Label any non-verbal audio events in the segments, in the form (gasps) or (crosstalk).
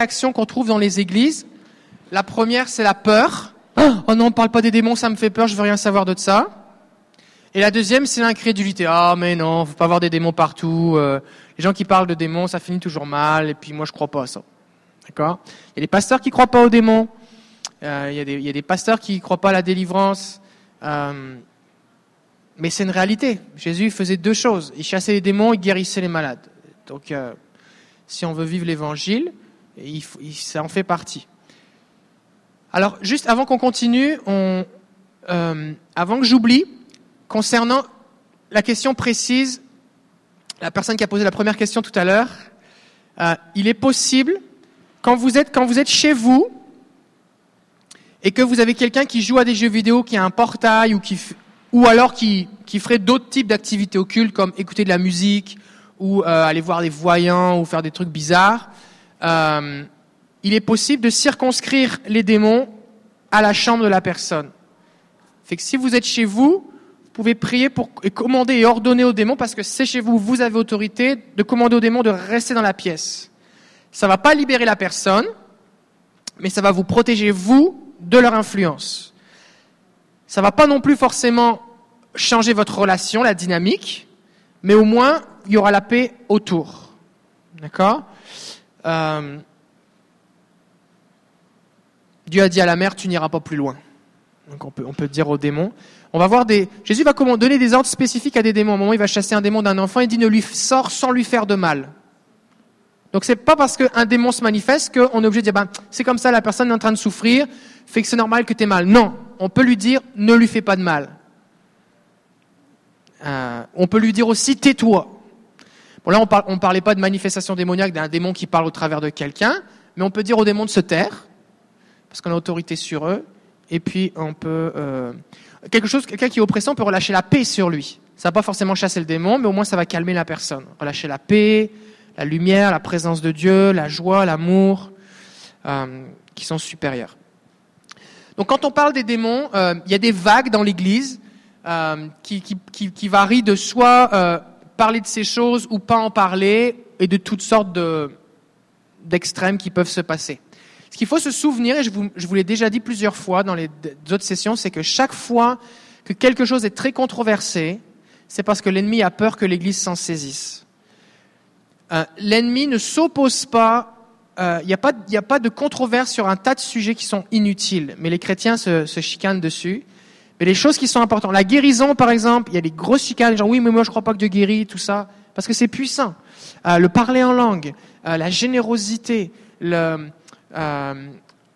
réactions qu'on trouve dans les églises. La première, c'est la peur. (gasps) Oh non, on parle pas des démons, ça me fait peur, je veux rien savoir de ça. Et la deuxième, c'est l'incrédulité. Ah, mais non, faut pas avoir des démons partout. Euh, les gens qui parlent de démons, ça finit toujours mal. Et puis moi, je crois pas à ça. D'accord? Il y a des pasteurs qui croient pas aux démons. Euh, il, y a des, pasteurs qui croient pas à la délivrance. Euh, mais c'est une réalité. Jésus faisait deux choses. Il chassait les démons, il guérissait les malades. Donc, si on veut vivre l'évangile, ça en fait partie. Alors, juste avant qu'on continue, on, euh, avant que j'oublie, concernant la question précise, la personne qui a posé la première question tout à l'heure, euh, il est possible, quand vous êtes, quand vous êtes chez vous, et que vous avez quelqu'un qui joue à des jeux vidéo, qui a un portail, ou, qui, ou alors qui, qui ferait d'autres types d'activités occultes, comme écouter de la musique, ou euh, aller voir des voyants, ou faire des trucs bizarres, euh, il est possible de circonscrire les démons à la chambre de la personne. Fait que si vous êtes chez vous, vous pouvez prier pour et commander et ordonner aux démons parce que c'est chez vous, vous avez autorité de commander aux démons de rester dans la pièce. Ça va pas libérer la personne, mais ça va vous protéger vous de leur influence. Ça va pas non plus forcément changer votre relation, la dynamique, mais au moins il y aura la paix autour. D'accord? Euh, Dieu a dit à la mère, tu n'iras pas plus loin. Donc on peut, on peut dire aux démons. On va voir des. Jésus va comment donner des ordres spécifiques à des démons. Au moment où il va chasser un démon d'un enfant, il dit ne lui sort sans lui faire de mal. Donc c'est pas parce qu'un démon se manifeste qu'on est obligé de dire ben, c'est comme ça, la personne est en train de souffrir, fait que c'est normal que tu aies mal. Non, on peut lui dire ne lui fais pas de mal. Euh, on peut lui dire aussi tais-toi. Bon là on, on parlait pas de manifestation démoniaque d'un démon qui parle au travers de quelqu'un, mais on peut dire au démon de se taire parce qu'on a autorité sur eux. Et puis on peut euh, quelque chose, quelqu'un qui est oppressant peut relâcher la paix sur lui. Ça va pas forcément chasser le démon, mais au moins ça va calmer la personne. Relâcher la paix, la lumière, la présence de Dieu, la joie, l'amour, euh, qui sont supérieurs. Donc quand on parle des démons, euh, il y a des vagues dans l'Église qui, varient de soit parler de ces choses ou pas en parler, et de toutes sortes de, d'extrêmes qui peuvent se passer. Ce qu'il faut se souvenir, et je vous, l'ai déjà dit plusieurs fois dans les autres sessions, c'est que chaque fois que quelque chose est très controversé, c'est parce que l'ennemi a peur que l'Église s'en saisisse. Euh, l'ennemi ne s'oppose pas, il euh, n'y a, pas, de controverse sur un tas de sujets qui sont inutiles, mais les chrétiens se chicanent dessus. Mais les choses qui sont importantes, la guérison par exemple, il y a des grosses chicanes, genre oui mais moi je crois pas que Dieu guérit, tout ça, parce que c'est puissant. Euh, le parler en langue, euh, la générosité, le, euh,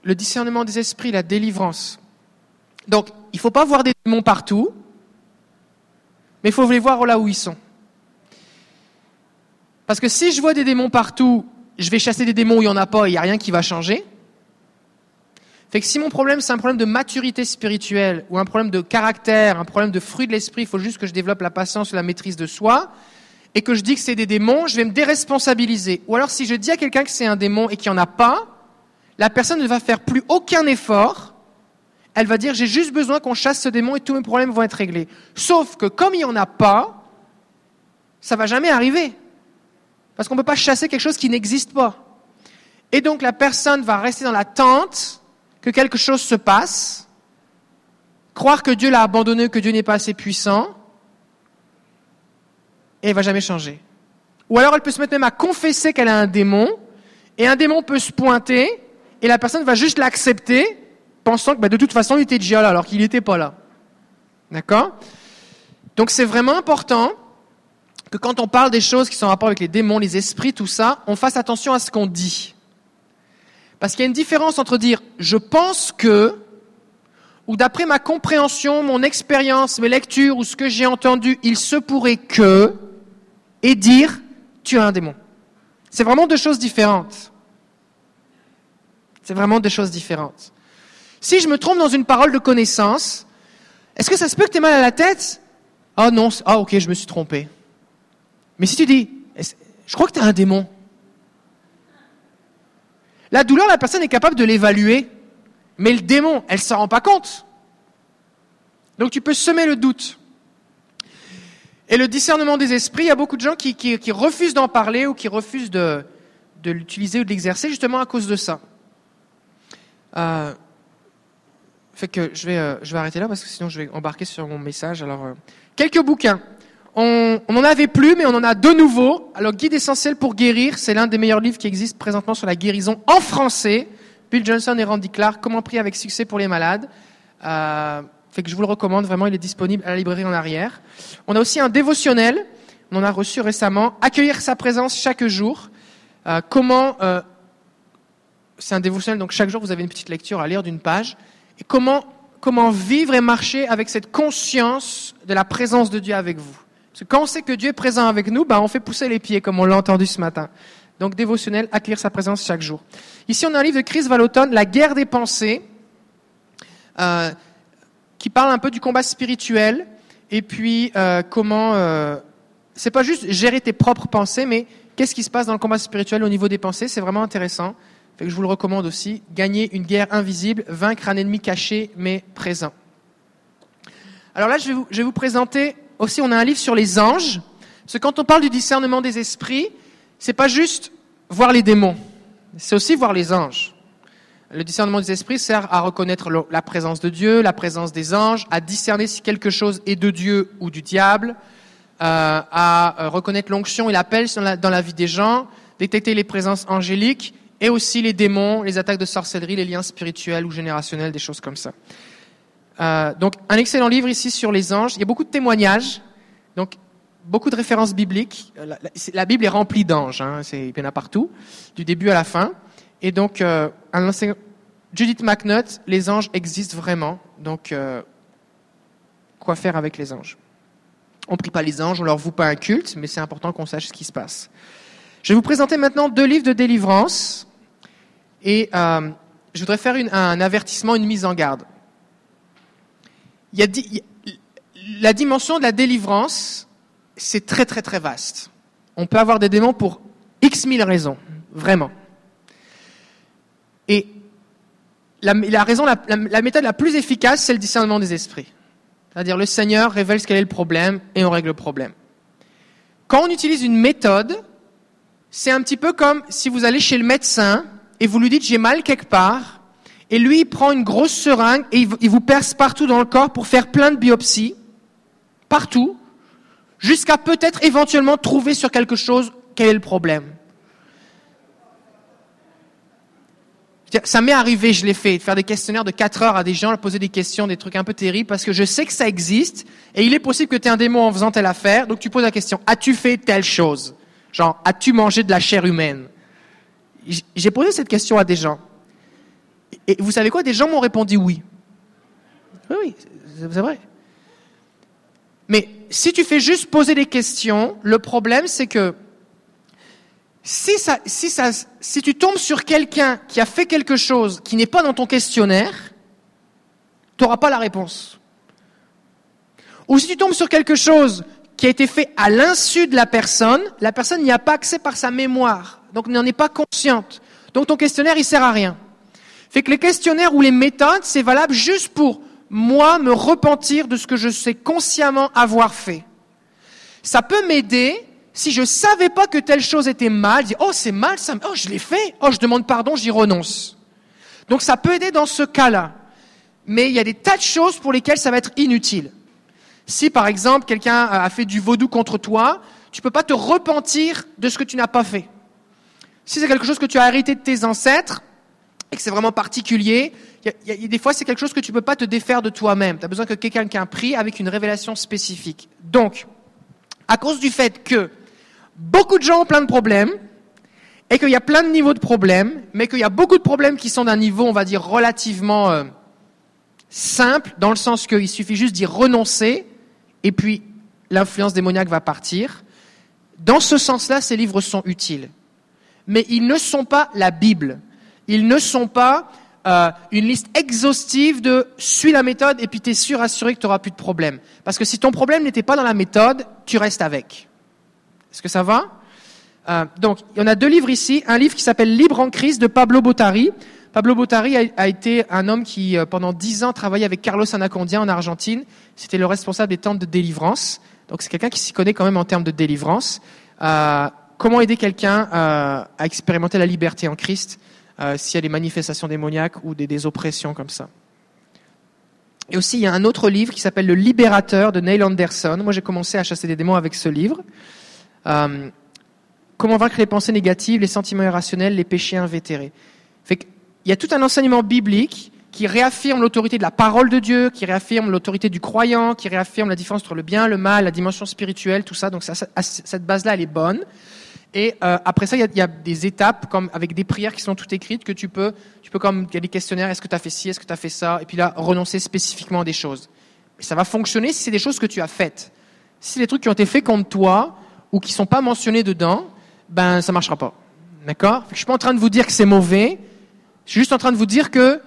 le discernement des esprits, la délivrance. Donc, il faut pas voir des démons partout, mais il faut les voir là où ils sont. Parce que si je vois des démons partout, je vais chasser des démons où il n'y en a pas il n'y a rien qui va changer. Fait que si mon problème, c'est un problème de maturité spirituelle, ou un problème de caractère, un problème de fruit de l'esprit, il faut juste que je développe la patience ou la maîtrise de soi, et que je dis que c'est des démons, je vais me déresponsabiliser. Ou alors si je dis à quelqu'un que c'est un démon et qu'il n'y en a pas, la personne ne va faire plus aucun effort. Elle va dire j'ai juste besoin qu'on chasse ce démon et tous mes problèmes vont être réglés. Sauf que comme il n'y en a pas, ça va jamais arriver. Parce qu'on ne peut pas chasser quelque chose qui n'existe pas. Et donc la personne va rester dans l'attente que quelque chose se passe, croire que Dieu l'a abandonné, que Dieu n'est pas assez puissant, et elle va jamais changer. Ou alors elle peut se mettre même à confesser qu'elle a un démon, et un démon peut se pointer, et la personne va juste l'accepter, pensant que bah, de toute façon il était déjà là, alors qu'il n'était pas là. D'accord? Donc c'est vraiment important que quand on parle des choses qui sont en rapport avec les démons, les esprits, tout ça, on fasse attention à ce qu'on dit. Parce qu'il y a une différence entre dire je pense que, ou d'après ma compréhension, mon expérience, mes lectures, ou ce que j'ai entendu, il se pourrait que, et dire tu as un démon. C'est vraiment deux choses différentes. C'est vraiment des choses différentes. Si je me trompe dans une parole de connaissance, est-ce que ça se peut que tu aies mal à la tête? Ah non, ah ok, je me suis trompé. Mais si tu dis, je crois que tu as un démon. La douleur, la personne est capable de l'évaluer, mais le démon, elle ne s'en rend pas compte. Donc tu peux semer le doute. Et le discernement des esprits, il y a beaucoup de gens qui, refusent d'en parler ou qui refusent de, l'utiliser ou de l'exercer justement à cause de ça. Euh, euh, je vais arrêter là parce que sinon je vais embarquer sur mon message. Alors, euh, quelques bouquins. On, on en avait plus, mais on en a de nouveaux. Alors, Guide essentiel pour guérir, c'est l'un des meilleurs livres qui existent présentement sur la guérison en français. Bill Johnson et Randy Clark, Comment prier avec succès pour les malades. Euh, fait que je vous le recommande, vraiment, il est disponible à la librairie en arrière. On a aussi un dévotionnel, on en a reçu récemment, Accueillir sa présence chaque jour. Euh, comment, euh, c'est un dévotionnel, donc chaque jour vous avez une petite lecture à lire d'une page. Comment, comment vivre et marcher avec cette conscience de la présence de Dieu avec vous. Parce que quand on sait que Dieu est présent avec nous, bah, on fait pousser les pieds, comme on l'a entendu ce matin. Donc dévotionnel, accueillir sa présence chaque jour. Ici, on a un livre de Chris Vallotton, La guerre des pensées, euh, qui parle un peu du combat spirituel et puis euh, comment. Euh, c'est pas juste gérer tes propres pensées, mais qu'est-ce qui se passe dans le combat spirituel au niveau des pensées. C'est vraiment intéressant. Fait que je vous le recommande aussi. Gagner une guerre invisible, vaincre un ennemi caché mais présent. Alors là, je vais vous, je vais vous présenter aussi. On a un livre sur les anges. Parce que quand on parle du discernement des esprits, c'est pas juste voir les démons, c'est aussi voir les anges. Le discernement des esprits sert à reconnaître la présence de Dieu, la présence des anges, à discerner si quelque chose est de Dieu ou du diable, euh, à euh, reconnaître l'onction et l'appel dans la, vie des gens, détecter les présences angéliques et aussi les démons, les attaques de sorcellerie, les liens spirituels ou générationnels, des choses comme ça. Euh, donc un excellent livre ici sur les anges. Il y a beaucoup de témoignages. Donc beaucoup de références bibliques. Euh, la, Bible est remplie d'anges, hein, il y en a partout, du début à la fin. Et donc, euh, Judith McNutt, les anges existent vraiment. Donc, quoi faire avec les anges? On prie pas les anges, on leur voue pas un culte, mais c'est important qu'on sache ce qui se passe. Je vais vous présenter maintenant deux livres de délivrance. Et je voudrais faire un avertissement, une mise en garde. La dimension de la délivrance, c'est très très très vaste. On peut avoir des démons pour X mille raisons, vraiment. Et la, raison, la, la, méthode la plus efficace, c'est le discernement des esprits. C'est-à-dire le Seigneur révèle ce qu'est le problème et on règle le problème. Quand on utilise une méthode, c'est un petit peu comme si vous allez chez le médecin et vous lui dites j'ai mal quelque part, et lui il prend une grosse seringue et il vous perce partout dans le corps pour faire plein de biopsies, partout, jusqu'à peut-être éventuellement trouver sur quelque chose quel est le problème. Ça m'est arrivé, je l'ai fait, de faire des questionnaires de 4 heures à des gens, leur poser des questions, des trucs un peu terribles, parce que je sais que ça existe, et il est possible que tu aies un démon en faisant telle affaire, donc tu poses la question, as-tu fait telle chose? Genre, as-tu mangé de la chair humaine? J'ai posé cette question à des gens. Et vous savez quoi Des gens m'ont répondu oui. Oui, oui, c'est vrai. Mais si tu fais juste poser des questions, le problème c'est que si, tu tombes sur quelqu'un qui a fait quelque chose qui n'est pas dans ton questionnaire, tu n'auras pas la réponse. Ou si tu tombes sur quelque chose qui a été fait à l'insu de la personne, la personne n'y a pas accès par sa mémoire, donc n'en est pas consciente. Donc ton questionnaire, il sert à rien. Fait que les questionnaires ou les méthodes, c'est valable juste pour moi me repentir de ce que je sais consciemment avoir fait. Ça peut m'aider si je savais pas que telle chose était mal, dis oh c'est mal ça, oh je l'ai fait, oh je demande pardon, j'y renonce. Donc ça peut aider dans ce cas-là. Mais il y a des tas de choses pour lesquelles ça va être inutile. Si par exemple quelqu'un a fait du vaudou contre toi, tu peux pas te repentir de ce que tu n'as pas fait. Si c'est quelque chose que tu as hérité de tes ancêtres, que c'est vraiment particulier, des fois c'est quelque chose que tu peux pas te défaire de toi-même. Tu as besoin que quelqu'un pris avec une révélation spécifique. Donc, à cause du fait que beaucoup de gens ont plein de problèmes, et qu'il y a plein de niveaux de problèmes, mais qu'il y a beaucoup de problèmes qui sont d'un niveau, on va dire, relativement euh, simple, dans le sens qu'il suffit juste d'y renoncer, et puis l'influence démoniaque va partir. Dans ce sens-là, ces livres sont utiles. Mais ils ne sont pas la Bible. Ils ne sont pas euh, une liste exhaustive de suis la méthode et puis tu es sûr, assuré que tu n'auras plus de problème. Parce que si ton problème n'était pas dans la méthode, tu restes avec. Est-ce que ça va? Euh, Donc, en a deux livres ici. Un livre qui s'appelle Libre en crise de Pablo Bottari. Pablo Bottari a, été un homme qui, euh, pendant dix ans, travaillait avec Carlos Anacondia en Argentine. C'était le responsable des tentes de délivrance. Donc, c'est quelqu'un qui s'y connaît quand même en termes de délivrance. Euh, comment aider quelqu'un à expérimenter la liberté en Christ? S'il y a des manifestations démoniaques ou des, oppressions comme ça. Et aussi, il y a un autre livre qui s'appelle Le Libérateur de Neil Anderson. Moi, j'ai commencé à chasser des démons avec ce livre. Euh, comment vaincre les pensées négatives, les sentiments irrationnels, les péchés invétérés. Il y a tout un enseignement biblique qui réaffirme l'autorité de la parole de Dieu, qui réaffirme l'autorité du croyant, qui réaffirme la différence entre le bien, le mal, la dimension spirituelle, tout ça. Donc cette base-là, elle est bonne. Et euh, après ça, il y, a, des étapes comme avec des prières qui sont toutes écrites que tu peux, tu peux comme il y a des questionnaires. Est-ce que tu as fait ci, est-ce que tu as fait ça, et puis là renoncer spécifiquement à des choses. Mais ça va fonctionner si c'est des choses que tu as faites. Si des trucs qui ont été faits contre toi ou qui sont pas mentionnés dedans, ben ça marchera pas. D'accord? Je suis pas en train de vous dire que c'est mauvais. Je suis juste en train de vous dire que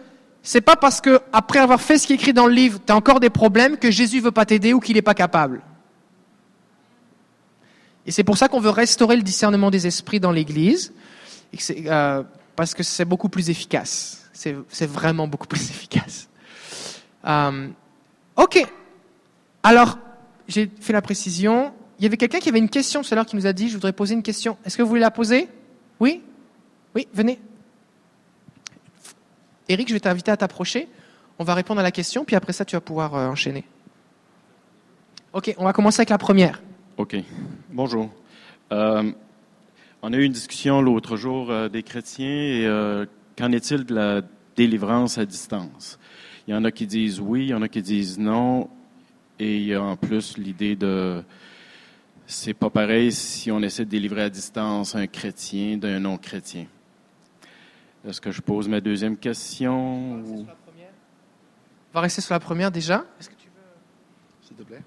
c'est pas parce que après avoir fait ce qui est écrit dans le livre, tu as encore des problèmes que Jésus veut pas t'aider ou qu'il n'est pas capable. Et c'est pour ça qu'on veut restaurer le discernement des esprits dans l'Église, euh, parce que c'est beaucoup plus efficace. C'est vraiment beaucoup plus (laughs) efficace. Euh, ok. Alors, j'ai fait la précision. Il y avait quelqu'un qui avait une question tout à l'heure qui nous a dit, je voudrais poser une question. Est-ce que vous voulez la poser? Oui? Oui, venez. Eric, je vais t'inviter à t'approcher. On va répondre à la question, puis après ça, tu vas pouvoir euh, enchaîner. Ok, on va commencer avec la première. OK. Bonjour. Euh, on a eu une discussion l'autre jour euh, des chrétiens et euh, qu'en est-il de la délivrance à distance? Il y en a qui disent oui, il y en a qui disent non, et il y a en plus l'idée de c'est pas pareil si on essaie de délivrer à distance un chrétien d'un non-chrétien. Est-ce que je pose ma deuxième question? On va rester sur la première déjà. Est-ce que tu veux... S'il te plaît.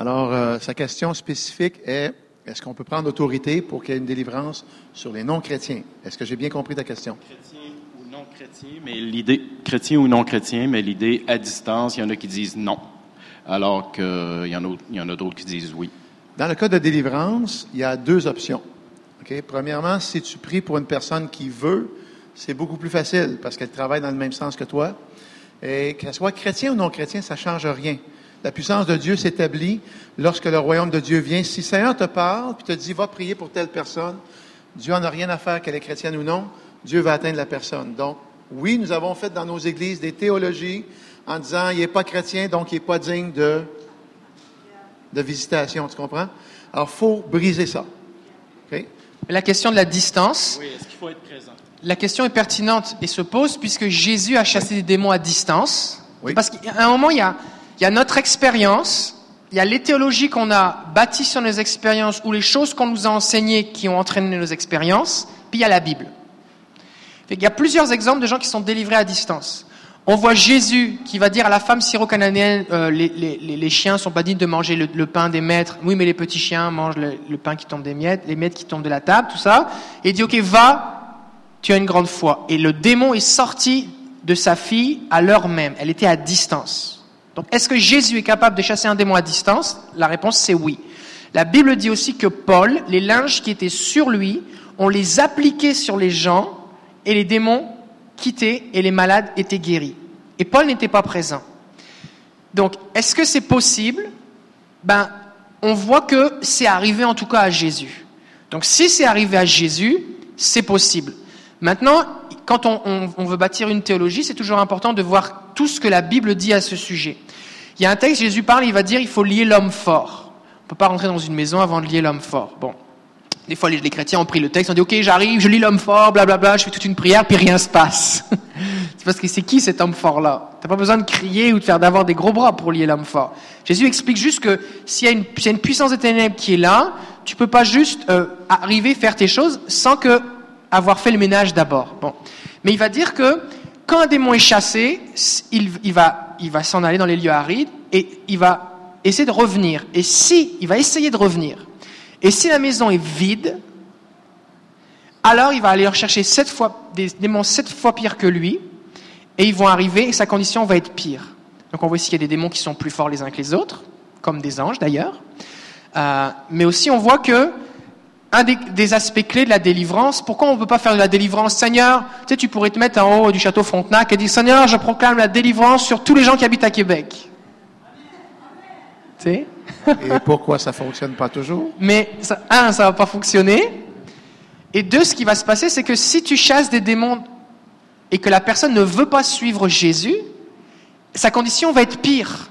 Alors, euh, sa question spécifique est est-ce qu'on peut prendre autorité pour qu'il y ait une délivrance sur les non-chrétiens? Est-ce que j'ai bien compris ta question? Chrétien ou non chrétien, mais l'idée chrétien ou non chrétien, mais l'idée à distance, il y en a qui disent non, alors qu'il y en a, d'autres qui disent oui. Dans le cas de délivrance, il y a deux options. Okay? Premièrement, si tu pries pour une personne qui veut, c'est beaucoup plus facile parce qu'elle travaille dans le même sens que toi. Et qu'elle soit chrétien ou non chrétien, ça change rien. La puissance de Dieu s'établit lorsque le royaume de Dieu vient. Si le Seigneur te parle, puis te dit, va prier pour telle personne, Dieu n'en a rien à faire qu'elle est chrétienne ou non, Dieu va atteindre la personne. Donc, oui, nous avons fait dans nos églises des théologies en disant, il n'est pas chrétien, donc il n'est pas digne de, de visitation, tu comprends? Alors, il faut briser ça. La question de la distance. Oui, est-ce qu'il faut être présent? La question est pertinente et se pose puisque Jésus a chassé des démons à distance. Oui. Parce qu'à un moment, il y a, il y a notre expérience, il y a les qu'on a bâties sur nos expériences ou les choses qu'on nous a enseignées qui ont entraîné nos expériences, puis il y a la Bible. Il y a plusieurs exemples de gens qui sont délivrés à distance. On voit Jésus qui va dire à la femme syro-cananéenne, euh, les, les, les, chiens sont pas dignes de manger le, pain des maîtres. Oui, mais les petits chiens mangent le, pain qui tombe des miettes, les miettes qui tombent de la table, tout ça. Et il dit, ok, va, tu as une grande foi. Et le démon est sorti de sa fille à l'heure même. Elle était à distance. Est-ce que Jésus est capable de chasser un démon à distance? La réponse, c'est oui. La Bible dit aussi que Paul, les linges qui étaient sur lui, on les appliquait sur les gens et les démons quittaient et les malades étaient guéris. Et Paul n'était pas présent. Donc, est-ce que c'est possible? Ben, on voit que c'est arrivé en tout cas à Jésus. Donc, si c'est arrivé à Jésus, c'est possible. Maintenant, quand on, veut bâtir une théologie, c'est toujours important de voir tout ce que la Bible dit à ce sujet. Il y a un texte, Jésus parle, il va dire il faut lier l'homme fort. On ne peut pas rentrer dans une maison avant de lier l'homme fort. Bon. Des fois, les, chrétiens ont pris le texte, ont dit, OK, j'arrive, je lis l'homme fort, blablabla, je fais toute une prière, puis rien se passe. (laughs) c'est parce que c'est qui cet homme fort-là? T'as pas besoin de crier ou de faire d'avoir des gros bras pour lier l'homme fort. Jésus explique juste que s'il y, a une, puissance des ténèbres qui est là, tu peux pas juste euh, arriver, faire tes choses sans que avoir fait le ménage d'abord. Bon. Mais il va dire que quand un démon est chassé, il, va s'en aller dans les lieux arides et il va essayer de revenir. Et si, il va essayer de revenir. Et si la maison est vide, alors il va aller rechercher sept fois, des démons sept fois pires que lui, et ils vont arriver et sa condition va être pire. Donc on voit ici qu'il y a des démons qui sont plus forts les uns que les autres, comme des anges d'ailleurs. Euh, mais aussi on voit que un des, aspects clés de la délivrance. Pourquoi on ne peut pas faire de la délivrance? Seigneur, tu sais, tu pourrais te mettre en haut du château Frontenac et dire Seigneur, je proclame la délivrance sur tous les gens qui habitent à Québec. Tu sais? Et pourquoi ça fonctionne pas toujours? Mais ça, un, ça va pas fonctionner. Et deux, ce qui va se passer, c'est que si tu chasses des démons et que la personne ne veut pas suivre Jésus, sa condition va être pire.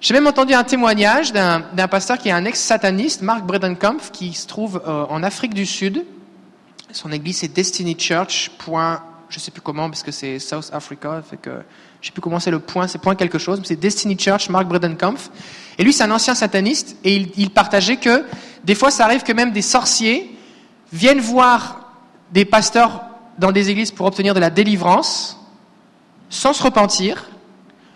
J'ai même entendu un témoignage d'un pasteur qui est un ex-sataniste, Mark Bredenkampf, qui se trouve euh, en Afrique du Sud. Son église c'est Destiny Church. Point, je sais plus comment parce que c'est South Africa, fait que je sais plus comment c'est le point, c'est point quelque chose, mais c'est Destiny Church, Mark Bredenkampf. Et lui c'est un ancien sataniste et il partageait que des fois ça arrive que même des sorciers viennent voir des pasteurs dans des églises pour obtenir de la délivrance sans se repentir,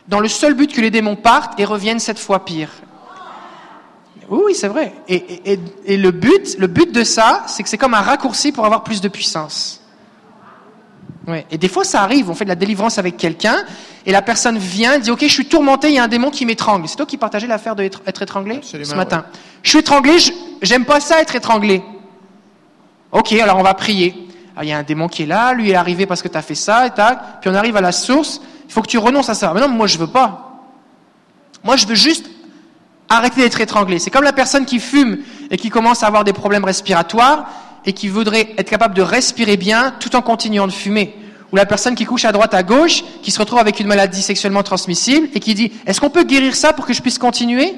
dans le seul but que les démons partent et reviennent cette fois pire. Oui, c'est vrai. Et, et- et- et le but, le but de ça, c'est que c'est comme un raccourci pour avoir plus de puissance. Ouais. Et des fois, ça arrive. On fait de la délivrance avec quelqu'un et la personne vient, dit OK, je suis tourmenté, il y a un démon qui m'étrangle. C'est toi qui partageais l'affaire d'être être étranglé Absolument, ce matin. Je suis étranglé, j'aime pas ça être étranglé. Ok, alors on va prier. Ah, Il y a un démon qui est là, lui est arrivé parce que tu as fait ça, et tac. Puis on arrive à la source, il faut que tu renonces à ça. Mais non, moi je veux pas. Moi je veux juste arrêter d'être étranglé. C'est comme la personne qui fume et qui commence à avoir des problèmes respiratoires et qui voudrait être capable de respirer bien tout en continuant de fumer. Ou la personne qui couche à droite, à gauche, qui se retrouve avec une maladie sexuellement transmissible et qui dit Est-ce qu'on peut guérir ça pour que je puisse continuer?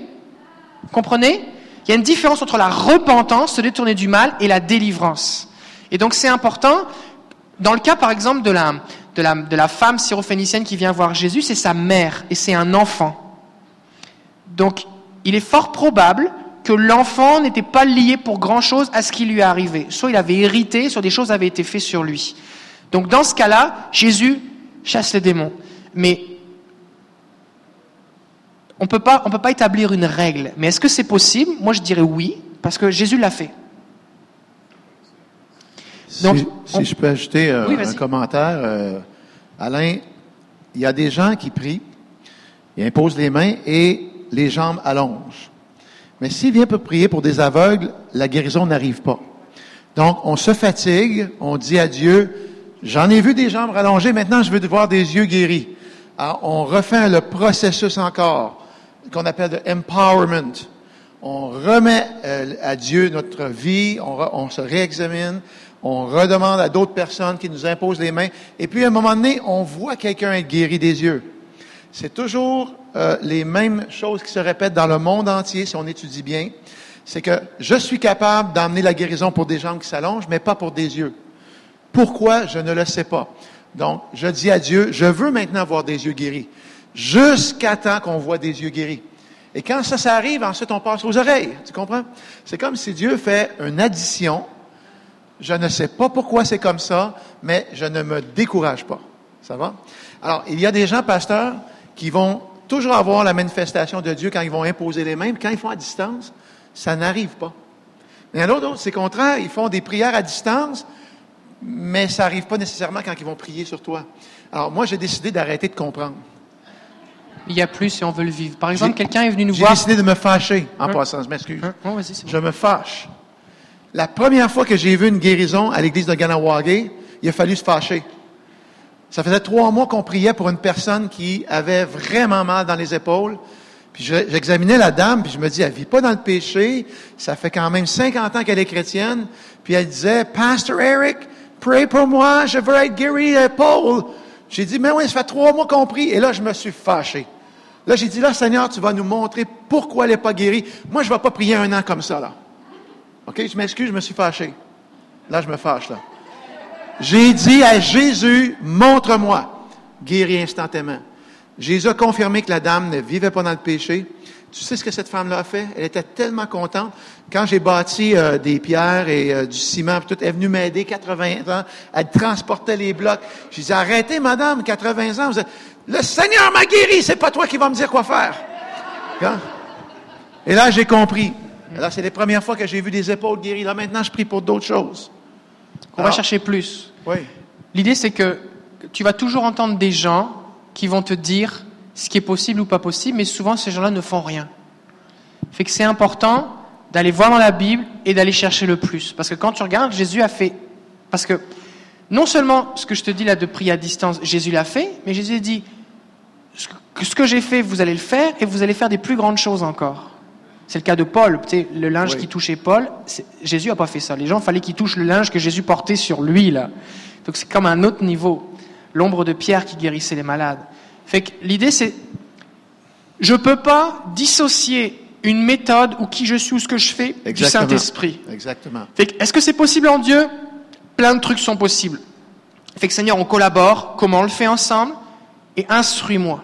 Vous comprenez? Il y a une différence entre la repentance, se détourner du mal, et la délivrance. Et donc c'est important. Dans le cas, par exemple, de la, de la, de la femme syrophénicienne qui vient voir Jésus, c'est sa mère et c'est un enfant. Donc, il est fort probable que l'enfant n'était pas lié pour grand-chose à ce qui lui est arrivé. Soit il avait hérité, soit des choses avaient été faites sur lui. Donc, dans ce cas-là, Jésus chasse les démons. Mais on on peut pas établir une règle. Mais est-ce que c'est possible? Moi, je dirais oui, parce que Jésus l'a fait. Donc, si, si on- je peux ajouter euh, Oui, un commentaire, euh, Alain, il y a des gens qui prient, ils imposent les mains et les jambes allongent. Mais s'il vient pour prier pour des aveugles, la guérison n'arrive pas. Donc, on se fatigue, on dit à Dieu, j'en ai vu des jambes rallongées, maintenant je veux voir des yeux guéris. Alors, on refait le processus encore, qu'on appelle de empowerment. On remet euh, à Dieu notre vie, on, re- on se réexamine, on redemande à d'autres personnes qui nous imposent les mains, et puis à un moment donné, on voit quelqu'un être guéri des yeux. C'est toujours euh, les mêmes choses qui se répètent dans le monde entier, si on étudie bien. C'est que je suis capable d'emmener la guérison pour des jambes qui s'allongent, mais pas pour des yeux. Pourquoi? Je ne le sais pas. Donc, je dis à Dieu, je veux maintenant voir des yeux guéris. Jusqu'à temps qu'on voit des yeux guéris. Et quand ça, ça arrive, ensuite on passe aux oreilles. Tu comprends? C'est comme si Dieu fait une addition. Je ne sais pas pourquoi c'est comme ça, mais je ne me décourage pas. Ça va? Alors, il y a des gens, pasteurs, qui vont toujours avoir la manifestation de Dieu quand ils vont imposer les mains, puis quand ils font à distance, ça n'arrive pas. Mais il y en a d'autres, c'est contraire, ils font des prières à distance, mais ça n'arrive pas nécessairement quand ils vont prier sur toi. Alors, moi, j'ai décidé d'arrêter de comprendre. Il y a plus et on veut le vivre. Par exemple, J'ai- quelqu'un est venu nous J'ai voir. décidé de me fâcher, en Hein? passant, je m'excuse. Hein? Oh. Je me fâche. La première fois que j'ai vu une guérison à l'église de Ganawagé, il a fallu se fâcher. Ça faisait trois mois qu'on priait pour une personne qui avait vraiment mal dans les épaules. Puis je- j'examinais la dame, puis je me dis, elle vit pas dans le péché. Ça fait quand même 50 ans qu'elle est chrétienne. Puis elle disait, Pastor Eric, pray pour moi, je veux être guéri l'épaule. J'ai dit, mais oui, ça fait trois mois qu'on prie. Et là, je me suis fâché. Là, j'ai dit, là, Seigneur, tu vas nous montrer pourquoi elle n'est pas guérie. Moi, je ne vais pas prier un an comme ça, là. OK? Je m'excuse, je me suis fâché. Là, je me fâche, là. J'ai dit à Jésus, montre-moi. Guéris instantanément. Jésus a confirmé que la dame ne vivait pas dans le péché. Tu sais ce que cette femme-là a fait? Elle était tellement contente. Quand j'ai bâti euh, des pierres et euh, du ciment, tout, elle est venue m'aider, 80 ans. Elle transportait les blocs. J'ai dit, arrêtez, madame, 80 ans. Vous êtes- Le Seigneur m'a guéri, c'est pas toi qui vas me dire quoi faire. Hein? Et là, j'ai compris. Là, c'est les premières fois que j'ai vu des épaules guéries. Là, maintenant, je prie pour d'autres choses. On va Alors- chercher plus. Oui. L'idée, c'est que tu vas toujours entendre des gens qui vont te dire ce qui est possible ou pas possible, mais souvent, ces gens-là ne font rien. Fait que c'est important d'aller voir dans la Bible et d'aller chercher le plus. Parce que quand tu regardes, Jésus a fait. Parce que non seulement ce que je te dis là de prier à distance, Jésus l'a fait, mais Jésus a dit ce que j'ai fait, vous allez le faire et vous allez faire des plus grandes choses encore. C'est le cas de Paul. Le linge Oui. qui touchait Paul, Jésus a pas fait ça. Les gens, fallait qu'ils touchent le linge que Jésus portait sur lui là. Donc c'est comme un autre niveau. L'ombre de Pierre qui guérissait les malades. Fait que l'idée c'est, je peux pas dissocier une méthode ou qui je suis ou ce que je fais du. Saint-Esprit. Exactement. Fait que, est-ce que c'est possible en Dieu? Plein de trucs sont possibles. Fait que Seigneur, on collabore, comment on le fait ensemble? Et instruis-moi.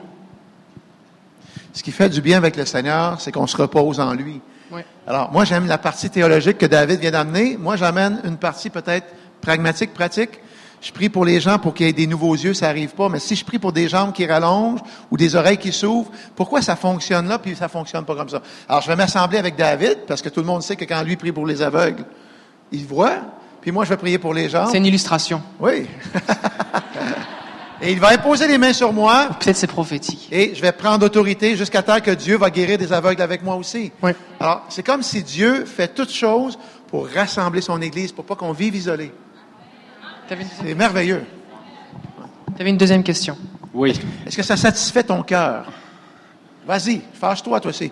Ce qui fait du bien avec le Seigneur, c'est qu'on se repose en lui. Ouais. Alors, moi, j'aime la partie théologique que David vient d'amener. Moi, j'amène une partie peut-être pragmatique, pratique. Je prie pour les gens pour qu'il y ait des nouveaux yeux, ça arrive pas. Mais si je prie pour des jambes qui rallongent ou des oreilles qui s'ouvrent, pourquoi ça fonctionne là puis ça fonctionne pas comme ça? Alors, je vais m'assembler avec David parce que tout le monde sait que quand lui prie pour les aveugles, il voit. Puis moi, je vais prier pour les jambes. C'est une illustration. Oui. (laughs) Et il va imposer les mains sur moi Peut-être c'est prophétique. et je vais prendre autorité jusqu'à temps que Dieu va guérir des aveugles avec moi aussi. Oui. Alors, c'est comme si Dieu fait toutes choses pour rassembler son Église, pour pas qu'on vive isolé. C'est merveilleux. t'avais une deuxième question. Oui. Est-ce que ça satisfait ton cœur? Vas-y, fâche-toi, toi aussi.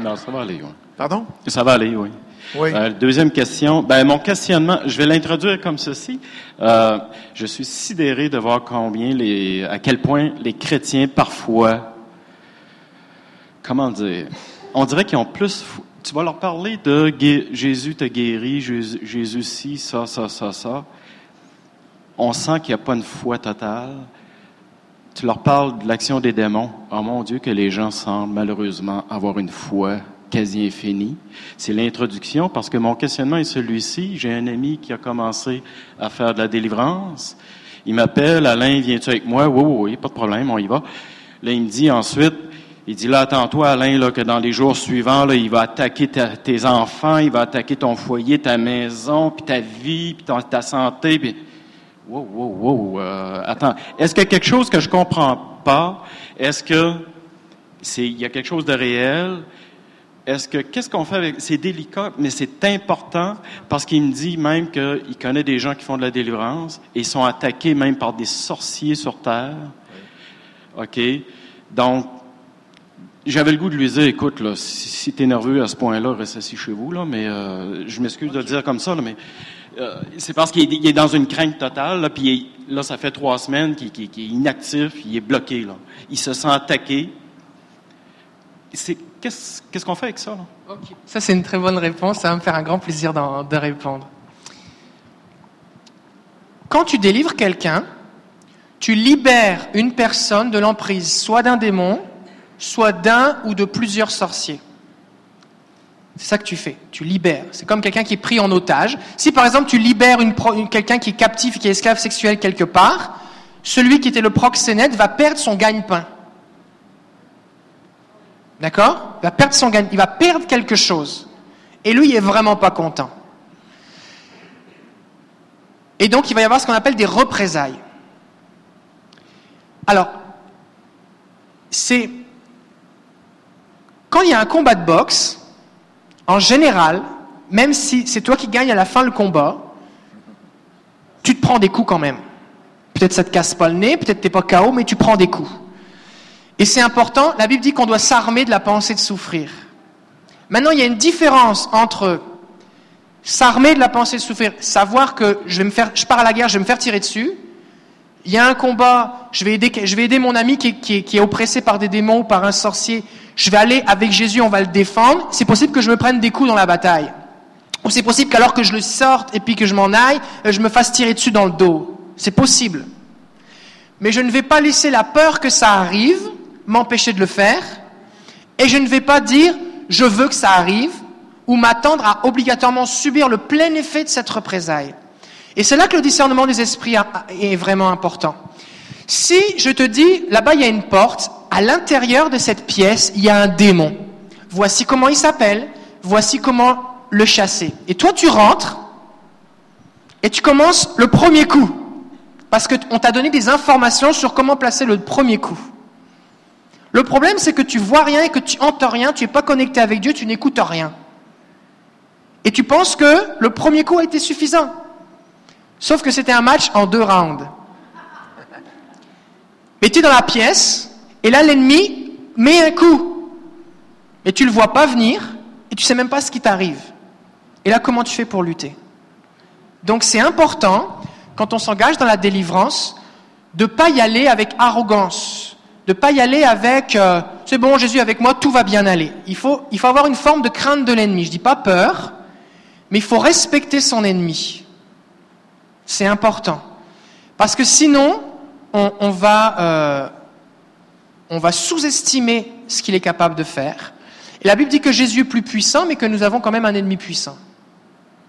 Non, ça va aller, oui. Pardon? Ça va aller, oui. Euh, deuxième question. Ben, mon questionnement, je vais l'introduire comme ceci. Euh, je suis sidéré de voir combien les, à quel point les chrétiens parfois, comment dire, on dirait qu'ils ont plus. Tu vas leur parler de Jésus te guérit, Jésus, Jésus ci, ça, ça, ça, ça. On sent qu'il n'y a pas une foi totale. Tu leur parles de l'action des démons. Oh mon Dieu, que les gens semblent malheureusement avoir une foi quasi infinie. C'est l'introduction parce que mon questionnement est celui-ci. J'ai un ami qui a commencé à faire de la délivrance. Il m'appelle, Alain, viens-tu avec moi? Oui, oui, oui, pas de problème, on y va. Là, il me dit ensuite, il dit là, attends-toi, Alain, là, que dans les jours suivants, là, il va attaquer ta- tes enfants, il va attaquer ton foyer, ta maison, puis ta vie, puis ta santé. Puis... Wow, wow, wow. euh, attends, est-ce qu'il y a quelque chose que je comprends pas? Est-ce que c'est il y a quelque chose de réel? Est-ce que qu'est-ce qu'on fait avec c'est délicat, mais c'est important parce qu'il me dit même qu'il connaît des gens qui font de la délivrance et sont attaqués même par des sorciers sur terre. OK? Donc j'avais le goût de lui dire, écoute, là, si, si tu es nerveux à ce point-là, reste assis chez vous, là, mais euh, je m'excuse de le dire comme ça, mais euh, c'est parce qu'il est, dans une crainte totale, là, puis là, ça fait trois semaines qu'il est inactif, il est bloqué, là. Il se sent attaqué. Qu'est-ce, qu'on fait avec ça? Ça, c'est une très bonne réponse. Ça va me faire un grand plaisir de répondre. Quand tu délivres quelqu'un, tu libères une personne de l'emprise, soit d'un démon, soit d'un ou de plusieurs sorciers. C'est ça que tu fais. Tu libères. C'est comme quelqu'un qui est pris en otage. Si par exemple tu libères quelqu'un qui est captif, qui est esclave sexuel quelque part, celui qui était le proxénète va perdre son gagne-pain. D'accord Il va perdre son il va perdre quelque chose. Et lui, il est vraiment pas content. Et donc, il va y avoir ce qu'on appelle des représailles. Alors, c'est quand il y a un combat de boxe, en général, même si c'est toi qui gagnes à la fin le combat, tu te prends des coups quand même. Peut-être ça te casse pas le nez, peut-être t'es pas KO, mais tu prends des coups. Et c'est important, la Bible dit qu'on doit s'armer de la pensée de souffrir. Maintenant, il y a une différence entre s'armer de la pensée de souffrir, savoir que je vais me faire, je pars à la guerre, je vais me faire tirer dessus. Il y a un combat, je vais aider, je vais aider mon ami qui qui est oppressé par des démons ou par un sorcier. Je vais aller avec Jésus, on va le défendre. C'est possible que je me prenne des coups dans la bataille. Ou c'est possible qu'alors que je le sorte et puis que je m'en aille, euh, je me fasse tirer dessus dans le dos. C'est possible. Mais je ne vais pas laisser la peur que ça arrive m'empêcher de le faire. Et je ne vais pas dire je veux que ça arrive ou m'attendre à obligatoirement subir le plein effet de cette représaille. Et c'est là que le discernement des esprits est vraiment important. Si je te dis, là-bas il y a une porte, à l'intérieur de cette pièce, il y a un démon. Voici comment il s'appelle, voici comment le chasser. Et toi tu rentres et tu commences le premier coup. Parce qu'on t'a donné des informations sur comment placer le premier coup. Le problème, c'est que tu vois rien et que tu entends rien, tu n'es pas connecté avec Dieu, tu n'écoutes rien. Et tu penses que le premier coup a été suffisant. Sauf que c'était un match en deux rounds. Mais tu es dans la pièce Et là, l'ennemi met un coup. Mais tu le vois pas venir et tu sais même pas ce qui t'arrive. Et là, comment tu fais pour lutter? Donc c'est important, quand on s'engage dans la délivrance, de pas y aller avec arrogance, de pas y aller avec euh, c'est bon Jésus avec moi tout va bien aller. Il faut il faut avoir une forme de crainte de l'ennemi. Je dis pas peur, mais il faut respecter son ennemi. C'est important parce que sinon on, va euh, va sous-estimer ce qu'il est capable de faire. Et la Bible dit que Jésus est plus puissant, mais que nous avons quand même un ennemi puissant.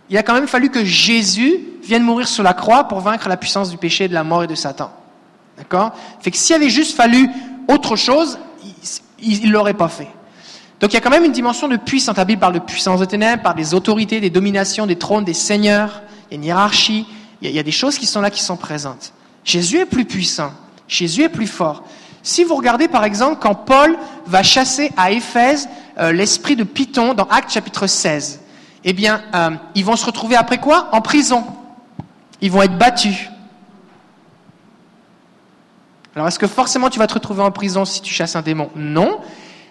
Il a quand même fallu que Jésus vienne mourir sur la croix pour vaincre la puissance du péché, de la mort et de Satan. D'accord? Fait que s'il avait juste fallu autre chose, il ne l'aurait pas fait. Donc il y a quand même une dimension de puissance. La Bible parle de puissance de ténèbres, par des autorités, des dominations, des trônes, des seigneurs, une hiérarchie, il y, a, il y a des choses qui sont là, qui sont présentes. Jésus est plus puissant, Jésus est plus fort. Si vous regardez par exemple quand Paul va chasser à Éphèse euh, l'esprit de Python dans Actes chapitre 16, eh bien, euh, ils vont se retrouver après quoi? En prison. Ils vont être battus. Alors, est-ce que forcément tu vas te retrouver en prison si tu chasses un démon? Non.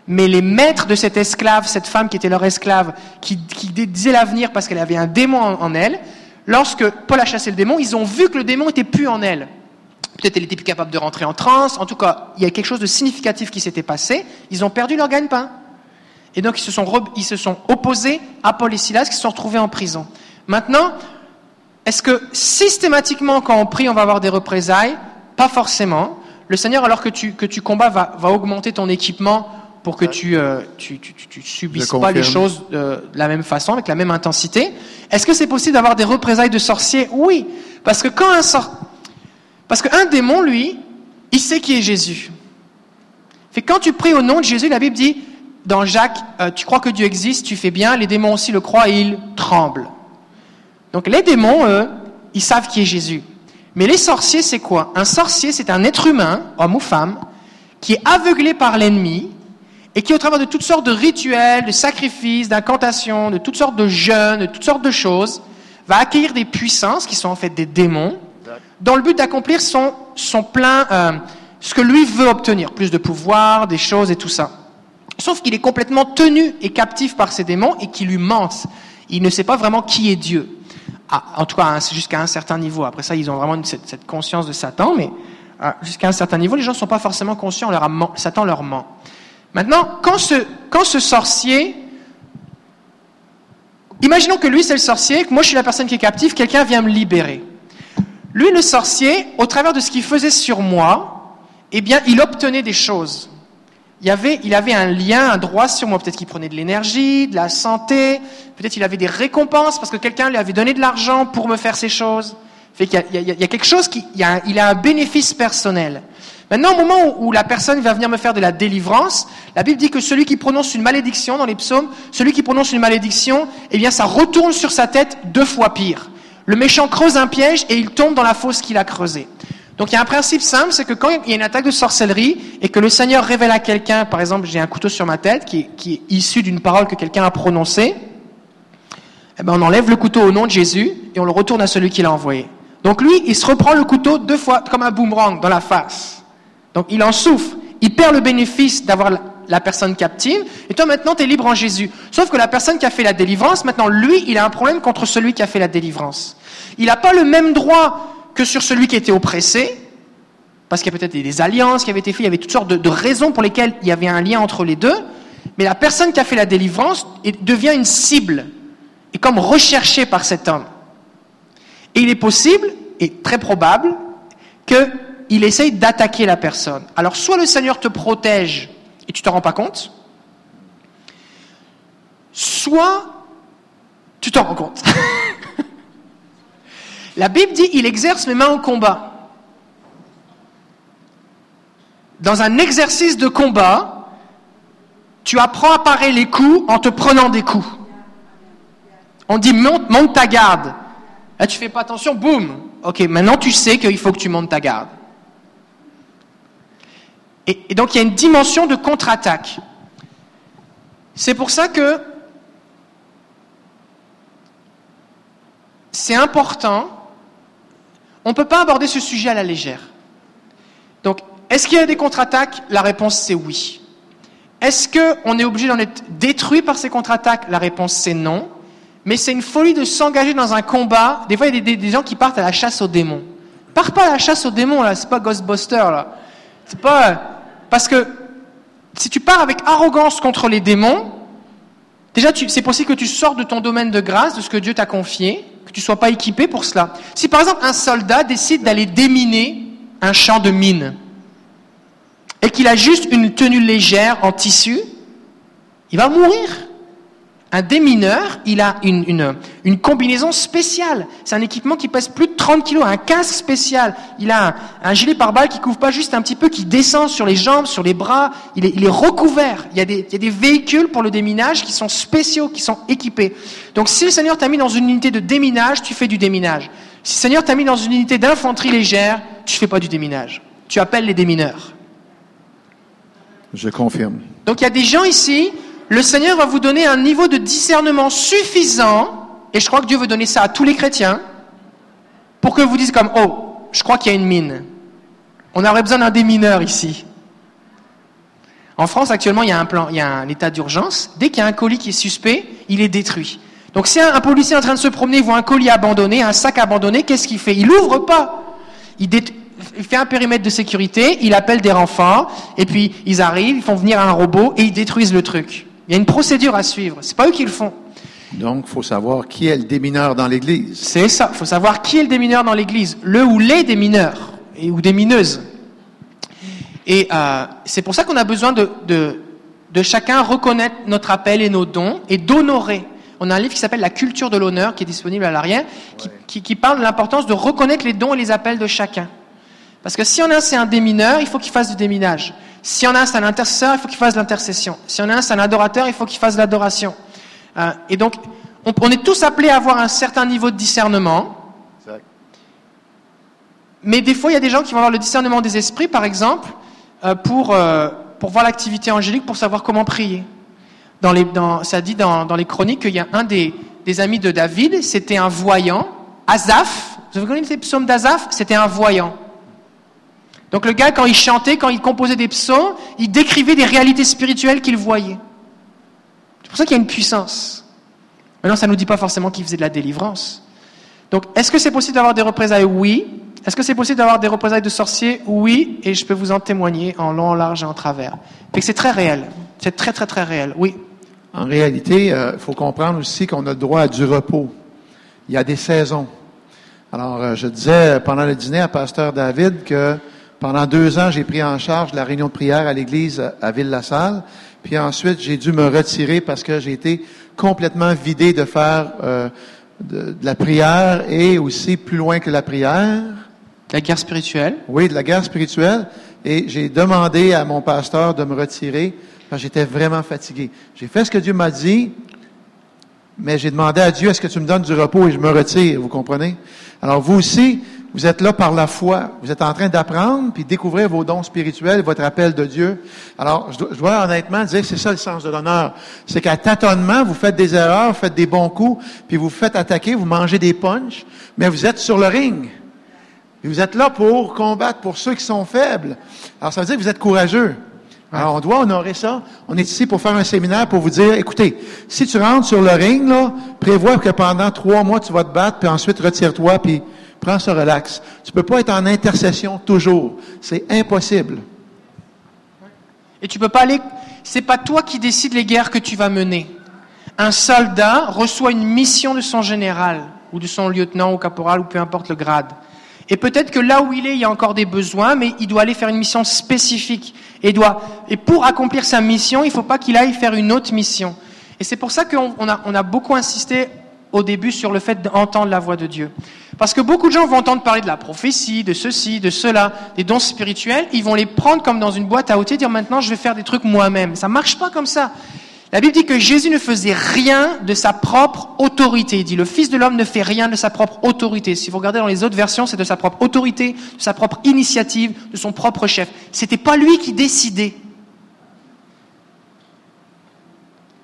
Mais les maîtres de cet esclave, cette femme qui était leur esclave, qui, disait l'avenir parce qu'elle avait un démon en, en, elle, lorsque Paul a chassé le démon, ils ont vu que le démon était plus en elle. Peut-être elle était plus capable de rentrer en transe. En tout cas, il y a quelque chose de significatif qui s'était passé. Ils ont perdu leur gagne-pain. Et donc, ils se, sont, ils se sont opposés à Paul et Silas qui se sont retrouvés en prison. Maintenant, est-ce que systématiquement, quand on prie, on va avoir des représailles? Pas forcément. Le Seigneur, alors que tu, que tu combats, va, va augmenter ton équipement pour que tu, euh, tu, tu, tu, subisses pas les choses de, de, la même façon, avec la même intensité. Est-ce que c'est possible d'avoir des représailles de sorciers? Oui. Parce que quand un sort... Parce qu'un démon, lui, il sait qui est Jésus. Fait quand tu pries au nom de Jésus, la Bible dit, dans Jacques, euh, tu crois que Dieu existe, tu fais bien, les démons aussi le croient et ils tremblent. Donc les démons, eux, ils savent qui est Jésus. Mais les sorciers, c'est quoi? Un sorcier, c'est un être humain, homme ou femme, qui est aveuglé par l'ennemi et qui, au travers de toutes sortes de rituels, de sacrifices, d'incantations, de toutes sortes de jeûnes, de toutes sortes de choses, va accueillir des puissances qui sont en fait des démons, dans le but d'accomplir son, plein, euh, ce que lui veut obtenir, plus de pouvoir, des choses et tout ça. Sauf qu'il est complètement tenu et captif par ces démons et qui lui mentent. Il ne sait pas vraiment qui est Dieu. En tout cas, jusqu'à un certain niveau. Après ça, ils ont vraiment cette, conscience de Satan, mais jusqu'à un certain niveau, les gens ne sont pas forcément conscients. Leur Satan leur ment. Maintenant, quand ce, quand ce sorcier, imaginons que lui c'est le sorcier, que moi je suis la personne qui est captive, quelqu'un vient me libérer. Lui, le sorcier, au travers de ce qu'il faisait sur moi, eh bien, il obtenait des choses. Il, y avait, il avait un lien, un droit sur moi. Peut-être qu'il prenait de l'énergie, de la santé, peut-être il avait des récompenses parce que quelqu'un lui avait donné de l'argent pour me faire ces choses. Fait qu'il y, a, il y a, quelque chose qui, il, a, il a un bénéfice personnel. Maintenant, au moment où, où la personne va venir me faire de la délivrance, la Bible dit que celui qui prononce une malédiction dans les psaumes, celui qui prononce une malédiction, eh bien, ça retourne sur sa tête deux fois pire. Le méchant creuse un piège et il tombe dans la fosse qu'il a creusée. Donc il y a un principe simple, c'est que quand il y a une attaque de sorcellerie et que le Seigneur révèle à quelqu'un, par exemple, j'ai un couteau sur ma tête qui est, issu d'une parole que quelqu'un a prononcée, eh ben on enlève le couteau au nom de Jésus et on le retourne à celui qui l'a envoyé. Donc lui, il se reprend le couteau deux fois comme un boomerang dans la face. Donc il en souffre, il perd le bénéfice d'avoir la personne captive, et toi maintenant tu es libre en Jésus. Sauf que la personne qui a fait la délivrance, maintenant lui, il a un problème contre celui qui a fait la délivrance. Il n'a pas le même droit que sur celui qui était oppressé, parce qu'il y a peut-être des alliances qui avaient été faites, il y avait toutes sortes de, raisons pour lesquelles il y avait un lien entre les deux, mais la personne qui a fait la délivrance devient une cible, et comme recherchée par cet homme. Et il est possible, et très probable, qu'il essaye d'attaquer la personne. Alors soit le Seigneur te protège et tu t'en rends pas compte, soit tu t'en rends compte. (laughs) La Bible dit il exerce mes mains au combat. Dans un exercice de combat, tu apprends à parer les coups en te prenant des coups. On dit monte, monte ta garde. Là, tu fais pas attention, boum. Ok, maintenant tu sais qu'il faut que tu montes ta garde. Et, et donc il y a une dimension de contre-attaque. C'est pour ça que c'est important on ne peut pas aborder ce sujet à la légère. Donc, est-ce qu'il y a des contre-attaques? La réponse c'est oui. Est-ce qu'on est obligé d'en être détruit par ces contre-attaques? La réponse c'est non. Mais c'est une folie de s'engager dans un combat. Des fois, il y a des, gens qui partent à la chasse aux démons. Pars pas à la chasse aux démons, là. C'est pas Ghostbuster, là. C'est pas. Parce que si tu pars avec arrogance contre les démons, déjà, c'est possible que tu sortes de ton domaine de grâce, de ce que Dieu t'a confié, que tu sois pas équipé pour cela. Si par exemple un soldat décide d'aller déminer un champ de mine et qu'il a juste une tenue légère en tissu, il va mourir. Un démineur, il a une, une, une combinaison spéciale. C'est un équipement qui pèse plus de 30 kilos, un casque spécial. Il a un, un gilet pare-balles qui couvre pas juste un petit peu, qui descend sur les jambes, sur les bras. Il est, il est recouvert. Il y, a des, il y a des véhicules pour le déminage qui sont spéciaux, qui sont équipés. Donc si le Seigneur t'a mis dans une unité de déminage, tu fais du déminage. Si le Seigneur t'a mis dans une unité d'infanterie légère, tu fais pas du déminage. Tu appelles les démineurs. Je confirme. Donc il y a des gens ici, le Seigneur va vous donner un niveau de discernement suffisant, et je crois que Dieu veut donner ça à tous les chrétiens, pour que vous disiez comme, oh, je crois qu'il y a une mine. On aurait besoin d'un démineur ici. En France, actuellement, il y a un plan, il y a un état d'urgence. Dès qu'il y a un colis qui est suspect, il est détruit. Donc si un, policier est en train de se promener, il voit un colis abandonné, un sac abandonné, qu'est-ce qu'il fait? Il l'ouvre pas. Il fait un périmètre de sécurité, il appelle des renforts, et puis ils arrivent, ils font venir un robot et ils détruisent le truc. Il y a une procédure à suivre. C'est pas eux qui le font. Donc, il faut savoir qui est le démineur dans l'Église. C'est ça. Il faut savoir qui est le démineur dans l'Église. Le ou les démineurs. Et, ou des mineuses. Et euh, c'est pour ça qu'on a besoin de, de, de chacun reconnaître notre appel et nos dons et d'honorer. On a un livre qui s'appelle La culture de l'honneur qui est disponible à l'arrière, qui, qui, qui parle de l'importance de reconnaître les dons et les appels de chacun. Parce que si on a un, c'est un démineur, il faut qu'il fasse du déminage. Si on a un, c'est un intercesseur, il faut qu'il fasse de l'intercession. Si on a un, c'est un adorateur, il faut qu'il fasse de l'adoration. Euh, et donc, on, on est tous appelés à avoir un certain niveau de discernement. Exact. Mais des fois, il y a des gens qui vont avoir le discernement des esprits, par exemple, euh, pour, euh, pour voir l'activité angélique, pour savoir comment prier. Dans les, dans, ça dit dans, dans les chroniques qu'il y a un des, des amis de David, c'était un voyant. Asaph, vous avez connu les psaumes d'Asaph? C'était un voyant. Donc le gars, quand il chantait, quand il composait des psaumes, il décrivait des réalités spirituelles qu'il voyait. C'est pour ça qu'il y a une puissance. Maintenant, ça ne nous dit pas forcément qu'il faisait de la délivrance. Donc, est-ce que c'est possible d'avoir des représailles? Oui. Est-ce que c'est possible d'avoir des représailles de sorciers? Oui. Et je peux vous en témoigner en long, en large et en travers. Que c'est très réel. C'est très, très, très réel. Oui. En réalité, il euh, faut comprendre aussi qu'on a droit à du repos. Il y a des saisons. Alors, euh, je disais pendant le dîner à Pasteur David que pendant deux ans, j'ai pris en charge la réunion de prière à l'église à Ville-la-Salle. Puis ensuite, j'ai dû me retirer parce que j'ai été complètement vidé de faire euh, de, de la prière et aussi plus loin que la prière. La guerre spirituelle? Oui, de la guerre spirituelle. Et j'ai demandé à mon pasteur de me retirer parce que j'étais vraiment fatigué. J'ai fait ce que Dieu m'a dit, mais j'ai demandé à Dieu, est-ce que tu me donnes du repos et je me retire, vous comprenez? Alors vous aussi, vous êtes là par la foi. Vous êtes en train d'apprendre puis découvrir vos dons spirituels, votre appel de Dieu. Alors, je dois, honnêtement dire c'est ça le sens de l'honneur. C'est qu'à tâtonnement, vous faites des erreurs, vous faites des bons coups, puis vous faites attaquer, vous mangez des punches, mais vous êtes sur le ring. Vous êtes là pour combattre pour ceux qui sont faibles. Alors, ça veut dire que vous êtes courageux. Alors, on doit honorer ça. On est ici pour faire un séminaire pour vous dire, écoutez, si tu rentres sur le ring, là, prévois que pendant trois mois, tu vas te battre, puis ensuite retire-toi, puis prends ce relax. Tu peux pas être en intercession toujours. C'est impossible. Et tu peux pas aller. C'est pas toi qui décides les guerres que tu vas mener. Un soldat reçoit une mission de son général ou de son lieutenant ou caporal ou peu importe le grade. Et peut-être que là où il est, il y a encore des besoins, mais il doit aller faire une mission spécifique. Et, doit, et pour accomplir sa mission, il ne faut pas qu'il aille faire une autre mission. Et c'est pour ça qu'on on a, on a beaucoup insisté au début sur le fait d'entendre la voix de Dieu. Parce que beaucoup de gens vont entendre parler de la prophétie, de ceci, de cela, des dons spirituels, ils vont les prendre comme dans une boîte à outils, dire maintenant je vais faire des trucs moi-même. Ça marche pas comme ça. La Bible dit que Jésus ne faisait rien de sa propre autorité. Il dit le Fils de l'homme ne fait rien de sa propre autorité. Si vous regardez dans les autres versions, c'est de sa propre autorité, de sa propre initiative, de son propre chef. C'était pas lui qui décidait.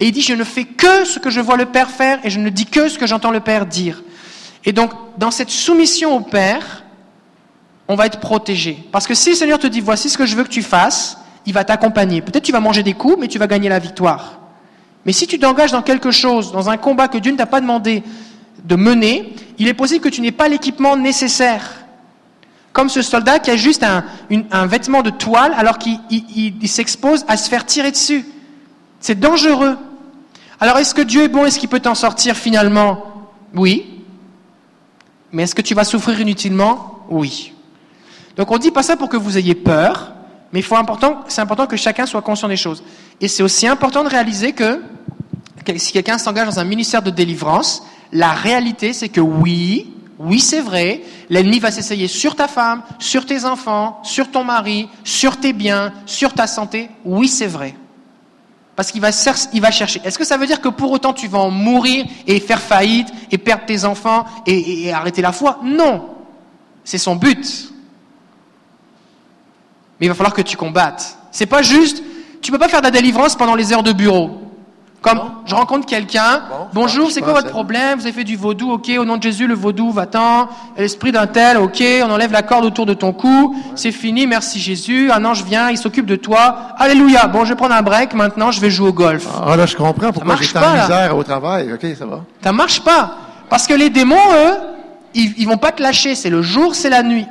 Et il dit je ne fais que ce que je vois le Père faire et je ne dis que ce que j'entends le Père dire. Et donc, dans cette soumission au Père, on va être protégé. Parce que si le Seigneur te dit, voici ce que je veux que tu fasses, il va t'accompagner. Peut-être tu vas manger des coups, mais tu vas gagner la victoire. Mais si tu t'engages dans quelque chose, dans un combat que Dieu ne t'a pas demandé de mener, il est possible que tu n'aies pas l'équipement nécessaire. Comme ce soldat qui a juste un, un vêtement de toile alors qu'il s'expose à se faire tirer dessus. C'est dangereux. Alors est-ce que Dieu est bon? Est-ce qu'il peut t'en sortir finalement? Oui. Mais est-ce que tu vas souffrir inutilement? Oui. Donc on ne dit pas ça pour que vous ayez peur, mais c'est important, important que chacun soit conscient des choses. Et c'est aussi important de réaliser que si quelqu'un s'engage dans un ministère de délivrance, la réalité c'est que oui, oui c'est vrai, l'ennemi va s'essayer sur ta femme, sur tes enfants, sur ton mari, sur tes biens, sur ta santé. Oui c'est vrai. Parce qu'il va, chercher. Est-ce que ça veut dire que pour autant tu vas en mourir et faire faillite et perdre tes enfants et, et arrêter la foi? Non. C'est son but. Mais il va falloir que tu combattes. C'est pas juste, tu peux pas faire de la délivrance pendant les heures de bureau. Comme je rencontre quelqu'un, bonjour, c'est quoi votre problème? Vous avez fait du vaudou, ok, au nom de Jésus, le vaudou va-t'en, l'esprit d'un tel, ok, on enlève la corde autour de ton cou, c'est fini, merci Jésus, un ange vient, il s'occupe de toi, alléluia, bon, je vais prendre un break, maintenant je vais jouer au golf. Ah là, je comprends pourquoi j'étais en misère au travail, ok, ça va. Ça marche pas, parce que les démons, eux, ils, ils vont pas te lâcher, c'est le jour, c'est la nuit.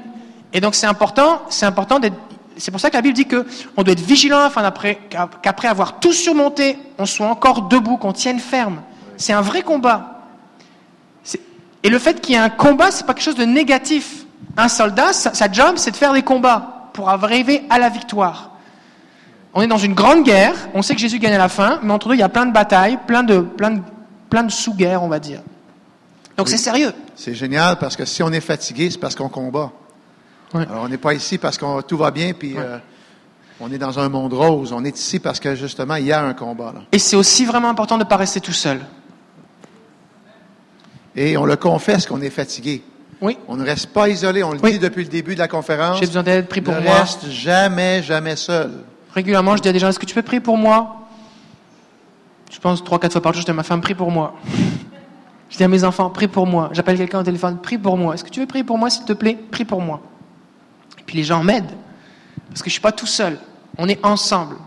Et donc c'est important, c'est important d'être c'est pour ça que la Bible dit qu'on doit être vigilant afin qu'après avoir tout surmonté, on soit encore debout, qu'on tienne ferme. C'est un vrai combat. Et le fait qu'il y ait un combat, c'est pas quelque chose de négatif. Un soldat, sa, job, c'est de faire des combats pour arriver à la victoire. On est dans une grande guerre, on sait que Jésus gagne à la fin, mais entre deux, il y a plein de batailles, plein de, plein de, plein de sous-guerres, on va dire. Donc c'est sérieux. C'est génial parce que si on est fatigué, c'est parce qu'on combat. Alors, on n'est pas ici parce que tout va bien, puis euh, on est dans un monde rose. On est ici parce que, justement, il y a un combat. Et c'est aussi vraiment important de ne pas rester tout seul. Et on le confesse qu'on est fatigué. Oui. On ne reste pas isolé. On le dit depuis le début de la conférence. J'ai besoin d'être pris pour moi. On ne reste jamais, jamais seul. Régulièrement, je dis à des gens, est-ce que tu peux prier pour moi? Je pense trois, quatre fois par jour, je dis à ma femme, prie pour moi. (laughs) Je dis à mes enfants, prie pour moi. J'appelle quelqu'un au téléphone, prie pour moi. Est-ce que tu veux prier pour moi, s'il te plaît? Prie pour moi. Les gens m'aident. Parce que je ne suis pas tout seul. On est ensemble.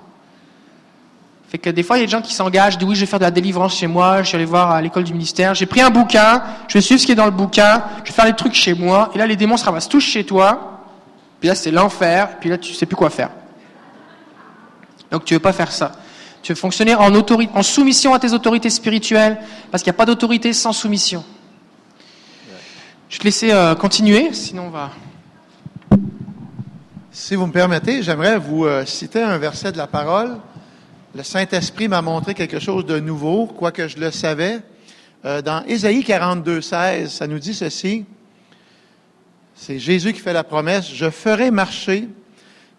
Fait que des fois, il y a des gens qui s'engagent, disent oui, je vais faire de la délivrance chez moi, je suis allé voir à l'école du ministère, j'ai pris un bouquin, je vais suivre ce qui est dans le bouquin, je vais faire les trucs chez moi, et là, les démons se ramassent tous chez toi, puis là, c'est l'enfer, puis là, tu sais plus quoi faire. Donc, tu veux pas faire ça. Tu veux fonctionner en, autorité, en soumission à tes autorités spirituelles, parce qu'il n'y a pas d'autorité sans soumission. Je vais te laisser euh, continuer, sinon on va... Si vous me permettez, j'aimerais vous euh, citer un verset de la parole. Le Saint-Esprit m'a montré quelque chose de nouveau, quoique je le savais. Euh, dans Ésaïe 42, 16, ça nous dit ceci. C'est Jésus qui fait la promesse. Je ferai marcher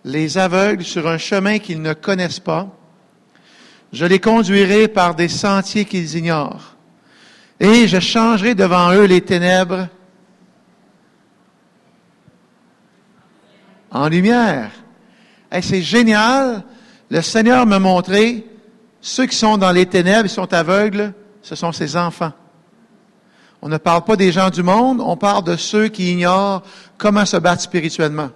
les aveugles sur un chemin qu'ils ne connaissent pas. Je les conduirai par des sentiers qu'ils ignorent. Et je changerai devant eux les ténèbres en lumière. c'est génial. Le Seigneur m'a montré, ceux qui sont dans les ténèbres, ils sont aveugles, ce sont ses enfants. On ne parle pas des gens du monde, on parle de ceux qui ignorent comment se battre spirituellement.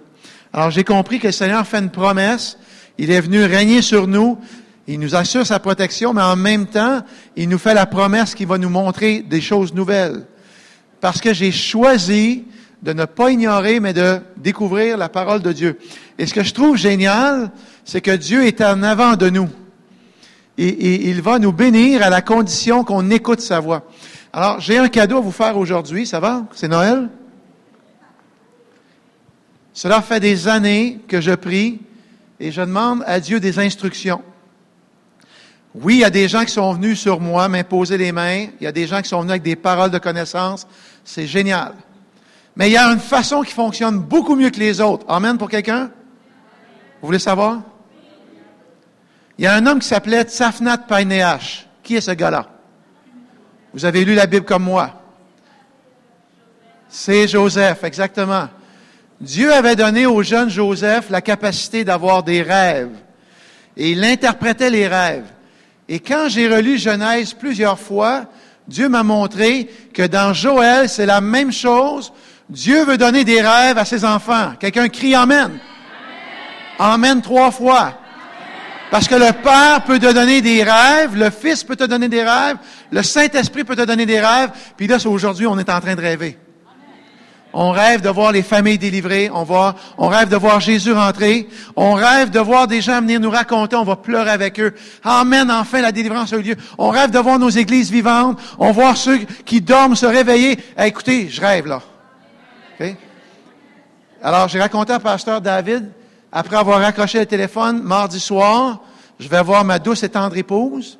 Alors j'ai compris que le Seigneur fait une promesse, il est venu régner sur nous, il nous assure sa protection, mais en même temps, il nous fait la promesse qu'il va nous montrer des choses nouvelles. Parce que j'ai choisi de ne pas ignorer, mais de découvrir la parole de Dieu. Et ce que je trouve génial, c'est que Dieu est en avant de nous. Et, il va nous bénir à la condition qu'on écoute sa voix. Alors, j'ai un cadeau à vous faire aujourd'hui, ça va? C'est Noël? Cela fait des années que je prie et je demande à Dieu des instructions. Oui, il y a des gens qui sont venus sur moi m'imposer les mains, il y a des gens qui sont venus avec des paroles de connaissance, c'est génial. Mais il y a une façon qui fonctionne beaucoup mieux que les autres. Amen pour quelqu'un? Vous voulez savoir? Il y a un homme qui s'appelait Tsafnat Paineach. Qui est ce gars-là? Vous avez lu la Bible comme moi. C'est Joseph, exactement. Dieu avait donné au jeune Joseph la capacité d'avoir des rêves. Et il interprétait les rêves. Et quand j'ai relu Genèse plusieurs fois, Dieu m'a montré que dans Joël, c'est la même chose Dieu veut donner des rêves à ses enfants. Quelqu'un crie Amen. Amen trois fois. Parce que le Père peut te donner des rêves, le Fils peut te donner des rêves, le Saint-Esprit peut te donner des rêves, puis là, aujourd'hui, on est en train de rêver. On rêve de voir les familles délivrées, on, voit, on rêve de voir Jésus rentrer, on rêve de voir des gens venir nous raconter, on va pleurer avec eux. Amen, enfin la délivrance a eu lieu. On rêve de voir nos églises vivantes, on voit ceux qui dorment se réveiller. écoutez, je rêve là. Alors, j'ai raconté à pasteur David, après avoir raccroché le téléphone mardi soir, je vais voir ma douce et tendre épouse.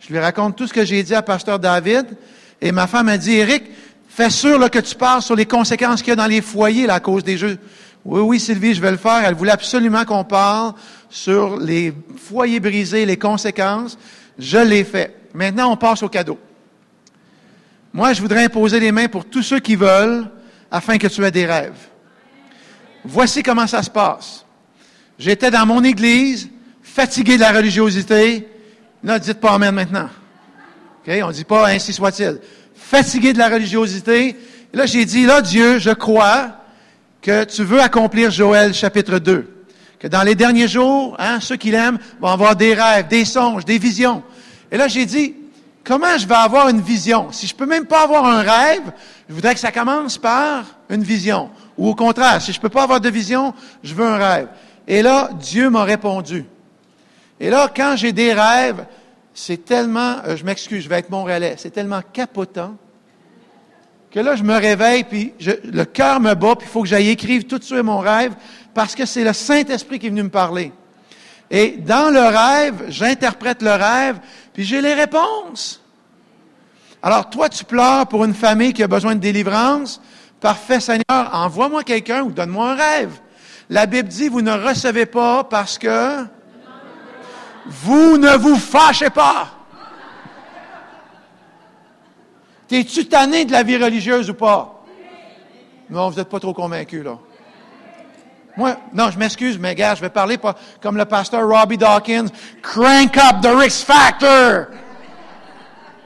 Je lui raconte tout ce que j'ai dit à pasteur David. Et ma femme a dit, Eric, fais sûr que tu parles sur les conséquences qu'il y a dans les foyers là, à cause des jeux. Oui, oui, Sylvie, je vais le faire. Elle voulait absolument qu'on parle sur les foyers brisés, les conséquences. Je l'ai fait. Maintenant, on passe au cadeau. Moi, je voudrais imposer les mains pour tous ceux qui veulent afin que tu aies des rêves. Voici comment ça se passe. J'étais dans mon église, fatigué de la religiosité. Là, dites pas Amen maintenant. OK? On dit pas ainsi soit-il. Fatigué de la religiosité. là, j'ai dit, là, Dieu, je crois que tu veux accomplir Joël chapitre 2. Que dans les derniers jours, hein, ceux qui l'aiment vont avoir des rêves, des songes, des visions. Et là, j'ai dit, comment je vais avoir une vision? Si je peux même pas avoir un rêve, je voudrais que ça commence par une vision. Ou au contraire, si je peux pas avoir de vision, je veux un rêve. Et là, Dieu m'a répondu. Et là, quand j'ai des rêves, c'est tellement, euh, je m'excuse, je vais être mon relais, c'est tellement capotant que là, je me réveille, puis le cœur me bat, puis il faut que j'aille écrire tout de suite mon rêve, parce que c'est le Saint-Esprit qui est venu me parler. Et dans le rêve, j'interprète le rêve, puis j'ai les réponses. Alors, toi, tu pleures pour une famille qui a besoin de délivrance. Parfait, Seigneur, envoie-moi quelqu'un ou donne-moi un rêve. La Bible dit, vous ne recevez pas parce que vous ne vous fâchez pas. T'es-tu tanné de la vie religieuse ou pas? Non, vous n'êtes pas trop convaincu, là. Moi, non, je m'excuse, mais gars, je vais parler pas comme le pasteur Robbie Dawkins. Crank up the risk factor!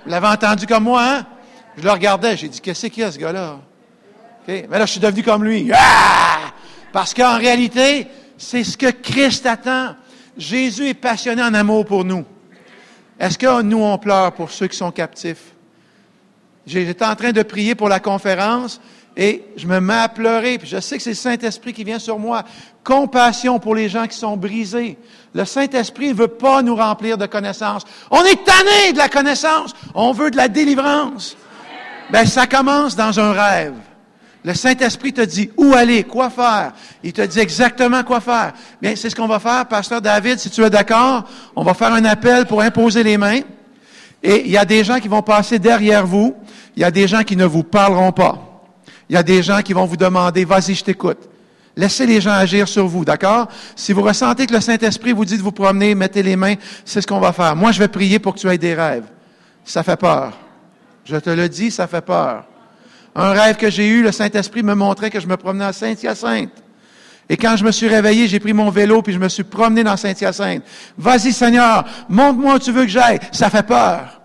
Vous l'avez entendu comme moi, hein? Je le regardais, j'ai dit, qu'est-ce qu'il y a, ce gars-là? Mais là, je suis devenu comme lui. Ah! Parce qu'en réalité, c'est ce que Christ attend. Jésus est passionné en amour pour nous. Est-ce que nous, on pleure pour ceux qui sont captifs? J'étais en train de prier pour la conférence et je me mets à pleurer. Puis je sais que c'est le Saint-Esprit qui vient sur moi. Compassion pour les gens qui sont brisés. Le Saint-Esprit ne veut pas nous remplir de connaissances. On est tanné de la connaissance. On veut de la délivrance. Ben, ça commence dans un rêve. Le Saint-Esprit te dit où aller, quoi faire. Il te dit exactement quoi faire. Bien, c'est ce qu'on va faire, Pasteur David, si tu es d'accord. On va faire un appel pour imposer les mains. Et il y a des gens qui vont passer derrière vous. Il y a des gens qui ne vous parleront pas. Il y a des gens qui vont vous demander, vas-y, je t'écoute. Laissez les gens agir sur vous, d'accord? Si vous ressentez que le Saint-Esprit vous dit de vous promener, mettez les mains, c'est ce qu'on va faire. Moi, je vais prier pour que tu aies des rêves. Ça fait peur. Je te le dis, ça fait peur. Un rêve que j'ai eu, le Saint-Esprit me montrait que je me promenais à Saint-Hyacinthe. Et quand je me suis réveillé, j'ai pris mon vélo puis je me suis promené dans Saint-Hyacinthe. Vas-y, Seigneur, montre-moi où tu veux que j'aille. Ça fait peur.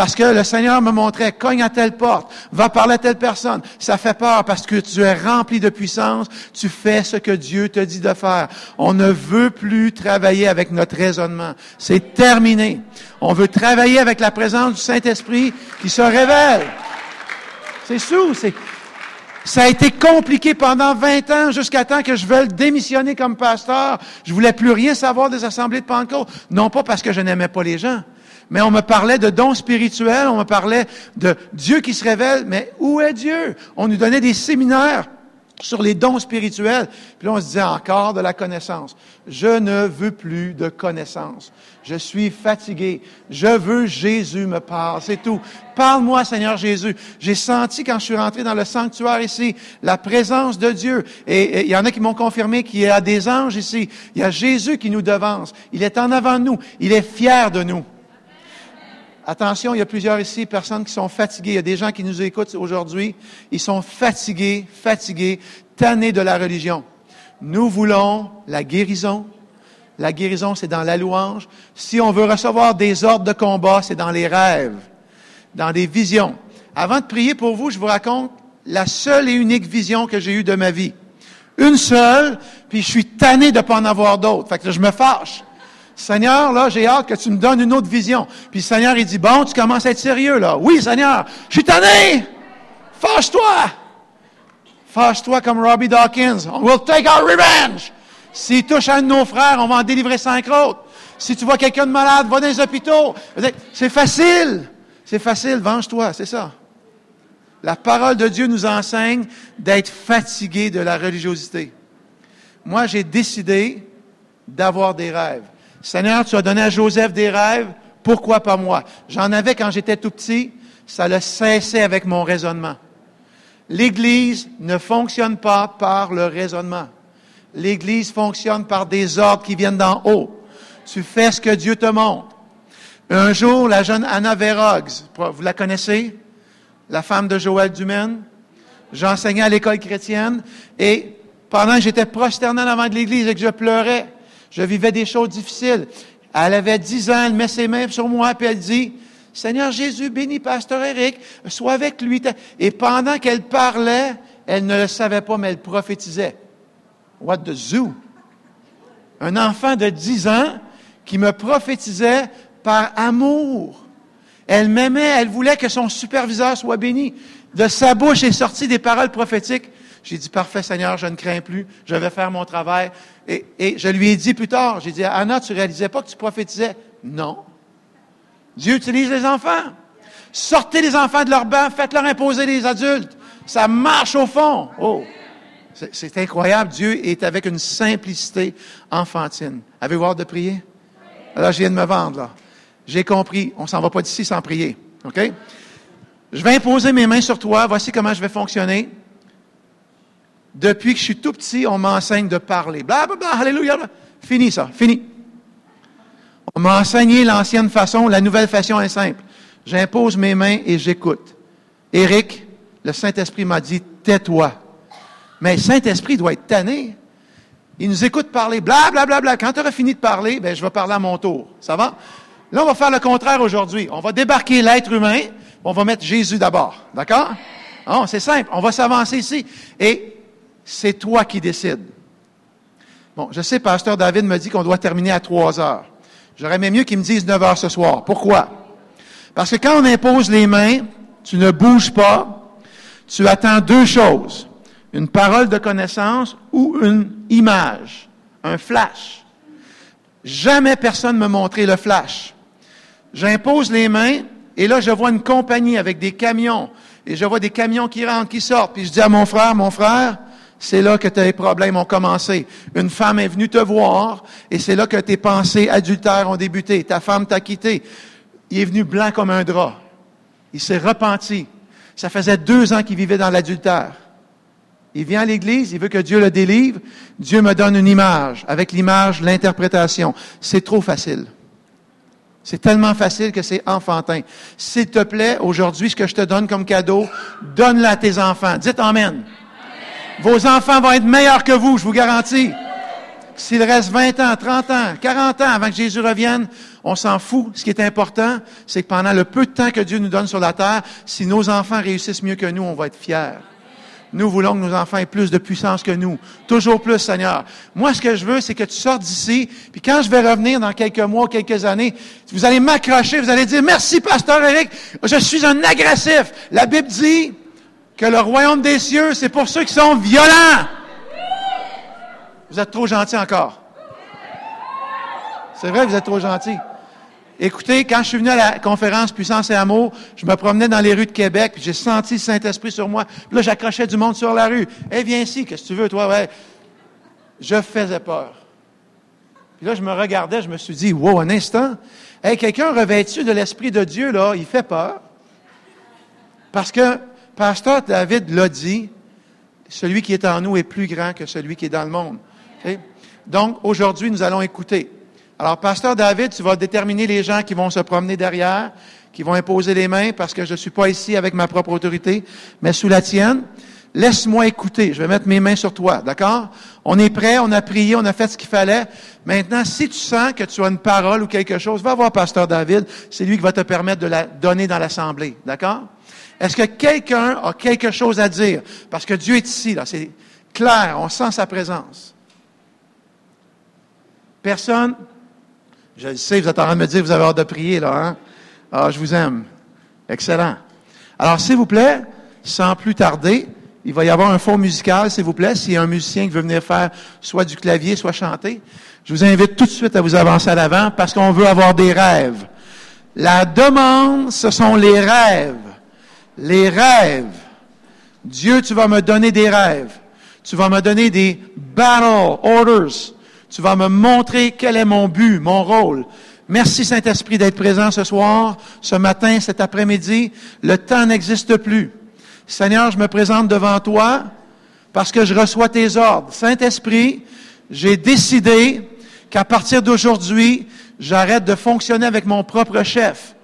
Parce que le Seigneur me montrait, cogne à telle porte, va parler à telle personne. Ça fait peur parce que tu es rempli de puissance, tu fais ce que Dieu te dit de faire. On ne veut plus travailler avec notre raisonnement. C'est terminé. On veut travailler avec la présence du Saint-Esprit qui se révèle. C'est sous, c'est, ça a été compliqué pendant 20 ans jusqu'à temps que je veuille démissionner comme pasteur. Je voulais plus rien savoir des assemblées de Pentecôte. Non pas parce que je n'aimais pas les gens, mais on me parlait de dons spirituels, on me parlait de Dieu qui se révèle, mais où est Dieu? On nous donnait des séminaires sur les dons spirituels. Puis là, on se disait encore de la connaissance. Je ne veux plus de connaissance. Je suis fatigué. Je veux Jésus me parle. C'est tout. Parle-moi, Seigneur Jésus. J'ai senti quand je suis rentré dans le sanctuaire ici, la présence de Dieu. Et il y en a qui m'ont confirmé qu'il y a des anges ici. Il y a Jésus qui nous devance. Il est en avant de nous. Il est fier de nous. Attention, il y a plusieurs ici, personnes qui sont fatiguées. Il y a des gens qui nous écoutent aujourd'hui. Ils sont fatigués, fatigués, tannés de la religion. Nous voulons la guérison. La guérison, c'est dans la louange. Si on veut recevoir des ordres de combat, c'est dans les rêves, dans des visions. Avant de prier pour vous, je vous raconte la seule et unique vision que j'ai eue de ma vie. Une seule, puis je suis tanné de ne pas en avoir d'autres. Fait que je me fâche. Seigneur, là, j'ai hâte que tu me donnes une autre vision. Puis le Seigneur, il dit, bon, tu commences à être sérieux, là. Oui, Seigneur, je suis tanné! Fâche-toi! Fâche-toi comme Robbie Dawkins. We'll take our revenge! S'il touche un de nos frères, on va en délivrer cinq autres. Si tu vois quelqu'un de malade, va dans les hôpitaux. C'est facile. C'est facile, venge-toi, c'est ça. La parole de Dieu nous enseigne d'être fatigué de la religiosité. Moi, j'ai décidé d'avoir des rêves. Seigneur, tu as donné à Joseph des rêves, pourquoi pas moi? J'en avais quand j'étais tout petit, ça le cessait avec mon raisonnement. L'Église ne fonctionne pas par le raisonnement. L'Église fonctionne par des ordres qui viennent d'en haut. Tu fais ce que Dieu te montre. Un jour, la jeune Anna Verrogs, vous la connaissez? La femme de Joël Dumaine. J'enseignais à l'école chrétienne et pendant que j'étais prosterné devant de l'Église et que je pleurais, je vivais des choses difficiles. Elle avait dix ans, elle met ses mains sur moi et elle dit, Seigneur Jésus, bénis Pasteur Eric, sois avec lui. Et pendant qu'elle parlait, elle ne le savait pas, mais elle prophétisait. What the zoo? Un enfant de dix ans qui me prophétisait par amour. Elle m'aimait, elle voulait que son superviseur soit béni. De sa bouche est sorti des paroles prophétiques. J'ai dit, parfait Seigneur, je ne crains plus, je vais faire mon travail. Et, et je lui ai dit plus tard, j'ai dit, Anna, tu réalisais pas que tu prophétisais? Non. Dieu utilise les enfants. Sortez les enfants de leur banc, faites-leur imposer les adultes. Ça marche au fond. Oh, c'est incroyable. Dieu est avec une simplicité enfantine. Avez-vous hâte de prier? Alors, je viens de me vendre, là. J'ai compris. On s'en va pas d'ici sans prier. OK? Je vais imposer mes mains sur toi. Voici comment je vais fonctionner. Depuis que je suis tout petit, on m'enseigne de parler. Blablabla, alléluia. Fini ça, fini. On m'a enseigné l'ancienne façon, la nouvelle façon est simple. J'impose mes mains et j'écoute. Éric, le Saint-Esprit m'a dit, tais-toi. Mais le Saint-Esprit doit être tanné. Il nous écoute parler, blablabla. Bla, bla, bla. Quand tu auras fini de parler, ben, je vais parler à mon tour. Ça va? Là, on va faire le contraire aujourd'hui. On va débarquer l'être humain, on va mettre Jésus d'abord. D'accord? Non, c'est simple. On va s'avancer ici. Et c'est toi qui décides. Bon, je sais, Pasteur David me dit qu'on doit terminer à 3 heures. J'aurais aimé mieux qu'il me dise 9 heures ce soir. Pourquoi? Parce que quand on impose les mains, tu ne bouges pas, tu attends deux choses. Une parole de connaissance ou une image, un flash. Jamais personne ne m'a montré le flash. J'impose les mains et là, je vois une compagnie avec des camions et je vois des camions qui rentrent, qui sortent. Puis je dis à mon frère, mon frère, c'est là que tes problèmes ont commencé. Une femme est venue te voir et c'est là que tes pensées adultères ont débuté. Ta femme t'a quitté. Il est venu blanc comme un drap. Il s'est repenti. Ça faisait deux ans qu'il vivait dans l'adultère. Il vient à l'église, il veut que Dieu le délivre. Dieu me donne une image. Avec l'image, l'interprétation. C'est trop facile. C'est tellement facile que c'est enfantin. S'il te plaît, aujourd'hui, ce que je te donne comme cadeau, donne-le à tes enfants. Dites Amen. Vos enfants vont être meilleurs que vous, je vous garantis. S'il reste 20 ans, 30 ans, 40 ans avant que Jésus revienne, on s'en fout. Ce qui est important, c'est que pendant le peu de temps que Dieu nous donne sur la terre, si nos enfants réussissent mieux que nous, on va être fiers. Nous voulons que nos enfants aient plus de puissance que nous. Toujours plus, Seigneur. Moi, ce que je veux, c'est que tu sortes d'ici, puis quand je vais revenir dans quelques mois, quelques années, vous allez m'accrocher, vous allez dire, merci, pasteur Eric, je suis un agressif. La Bible dit, que le royaume des cieux, c'est pour ceux qui sont violents. Vous êtes trop gentils encore. C'est vrai, vous êtes trop gentils. Écoutez, quand je suis venu à la conférence Puissance et Amour, je me promenais dans les rues de Québec, j'ai senti le Saint-Esprit sur moi. Puis là, j'accrochais du monde sur la rue. Eh, viens ici, qu'est-ce que tu veux, toi? Ouais. Je faisais peur. Puis là, je me regardais, je me suis dit, wow, un instant. Hey, quelqu'un revêtu de l'Esprit de Dieu, là, il fait peur. Parce que Pasteur David l'a dit, celui qui est en nous est plus grand que celui qui est dans le monde. Donc, aujourd'hui, nous allons écouter. Alors, Pasteur David, tu vas déterminer les gens qui vont se promener derrière, qui vont imposer les mains, parce que je ne suis pas ici avec ma propre autorité, mais sous la tienne. Laisse-moi écouter. Je vais mettre mes mains sur toi. D'accord? On est prêt, on a prié, on a fait ce qu'il fallait. Maintenant, si tu sens que tu as une parole ou quelque chose, va voir Pasteur David. C'est lui qui va te permettre de la donner dans l'Assemblée. D'accord? Est-ce que quelqu'un a quelque chose à dire? Parce que Dieu est ici, là. C'est clair. On sent sa présence. Personne? Je le sais, vous êtes en train de me dire vous avez hâte de prier, là, hein? Ah, je vous aime. Excellent. Alors, s'il vous plaît, sans plus tarder, il va y avoir un fond musical, s'il vous plaît. S'il y a un musicien qui veut venir faire soit du clavier, soit chanter, je vous invite tout de suite à vous avancer à l'avant parce qu'on veut avoir des rêves. La demande, ce sont les rêves. Les rêves. Dieu, tu vas me donner des rêves. Tu vas me donner des battle orders. Tu vas me montrer quel est mon but, mon rôle. Merci Saint-Esprit d'être présent ce soir, ce matin, cet après-midi. Le temps n'existe plus. Seigneur, je me présente devant toi parce que je reçois tes ordres. Saint-Esprit, j'ai décidé qu'à partir d'aujourd'hui, j'arrête de fonctionner avec mon propre chef.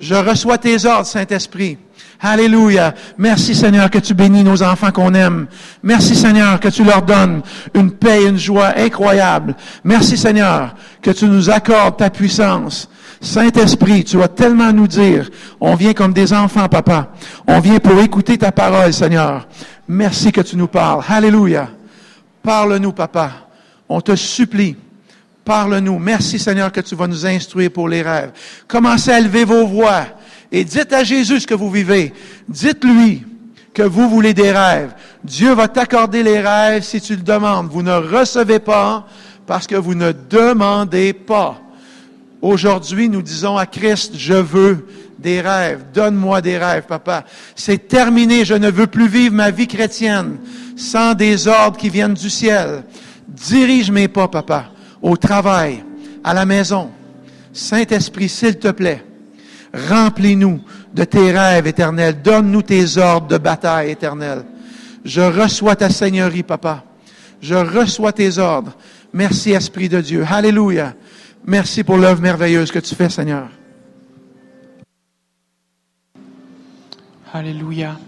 Je reçois tes ordres, Saint-Esprit. Alléluia. Merci Seigneur que tu bénis nos enfants qu'on aime. Merci Seigneur que tu leur donnes une paix et une joie incroyable. Merci Seigneur que tu nous accordes ta puissance. Saint-Esprit, tu vas tellement nous dire, on vient comme des enfants, papa. On vient pour écouter ta parole, Seigneur. Merci que tu nous parles. Alléluia. Parle-nous, papa. On te supplie. Parle-nous. Merci, Seigneur, que tu vas nous instruire pour les rêves. Commencez à élever vos voix et dites à Jésus ce que vous vivez. Dites-lui que vous voulez des rêves. Dieu va t'accorder les rêves si tu le demandes. Vous ne recevez pas parce que vous ne demandez pas. Aujourd'hui, nous disons à Christ, je veux des rêves. Donne-moi des rêves, papa. C'est terminé. Je ne veux plus vivre ma vie chrétienne sans des ordres qui viennent du ciel. Dirige mes pas, papa, au travail, à la maison. Saint-Esprit, s'il te plaît, remplis-nous de tes rêves éternels. Donne-nous tes ordres de bataille éternelle. Je reçois ta seigneurie, papa. Je reçois tes ordres. Merci, Esprit de Dieu. Alléluia. Merci pour l'œuvre merveilleuse que tu fais, Seigneur. Alléluia.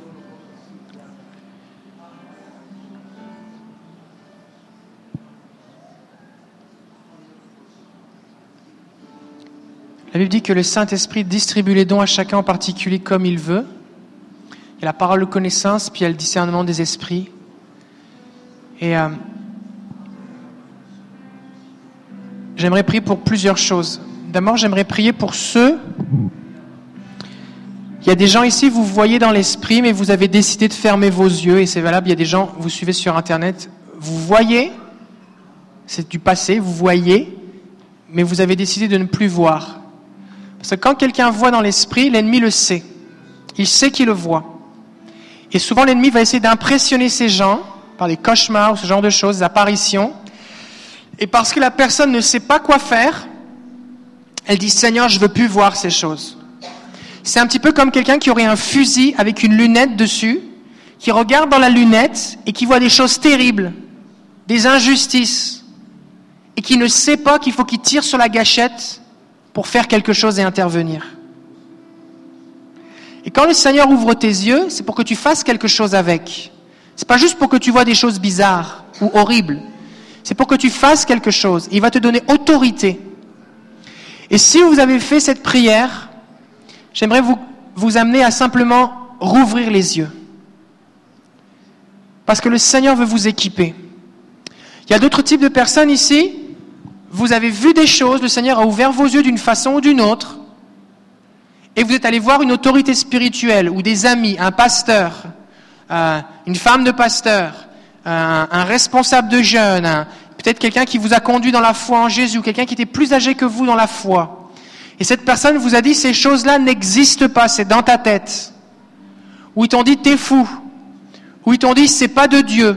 La Bible dit que le Saint-Esprit distribue les dons à chacun en particulier comme il veut. Il y a la parole de connaissance, puis il y a le discernement des esprits. Et euh, j'aimerais prier pour plusieurs choses. D'abord, j'aimerais prier pour ceux. Il y a des gens ici, vous voyez dans l'esprit, mais vous avez décidé de fermer vos yeux, et c'est valable. Il y a des gens, vous suivez sur Internet, vous voyez, c'est du passé, vous voyez, mais vous avez décidé de ne plus voir. Parce que quand quelqu'un voit dans l'esprit, l'ennemi le sait. Il sait qu'il le voit. Et souvent, l'ennemi va essayer d'impressionner ces gens par des cauchemars ou ce genre de choses, des apparitions. Et parce que la personne ne sait pas quoi faire, elle dit Seigneur, je veux plus voir ces choses. C'est un petit peu comme quelqu'un qui aurait un fusil avec une lunette dessus, qui regarde dans la lunette et qui voit des choses terribles, des injustices, et qui ne sait pas qu'il faut qu'il tire sur la gâchette pour faire quelque chose et intervenir. Et quand le Seigneur ouvre tes yeux, c'est pour que tu fasses quelque chose avec. C'est pas juste pour que tu vois des choses bizarres ou horribles. C'est pour que tu fasses quelque chose. Il va te donner autorité. Et si vous avez fait cette prière, j'aimerais vous, vous amener à simplement rouvrir les yeux. Parce que le Seigneur veut vous équiper. Il y a d'autres types de personnes ici. Vous avez vu des choses, le Seigneur a ouvert vos yeux d'une façon ou d'une autre. Et vous êtes allé voir une autorité spirituelle ou des amis, un pasteur, euh, une femme de pasteur, un, un responsable de jeunes, peut-être quelqu'un qui vous a conduit dans la foi en Jésus, quelqu'un qui était plus âgé que vous dans la foi. Et cette personne vous a dit ces choses-là n'existent pas, c'est dans ta tête. Ou ils t'ont dit t'es fou. Ou ils t'ont dit c'est pas de Dieu.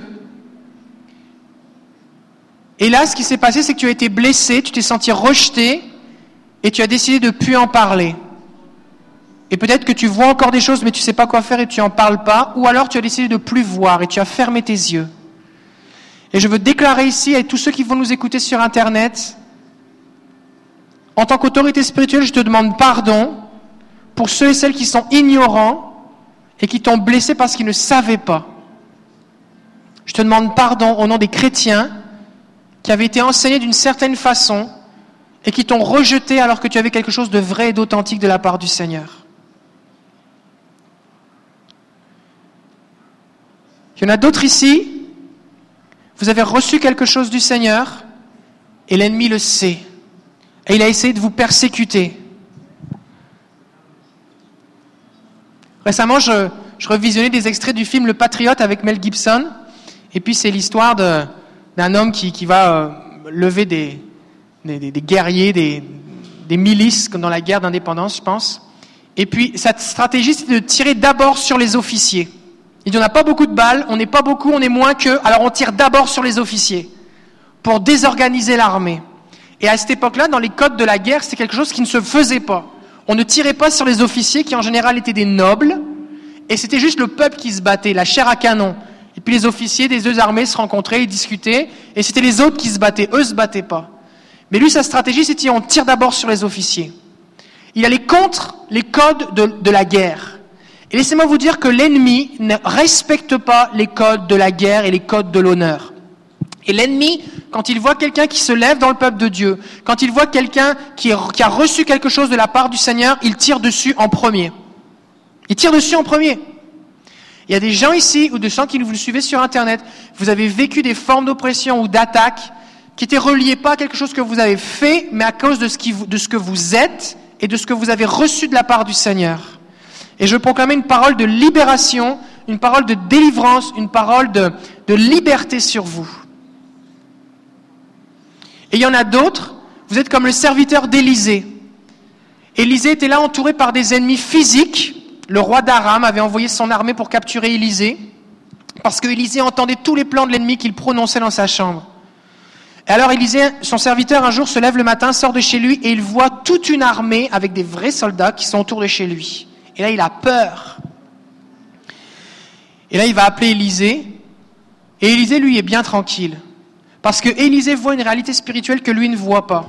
Et là, ce qui s'est passé, c'est que tu as été blessé, tu t'es senti rejeté, et tu as décidé de ne plus en parler. Et peut-être que tu vois encore des choses, mais tu ne sais pas quoi faire et tu n'en parles pas, ou alors tu as décidé de plus voir et tu as fermé tes yeux. Et je veux déclarer ici à tous ceux qui vont nous écouter sur Internet, en tant qu'autorité spirituelle, je te demande pardon pour ceux et celles qui sont ignorants et qui t'ont blessé parce qu'ils ne savaient pas. Je te demande pardon au nom des chrétiens qui avaient été enseignés d'une certaine façon et qui t'ont rejeté alors que tu avais quelque chose de vrai et d'authentique de la part du Seigneur. Il y en a d'autres ici, vous avez reçu quelque chose du Seigneur et l'ennemi le sait. Et il a essayé de vous persécuter. Récemment, je, je revisionnais des extraits du film Le Patriote avec Mel Gibson. Et puis c'est l'histoire d'un homme qui, qui va euh, lever des, des, guerriers, des, des milices, comme dans la guerre d'indépendance, je pense. Et puis sa stratégie, c'est de tirer d'abord sur les officiers. Il dit on n'a pas beaucoup de balles, on n'est pas beaucoup, on est moins qu'eux, alors on tire d'abord sur les officiers pour désorganiser l'armée. Et à cette époque-là, dans les codes de la guerre, c'est quelque chose qui ne se faisait pas. On ne tirait pas sur les officiers qui en général étaient des nobles, et c'était juste le peuple qui se battait, la chair à canon. Et puis les officiers des deux armées se rencontraient, ils discutaient, et c'était les autres qui se battaient, eux se battaient pas. Mais lui, sa stratégie, c'était on tire d'abord sur les officiers. Il allait contre les codes de, la guerre. Et laissez-moi vous dire que l'ennemi ne respecte pas les codes de la guerre et les codes de l'honneur. Et l'ennemi, quand il voit quelqu'un qui se lève dans le peuple de Dieu, quand il voit quelqu'un qui, a reçu quelque chose de la part du Seigneur, il tire dessus en premier. Il tire dessus en premier. Il y a des gens ici, ou des gens qui vous suivez sur Internet, vous avez vécu des formes d'oppression ou d'attaque qui étaient reliées pas à quelque chose que vous avez fait, mais à cause de ce, que vous êtes et de ce que vous avez reçu de la part du Seigneur. Et je proclame une parole de libération, une parole de délivrance, une parole de, de liberté sur vous. Et il y en a d'autres, vous êtes comme le serviteur d'Élysée. Élysée était là entouré par des ennemis physiques, le roi d'Aram avait envoyé son armée pour capturer Élisée, parce que Élisée entendait tous les plans de l'ennemi qu'il prononçait dans sa chambre. Et alors Élisée, son serviteur, un jour se lève le matin, sort de chez lui, et il voit toute une armée avec des vrais soldats qui sont autour de chez lui. Et là, il a peur. Et là, il va appeler Élisée, et Élisée, lui, est bien tranquille. Parce que Élisée voit une réalité spirituelle que lui ne voit pas.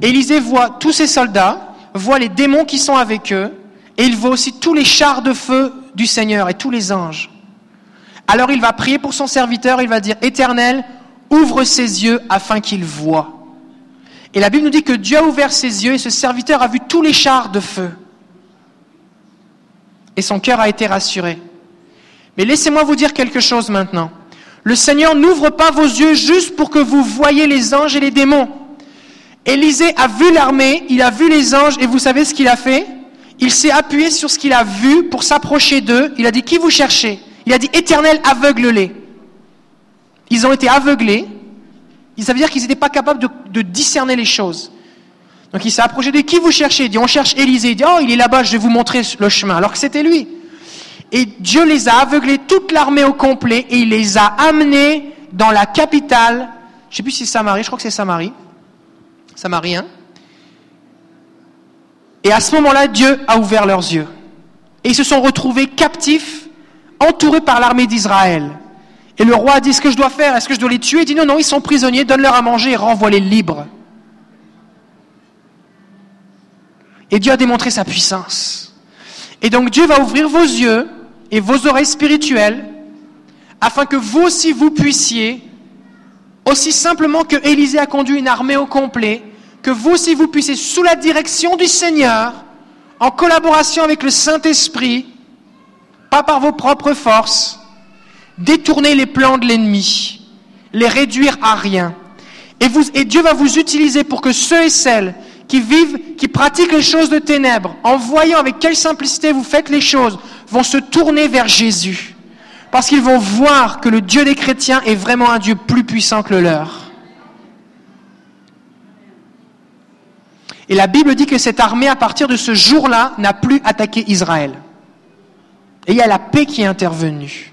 Élisée voit tous ses soldats, voit les démons qui sont avec eux, et il voit aussi tous les chars de feu du Seigneur et tous les anges. Alors il va prier pour son serviteur, il va dire, Éternel, ouvre ses yeux afin qu'il voie. Et la Bible nous dit que Dieu a ouvert ses yeux et ce serviteur a vu tous les chars de feu. Et son cœur a été rassuré. Mais laissez-moi vous dire quelque chose maintenant. Le Seigneur n'ouvre pas vos yeux juste pour que vous voyez les anges et les démons. Élisée a vu l'armée, il a vu les anges, et vous savez ce qu'il a fait? Il s'est appuyé sur ce qu'il a vu pour s'approcher d'eux. Il a dit, qui vous cherchez? Il a dit, éternel, aveugle-les. Ils ont été aveuglés. Ça veut dire qu'ils n'étaient pas capables de, discerner les choses. Donc il s'est approché de qui vous cherchez? Il dit, on cherche Élisée. Il dit, oh, il est là-bas, je vais vous montrer le chemin. Alors que c'était lui. Et Dieu les a aveuglés, toute l'armée au complet, et il les a amenés dans la capitale. Je ne sais plus si c'est Samarie, je crois que c'est Samarie. Samarie, hein? Et à ce moment-là, Dieu a ouvert leurs yeux. Et ils se sont retrouvés captifs, entourés par l'armée d'Israël. Et le roi a dit, ce que je dois faire Est-ce que je dois les tuer? Il dit, non, non, ils sont prisonniers, donne-leur à manger et renvoie-les libres. Et Dieu a démontré sa puissance. Et donc Dieu va ouvrir vos yeux et vos oreilles spirituelles afin que vous aussi vous puissiez, aussi simplement que Élisée a conduit une armée au complet, que vous aussi vous puissiez, sous la direction du Seigneur, en collaboration avec le Saint-Esprit, pas par vos propres forces, détourner les plans de l'ennemi, les réduire à rien. Et, et Dieu va vous utiliser pour que ceux et celles qui vivent, qui pratiquent les choses de ténèbres, en voyant avec quelle simplicité vous faites les choses, vont se tourner vers Jésus. Parce qu'ils vont voir que le Dieu des chrétiens est vraiment un Dieu plus puissant que le leur. Et la Bible dit que cette armée, à partir de ce jour-là, n'a plus attaqué Israël. Et il y a la paix qui est intervenue.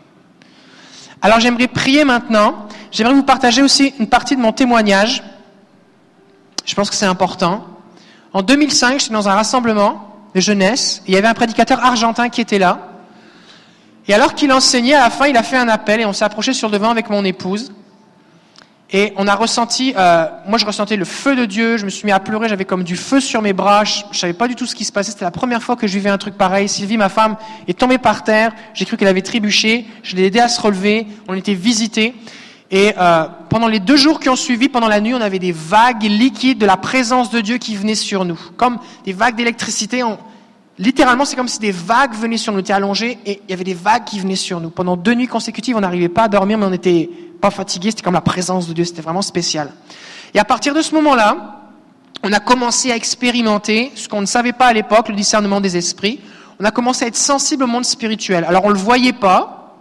Alors j'aimerais prier maintenant. J'aimerais vous partager aussi une partie de mon témoignage. Je pense que c'est important. En 2005, j'étais dans un rassemblement de jeunesse. il y avait un prédicateur argentin qui était là. Et alors qu'il enseignait, à la fin, il a fait un appel et on s'est approché sur le devant avec mon épouse. Et on a ressenti, euh, moi je ressentais le feu de Dieu, je me suis mis à pleurer, j'avais comme du feu sur mes bras, je, je savais pas du tout ce qui se passait, c'était la première fois que je vivais un truc pareil. Sylvie, ma femme, est tombée par terre, j'ai cru qu'elle avait trébuché, je l'ai aidée à se relever, on était visités. Et euh, pendant les deux jours qui ont suivi, pendant la nuit, on avait des vagues liquides de la présence de Dieu qui venaient sur nous, comme des vagues d'électricité. On... Littéralement, c'est comme si des vagues venaient sur nous. On était allongés et il y avait des vagues qui venaient sur nous. Pendant deux nuits consécutives, on n'arrivait pas à dormir, mais on n'était pas fatigué. C'était comme la présence de Dieu. C'était vraiment spécial. Et à partir de ce moment-là, on a commencé à expérimenter ce qu'on ne savait pas à l'époque, le discernement des esprits. On a commencé à être sensible au monde spirituel. Alors on le voyait pas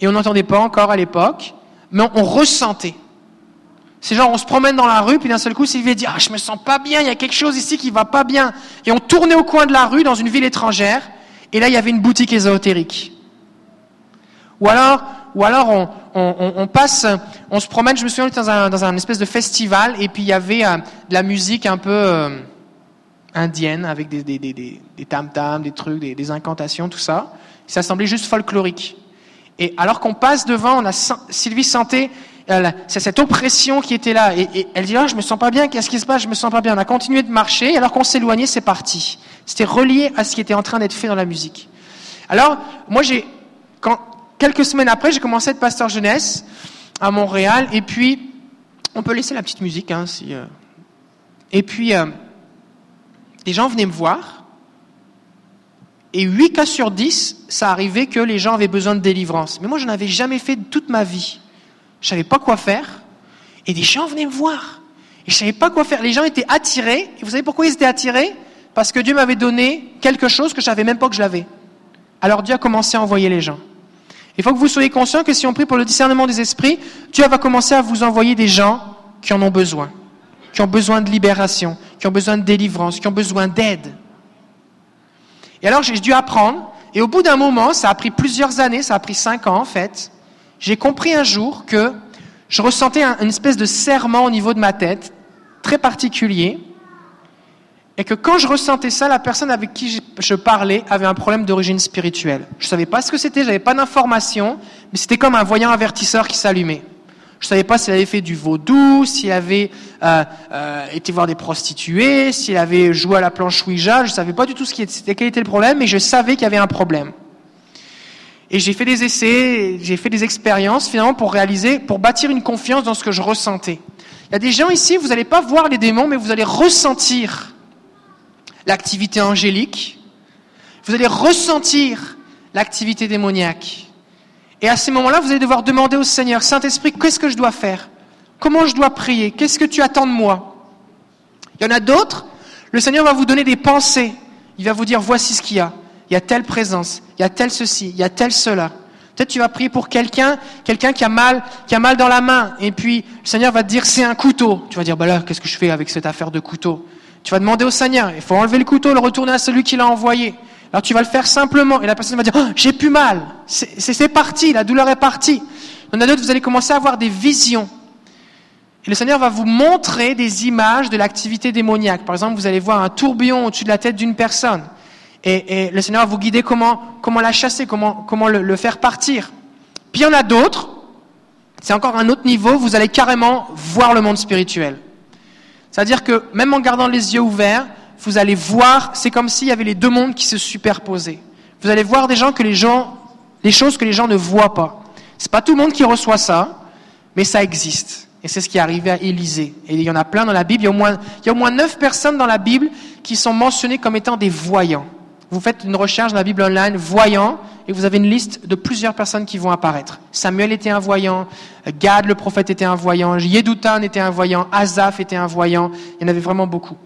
et on n'entendait pas encore à l'époque, mais on ressentait. C'est genre, on se promène dans la rue, puis d'un seul coup, Sylvie dit, ah, je me sens pas bien, il y a quelque chose ici qui va pas bien. Et on tournait au coin de la rue, dans une ville étrangère, et là, il y avait une boutique ésotérique. Ou alors, ou alors on, on, passe, on se promène, je me souviens, dans un, dans un espèce de festival, et puis il y avait euh, de la musique un peu euh, indienne, avec des, des, des, des, tam-tams, des trucs, des, incantations, tout ça. Ça semblait juste folklorique. Et alors qu'on passe devant, on a, Sylvie sentait c'est cette oppression qui était là. Et, et elle dit, ah, je me sens pas bien, qu'est-ce qui se passe, je me sens pas bien. On a continué de marcher, et alors qu'on s'éloignait, c'est parti. C'était relié à ce qui était en train d'être fait dans la musique. Alors, moi, j'ai, quand, quelques semaines après, j'ai commencé à être pasteur jeunesse à Montréal, et puis, on peut laisser la petite musique, hein, si, euh... et puis, euh, les gens venaient me voir, et 8 cas sur 10, ça arrivait que les gens avaient besoin de délivrance. Mais moi, je n'en avais jamais fait de toute ma vie. Je savais pas quoi faire. Et des gens venaient me voir. Et je savais pas quoi faire. Les gens étaient attirés. Et vous savez pourquoi ils étaient attirés? Parce que Dieu m'avait donné quelque chose que je savais même pas que je l'avais. Alors Dieu a commencé à envoyer les gens. Il faut que vous soyez conscient que si on prie pour le discernement des esprits, Dieu va commencer à vous envoyer des gens qui en ont besoin, qui ont besoin de libération, qui ont besoin de délivrance, qui ont besoin d'aide. Et alors j'ai dû apprendre, et au bout d'un moment, ça a pris plusieurs années, ça a pris cinq ans en fait, j'ai compris un jour que je ressentais un, une espèce de serment au niveau de ma tête, très particulier, et que quand je ressentais ça, la personne avec qui je, je parlais avait un problème d'origine spirituelle. Je savais pas ce que c'était, j'avais pas d'informations, mais c'était comme un voyant avertisseur qui s'allumait. Je savais pas s'il avait fait du vaudou, s'il avait euh, euh, été voir des prostituées, s'il avait joué à la planche Ouija. Je savais pas du tout ce qui était, quel était le problème, mais je savais qu'il y avait un problème. Et j'ai fait des essais, j'ai fait des expériences finalement pour réaliser, pour bâtir une confiance dans ce que je ressentais. Il y a des gens ici, vous n'allez pas voir les démons, mais vous allez ressentir l'activité angélique. Vous allez ressentir l'activité démoniaque. Et à ces moments-là, vous allez devoir demander au Seigneur, Saint-Esprit, qu'est-ce que je dois faire? Comment je dois prier? Qu'est-ce que tu attends de moi? Il y en a d'autres, le Seigneur va vous donner des pensées. Il va vous dire, voici ce qu'il y a. Il y a telle présence, il y a tel ceci, il y a tel cela. Peut-être tu vas prier pour quelqu'un, quelqu'un qui a mal, qui a mal dans la main, et puis le Seigneur va te dire c'est un couteau. Tu vas dire bah là qu'est-ce que je fais avec cette affaire de couteau? Tu vas demander au Seigneur, il faut enlever le couteau, le retourner à celui qui l'a envoyé. Alors tu vas le faire simplement, et la personne va dire oh, j'ai plus mal, c'est parti, la douleur est partie. En a d'autres, vous allez commencer à avoir des visions. Et le Seigneur va vous montrer des images de l'activité démoniaque. Par exemple, vous allez voir un tourbillon au-dessus de la tête d'une personne. Et, et, le Seigneur va vous guider comment, comment la chasser, comment, comment le, le faire partir. Puis il y en a d'autres, c'est encore un autre niveau, vous allez carrément voir le monde spirituel. C'est-à-dire que même en gardant les yeux ouverts, vous allez voir, c'est comme s'il y avait les deux mondes qui se superposaient. Vous allez voir des gens que les gens, les choses que les gens ne voient pas. C'est pas tout le monde qui reçoit ça, mais ça existe. Et c'est ce qui est arrivé à Élisée. Et il y en a plein dans la Bible. Il y a au moins, il y a au moins neuf personnes dans la Bible qui sont mentionnées comme étant des voyants. Vous faites une recherche dans la Bible online, voyant, et vous avez une liste de plusieurs personnes qui vont apparaître. Samuel était un voyant, Gad le prophète était un voyant, Yedoutan était un voyant, Azaph était un voyant, il y en avait vraiment beaucoup.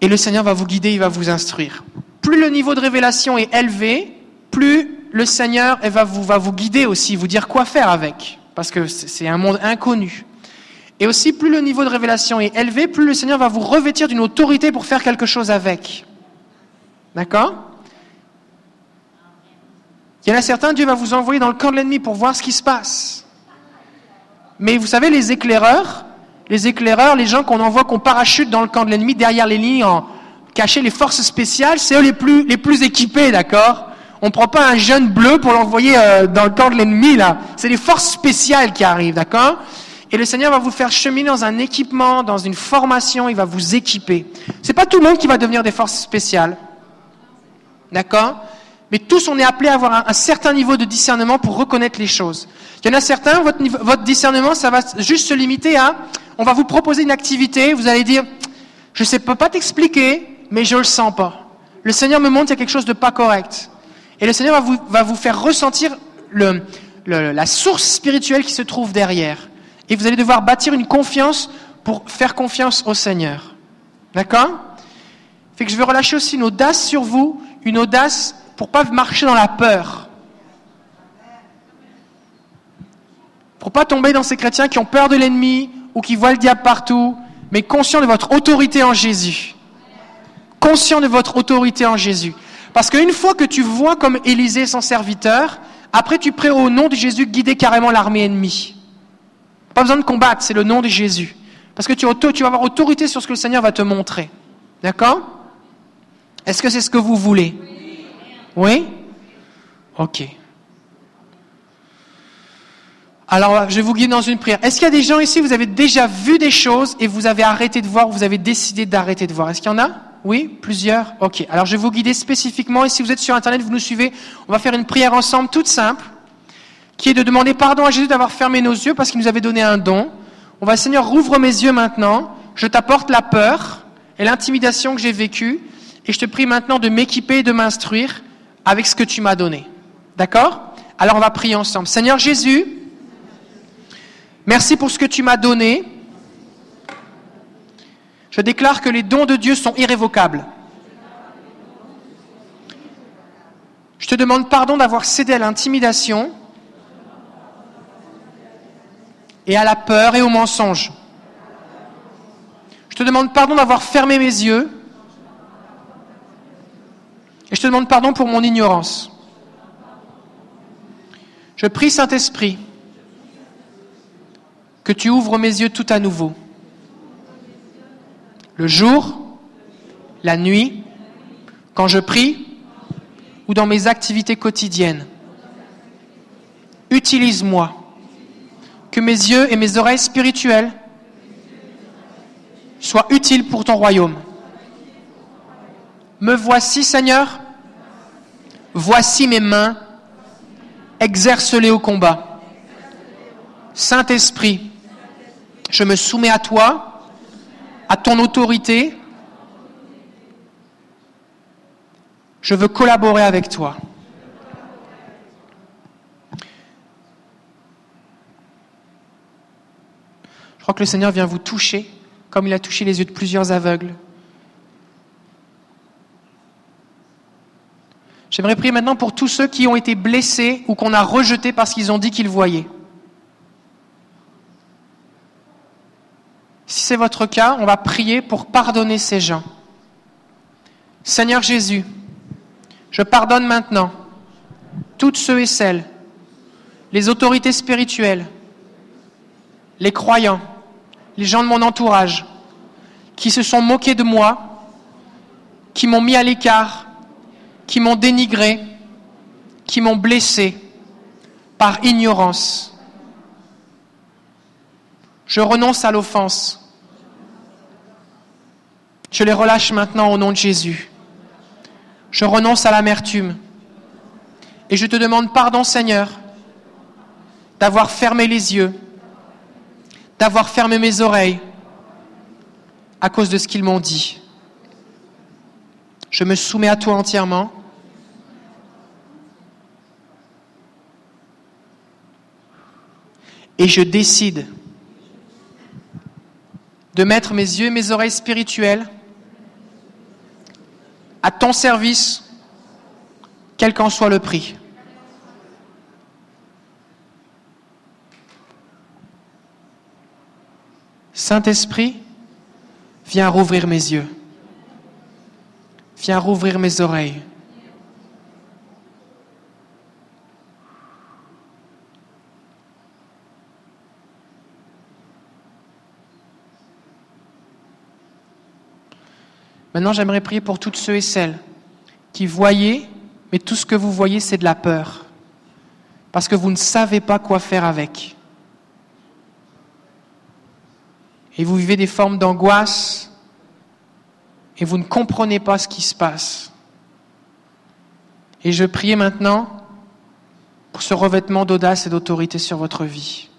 Et le Seigneur va vous guider, il va vous instruire. Plus le niveau de révélation est élevé, plus le Seigneur va vous, va vous guider aussi, vous dire quoi faire avec, parce que c'est un monde inconnu. Et aussi, plus le niveau de révélation est élevé, plus le Seigneur va vous revêtir d'une autorité pour faire quelque chose avec. D'accord? Il y en a certains, Dieu va vous envoyer dans le camp de l'ennemi pour voir ce qui se passe. Mais vous savez, les éclaireurs, les éclaireurs, les gens qu'on envoie, qu'on parachute dans le camp de l'ennemi, derrière les lignes, en cacher les forces spéciales, c'est eux les plus, les plus équipés, d'accord? On ne prend pas un jeune bleu pour l'envoyer euh, dans le camp de l'ennemi, là. C'est des forces spéciales qui arrivent, d'accord? Et le Seigneur va vous faire cheminer dans un équipement, dans une formation, il va vous équiper. C'est pas tout le monde qui va devenir des forces spéciales. D'accord? Mais tous, on est appelés à avoir un, certain niveau de discernement pour reconnaître les choses. Il y en a certains, votre, votre discernement, ça va juste se limiter à, on va vous proposer une activité, vous allez dire, je ne peux pas t'expliquer, mais je le sens pas. Le Seigneur me montre qu'il y a quelque chose de pas correct. Et le Seigneur va vous, faire ressentir la source spirituelle qui se trouve derrière. Et vous allez devoir bâtir une confiance pour faire confiance au Seigneur. D'accord? Fait que je vais relâcher aussi une audace sur vous, une audace pour pas marcher dans la peur. Pour pas tomber dans ces chrétiens qui ont peur de l'ennemi ou qui voient le diable partout, mais conscients de votre autorité en Jésus. Conscient de votre autorité en Jésus. Parce qu'une fois que tu vois comme Élisée son serviteur, après tu pries au nom de Jésus guider carrément l'armée ennemie. Pas besoin de combattre, c'est le nom de Jésus. Parce que tu, tu vas avoir autorité sur ce que le Seigneur va te montrer. D'accord? Est-ce que c'est ce que vous voulez? Oui? Ok. Alors, je vais vous guider dans une prière. Est-ce qu'il y a des gens ici, vous avez déjà vu des choses et vous avez arrêté de voir, ou vous avez décidé d'arrêter de voir? Est-ce qu'il y en a? Oui? Plusieurs? Ok. Alors, je vais vous guider spécifiquement, et si vous êtes sur Internet, vous nous suivez, on va faire une prière ensemble toute simple, qui est de demander pardon à Jésus d'avoir fermé nos yeux parce qu'il nous avait donné un don. On va, Seigneur, rouvre mes yeux maintenant, je t'apporte la peur et l'intimidation que j'ai vécue, et je te prie maintenant de m'équiper et de m'instruire avec ce que tu m'as donné. D'accord? Alors, on va prier ensemble. Seigneur Jésus, Merci pour ce que tu m'as donné. Je déclare que les dons de Dieu sont irrévocables. Je te demande pardon d'avoir cédé à l'intimidation et à la peur et au mensonge. Je te demande pardon d'avoir fermé mes yeux et je te demande pardon pour mon ignorance. Je prie Saint-Esprit que tu ouvres mes yeux tout à nouveau. Le jour, la nuit, quand je prie ou dans mes activités quotidiennes. Utilise-moi. Que mes yeux et mes oreilles spirituelles soient utiles pour ton royaume. Me voici, Seigneur. Voici mes mains. Exerce-les au combat. Saint-Esprit, je me soumets à toi, à ton autorité. Je veux collaborer avec toi. Je crois que le Seigneur vient vous toucher comme il a touché les yeux de plusieurs aveugles. J'aimerais prier maintenant pour tous ceux qui ont été blessés ou qu'on a rejetés parce qu'ils ont dit qu'ils voyaient. Si c'est votre cas, on va prier pour pardonner ces gens. Seigneur Jésus, je pardonne maintenant toutes ceux et celles, les autorités spirituelles, les croyants, les gens de mon entourage, qui se sont moqués de moi, qui m'ont mis à l'écart, qui m'ont dénigré, qui m'ont blessé par ignorance. Je renonce à l'offense. Je les relâche maintenant au nom de Jésus. Je renonce à l'amertume. Et je te demande pardon, Seigneur, d'avoir fermé les yeux, d'avoir fermé mes oreilles à cause de ce qu'ils m'ont dit. Je me soumets à toi entièrement. Et je décide de mettre mes yeux et mes oreilles spirituelles à ton service, quel qu'en soit le prix. Saint-Esprit, viens rouvrir mes yeux, viens rouvrir mes oreilles. Maintenant, j'aimerais prier pour toutes ceux et celles qui voyaient mais tout ce que vous voyez, c'est de la peur, parce que vous ne savez pas quoi faire avec. Et vous vivez des formes d'angoisse, et vous ne comprenez pas ce qui se passe. Et je prie maintenant pour ce revêtement d'audace et d'autorité sur votre vie.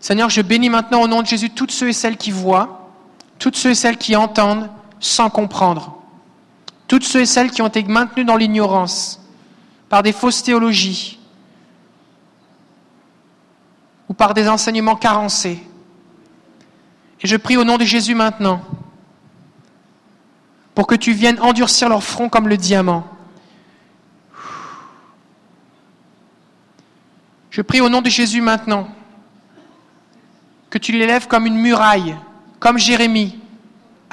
Seigneur, je bénis maintenant au nom de Jésus toutes ceux et celles qui voient, toutes ceux et celles qui entendent sans comprendre, toutes ceux et celles qui ont été maintenus dans l'ignorance par des fausses théologies ou par des enseignements carencés. Et je prie au nom de Jésus maintenant pour que tu viennes endurcir leur front comme le diamant. Je prie au nom de Jésus maintenant que tu les lèves comme une muraille, comme Jérémie,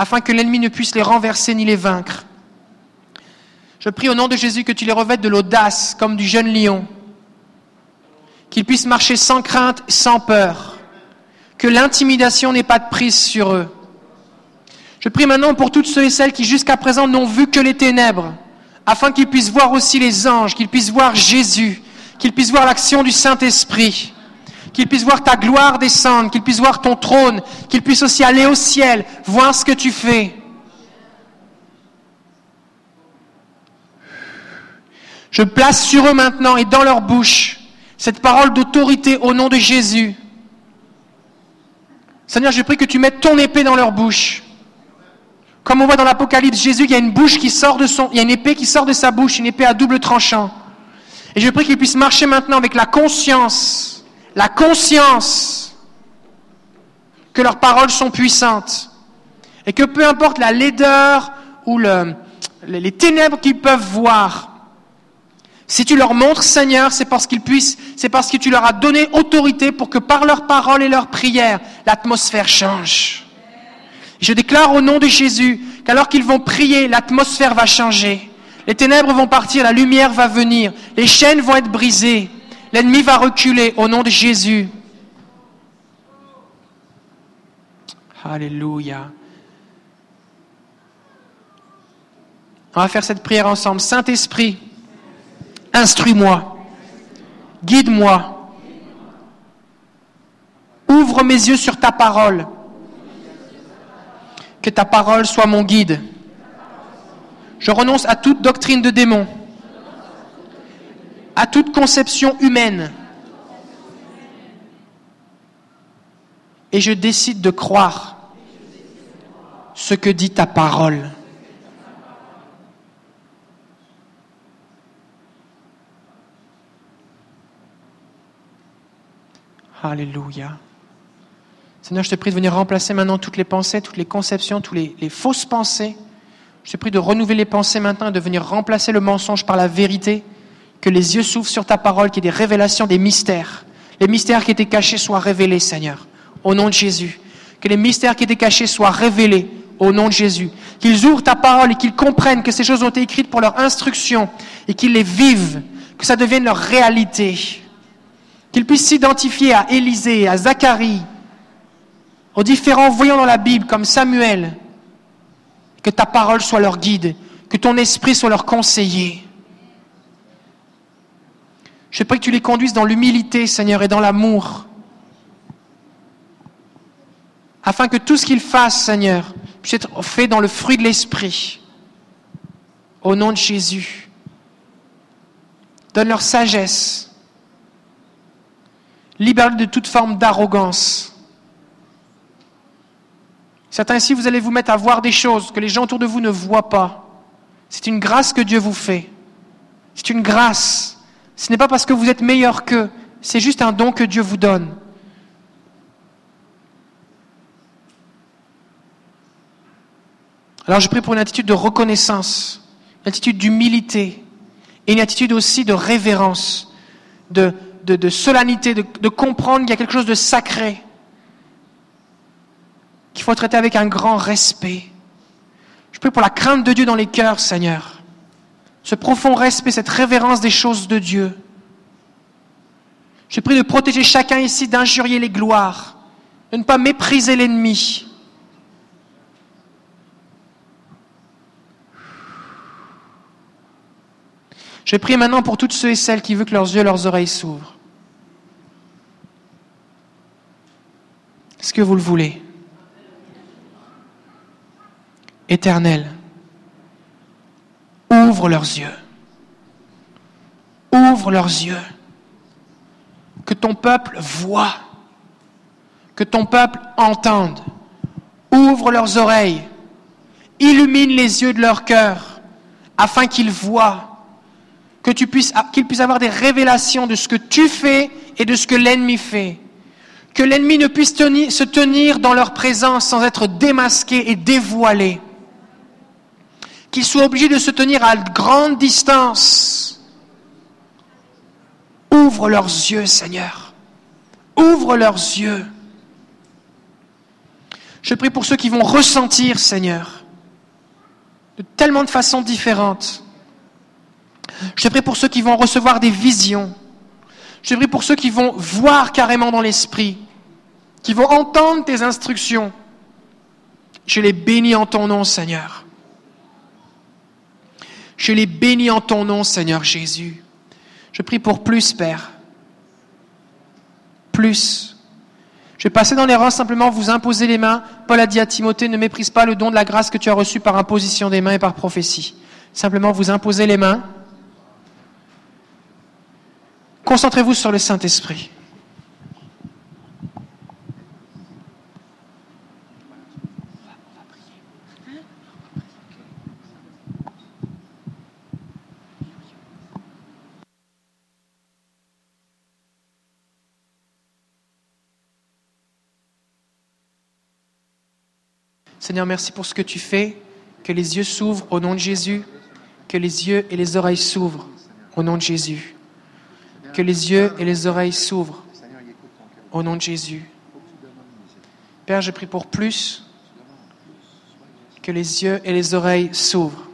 afin que l'ennemi ne puisse les renverser ni les vaincre. Je prie au nom de Jésus que tu les revêtes de l'audace comme du jeune lion, qu'ils puissent marcher sans crainte, sans peur, que l'intimidation n'ait pas de prise sur eux. Je prie maintenant pour toutes ceux et celles qui jusqu'à présent n'ont vu que les ténèbres, afin qu'ils puissent voir aussi les anges, qu'ils puissent voir Jésus, qu'ils puissent voir l'action du Saint-Esprit, qu'ils puissent voir ta gloire descendre, qu'ils puissent voir ton trône, qu'ils puissent aussi aller au ciel, voir ce que tu fais. Je place sur eux maintenant et dans leur bouche cette parole d'autorité au nom de Jésus. Seigneur, je prie que tu mettes ton épée dans leur bouche. Comme on voit dans l'Apocalypse, Jésus, il y a une bouche qui sort de son, il y a une épée qui sort de sa bouche, une épée à double tranchant. Et je prie qu'il puisse marcher maintenant avec la conscience, la conscience que leurs paroles sont puissantes. Et que peu importe la laideur ou le, les ténèbres qu'ils peuvent voir, si tu leur montres, Seigneur, c'est parce qu'ils puissent, c'est parce que tu leur as donné autorité pour que par leurs paroles et leurs prières, l'atmosphère change. Je déclare au nom de Jésus qu'alors qu'ils vont prier, l'atmosphère va changer. Les ténèbres vont partir, la lumière va venir, les chaînes vont être brisées, l'ennemi va reculer au nom de Jésus. Alléluia. On va faire cette prière ensemble. Saint-Esprit, instruis-moi, guide-moi, ouvre mes yeux sur ta parole, que ta parole soit mon guide. Je renonce à toute doctrine de démon, à toute conception humaine. Et je décide de croire ce que dit ta parole. Alléluia. Seigneur, je te prie de venir remplacer maintenant toutes les pensées, toutes les conceptions, toutes les, fausses pensées. Je te prie de renouveler les pensées maintenant et de venir remplacer le mensonge par la vérité. Que les yeux s'ouvrent sur ta parole, qu'il y ait des révélations des mystères. Les mystères qui étaient cachés soient révélés, Seigneur, au nom de Jésus. Que les mystères qui étaient cachés soient révélés au nom de Jésus. Qu'ils ouvrent ta parole et qu'ils comprennent que ces choses ont été écrites pour leur instruction et qu'ils les vivent, que ça devienne leur réalité qu'ils puissent s'identifier à Élisée, à Zacharie, aux différents voyants dans la Bible comme Samuel, que ta parole soit leur guide, que ton esprit soit leur conseiller. Je prie que tu les conduises dans l'humilité, Seigneur, et dans l'amour, afin que tout ce qu'ils fassent, Seigneur, puisse être fait dans le fruit de l'esprit. Au nom de Jésus. Donne leur sagesse libérez de toute forme d'arrogance. Certains ici, vous allez vous mettre à voir des choses que les gens autour de vous ne voient pas. C'est une grâce que Dieu vous fait. C'est une grâce. Ce n'est pas parce que vous êtes meilleur qu'eux, c'est juste un don que Dieu vous donne. Alors je prie pour une attitude de reconnaissance, une attitude d'humilité et une attitude aussi de révérence, de, solennité, de comprendre qu'il y a quelque chose de sacré, qu'il faut traiter avec un grand respect. Je prie pour la crainte de Dieu dans les cœurs, Seigneur. Ce profond respect, cette révérence des choses de Dieu. Je prie de protéger chacun ici d'injurier les gloires, de ne pas mépriser l'ennemi. Je prie maintenant pour toutes ceux et celles qui veulent que leurs yeux et leurs oreilles s'ouvrent. Est-ce que vous le voulez? Éternel, ouvre leurs yeux. Ouvre leurs yeux. Que ton peuple voit. Que ton peuple entende. Ouvre leurs oreilles. Illumine les yeux de leur cœur afin qu'ils voient. Qu'ils puissent avoir des révélations de ce que tu fais et de ce que l'ennemi fait. Que l'ennemi ne puisse se tenir dans leur présence sans être démasqué et dévoilé. Qu'ils soient obligés de se tenir à grande distance. Ouvre leurs yeux, Seigneur. Ouvre leurs yeux. Je prie pour ceux qui vont ressentir, Seigneur, de tellement de façons différentes. Je prie pour ceux qui vont recevoir des visions. Je prie pour ceux qui vont voir carrément dans l'esprit, qui vont entendre tes instructions. Je les bénis en ton nom, Seigneur. Je les bénis en ton nom, Seigneur Jésus. Je prie pour plus, Père. Plus. Je vais passer dans les rangs, simplement vous imposer les mains. Paul a dit à Timothée, ne méprise pas le don de la grâce que tu as reçu par imposition des mains et par prophétie. Simplement vous imposer les mains. Concentrez-vous sur le Saint-Esprit. Seigneur, merci pour ce que tu fais. Que les yeux s'ouvrent au nom de Jésus. Que les yeux et les oreilles s'ouvrent au nom de Jésus. Que les yeux et les oreilles s'ouvrent au nom de Jésus. Père, je prie pour plus. Que les yeux et les oreilles s'ouvrent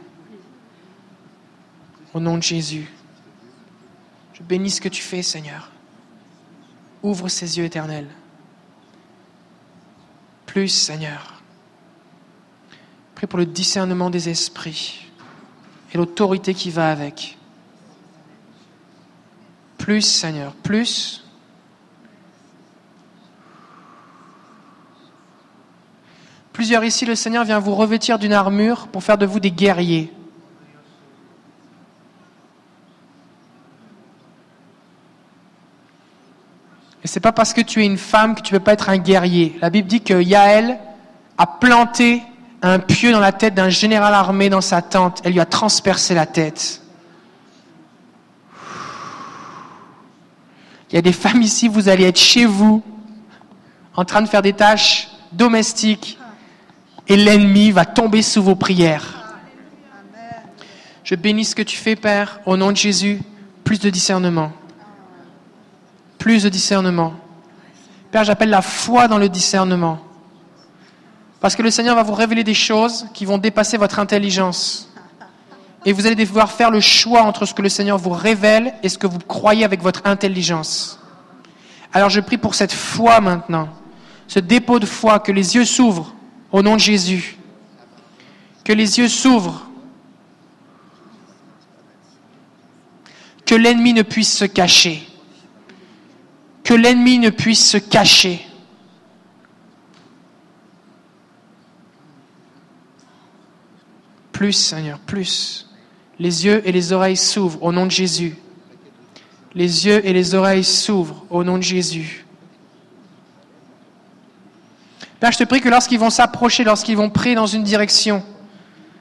au nom de Jésus. Je bénis ce que tu fais, Seigneur. Ouvre ces yeux éternels. Plus, Seigneur. Pour le discernement des esprits et l'autorité qui va avec. Plus, Seigneur, plus. Plusieurs ici, le Seigneur vient vous revêtir d'une armure pour faire de vous des guerriers. Et c'est pas parce que tu es une femme que tu ne peux pas être un guerrier. La Bible dit que Yaël a planté un pieu dans la tête d'un général armé dans sa tente. Elle lui a transpercé la tête. Il y a des femmes ici, vous allez être chez vous, en train de faire des tâches domestiques, et l'ennemi va tomber sous vos prières. Je bénis ce que tu fais, Père, au nom de Jésus, plus de discernement. Plus de discernement. Père, j'appelle la foi dans le discernement. Parce que le Seigneur va vous révéler des choses qui vont dépasser votre intelligence. Et vous allez devoir faire le choix entre ce que le Seigneur vous révèle et ce que vous croyez avec votre intelligence. Alors je prie pour cette foi maintenant, ce dépôt de foi, que les yeux s'ouvrent au nom de Jésus. Que les yeux s'ouvrent. Que l'ennemi ne puisse se cacher. Que l'ennemi ne puisse se cacher. Plus, Seigneur, plus. Les yeux et les oreilles s'ouvrent au nom de Jésus. Les yeux et les oreilles s'ouvrent au nom de Jésus. Père, je te prie que lorsqu'ils vont s'approcher, lorsqu'ils vont prier dans une direction,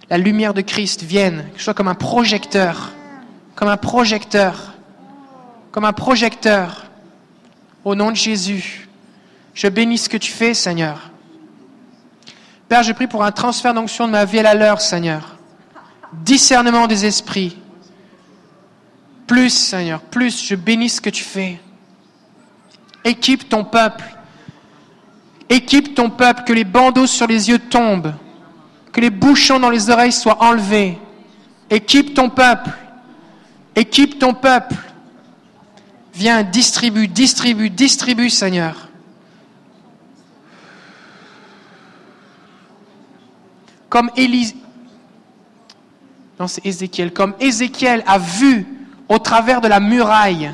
la lumière de Christ vienne, que ce soit comme un projecteur, comme un projecteur, comme un projecteur, au nom de Jésus. Je bénis ce que tu fais, Seigneur. Père, je prie pour un transfert d'onction de ma vie à la leur, Seigneur. Discernement des esprits. Plus, Seigneur, plus, je bénis ce que tu fais. Équipe ton peuple. Équipe ton peuple, que les bandeaux sur les yeux tombent, que les bouchons dans les oreilles soient enlevés. Équipe ton peuple. Équipe ton peuple. Viens, distribue, distribue, distribue, Seigneur. Comme Élie, non c'est Ézéchiel, comme Ézéchiel a vu au travers de la muraille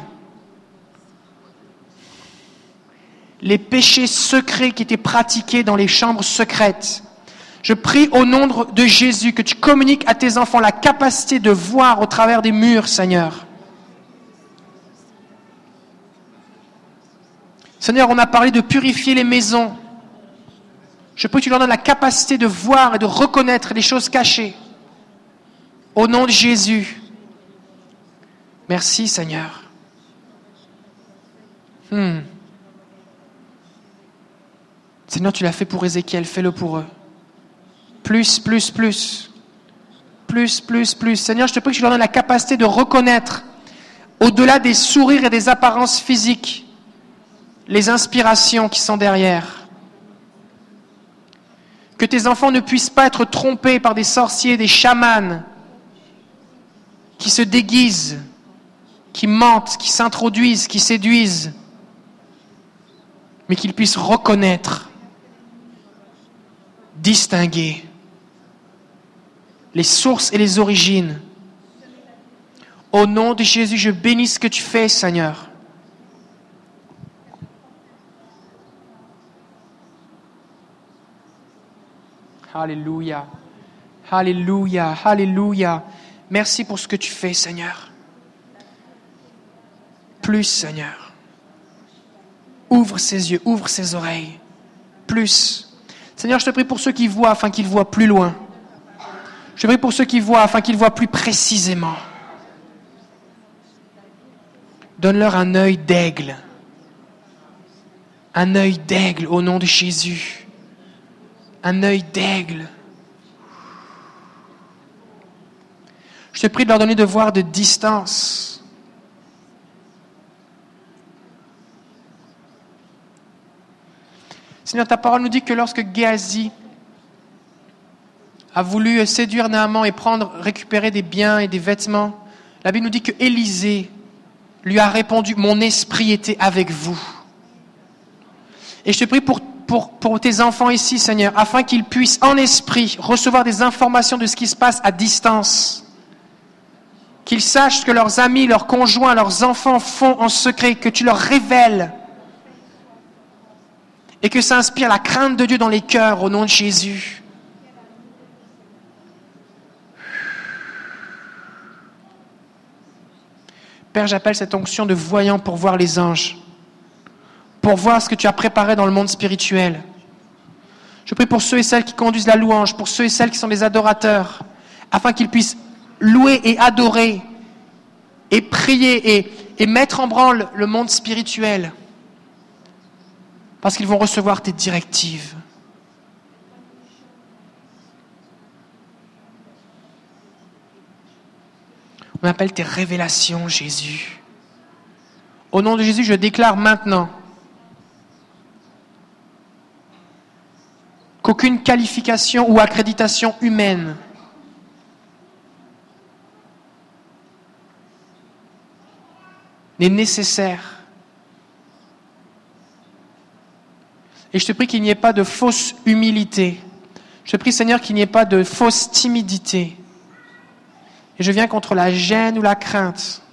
les péchés secrets qui étaient pratiqués dans les chambres secrètes. Je prie au nom de Jésus que tu communiques à tes enfants la capacité de voir au travers des murs, Seigneur. Seigneur, on a parlé de purifier les maisons. Je prie que tu leur donnes la capacité de voir et de reconnaître les choses cachées. Au nom de Jésus. Merci Seigneur. Hmm. Seigneur, tu l'as fait pour Ézéchiel, fais-le pour eux. Plus, plus, plus. Plus, plus, plus. Seigneur, je te prie que tu leur donnes la capacité de reconnaître, au-delà des sourires et des apparences physiques, les inspirations qui sont derrière. Que tes enfants ne puissent pas être trompés par des sorciers, des chamans qui se déguisent, qui mentent, qui s'introduisent, qui séduisent, mais qu'ils puissent reconnaître, distinguer les sources et les origines. Au nom de Jésus, je bénis ce que tu fais, Seigneur. Alléluia. Alléluia. Alléluia. Merci pour ce que tu fais, Seigneur. Plus, Seigneur. Ouvre ses yeux, ouvre ses oreilles. Plus. Seigneur, je te prie pour ceux qui voient afin qu'ils voient plus loin. Je te prie pour ceux qui voient afin qu'ils voient plus précisément. Donne-leur un œil d'aigle. Un œil d'aigle au nom de Jésus. Un œil d'aigle. Je te prie de leur donner de voir de distance. Seigneur, ta parole nous dit que lorsque Géasi a voulu séduire Naaman et prendre, récupérer des biens et des vêtements, la Bible nous dit que Élisée lui a répondu, mon esprit était avec vous. Et je te prie pour, pour, tes enfants ici, Seigneur, afin qu'ils puissent en esprit recevoir des informations de ce qui se passe à distance qu'ils sachent ce que leurs amis, leurs conjoints, leurs enfants font en secret, que tu leur révèles. Et que ça inspire la crainte de Dieu dans les cœurs au nom de Jésus. Père, j'appelle cette onction de voyant pour voir les anges, pour voir ce que tu as préparé dans le monde spirituel. Je prie pour ceux et celles qui conduisent la louange, pour ceux et celles qui sont des adorateurs, afin qu'ils puissent louer et adorer et prier et, et mettre en branle le monde spirituel parce qu'ils vont recevoir tes directives. On appelle tes révélations, Jésus. Au nom de Jésus, je déclare maintenant qu'aucune qualification ou accréditation humaine n'est nécessaire. Et je te prie qu'il n'y ait pas de fausse humilité. Je te prie, Seigneur, qu'il n'y ait pas de fausse timidité. Et je viens contre la gêne ou la crainte,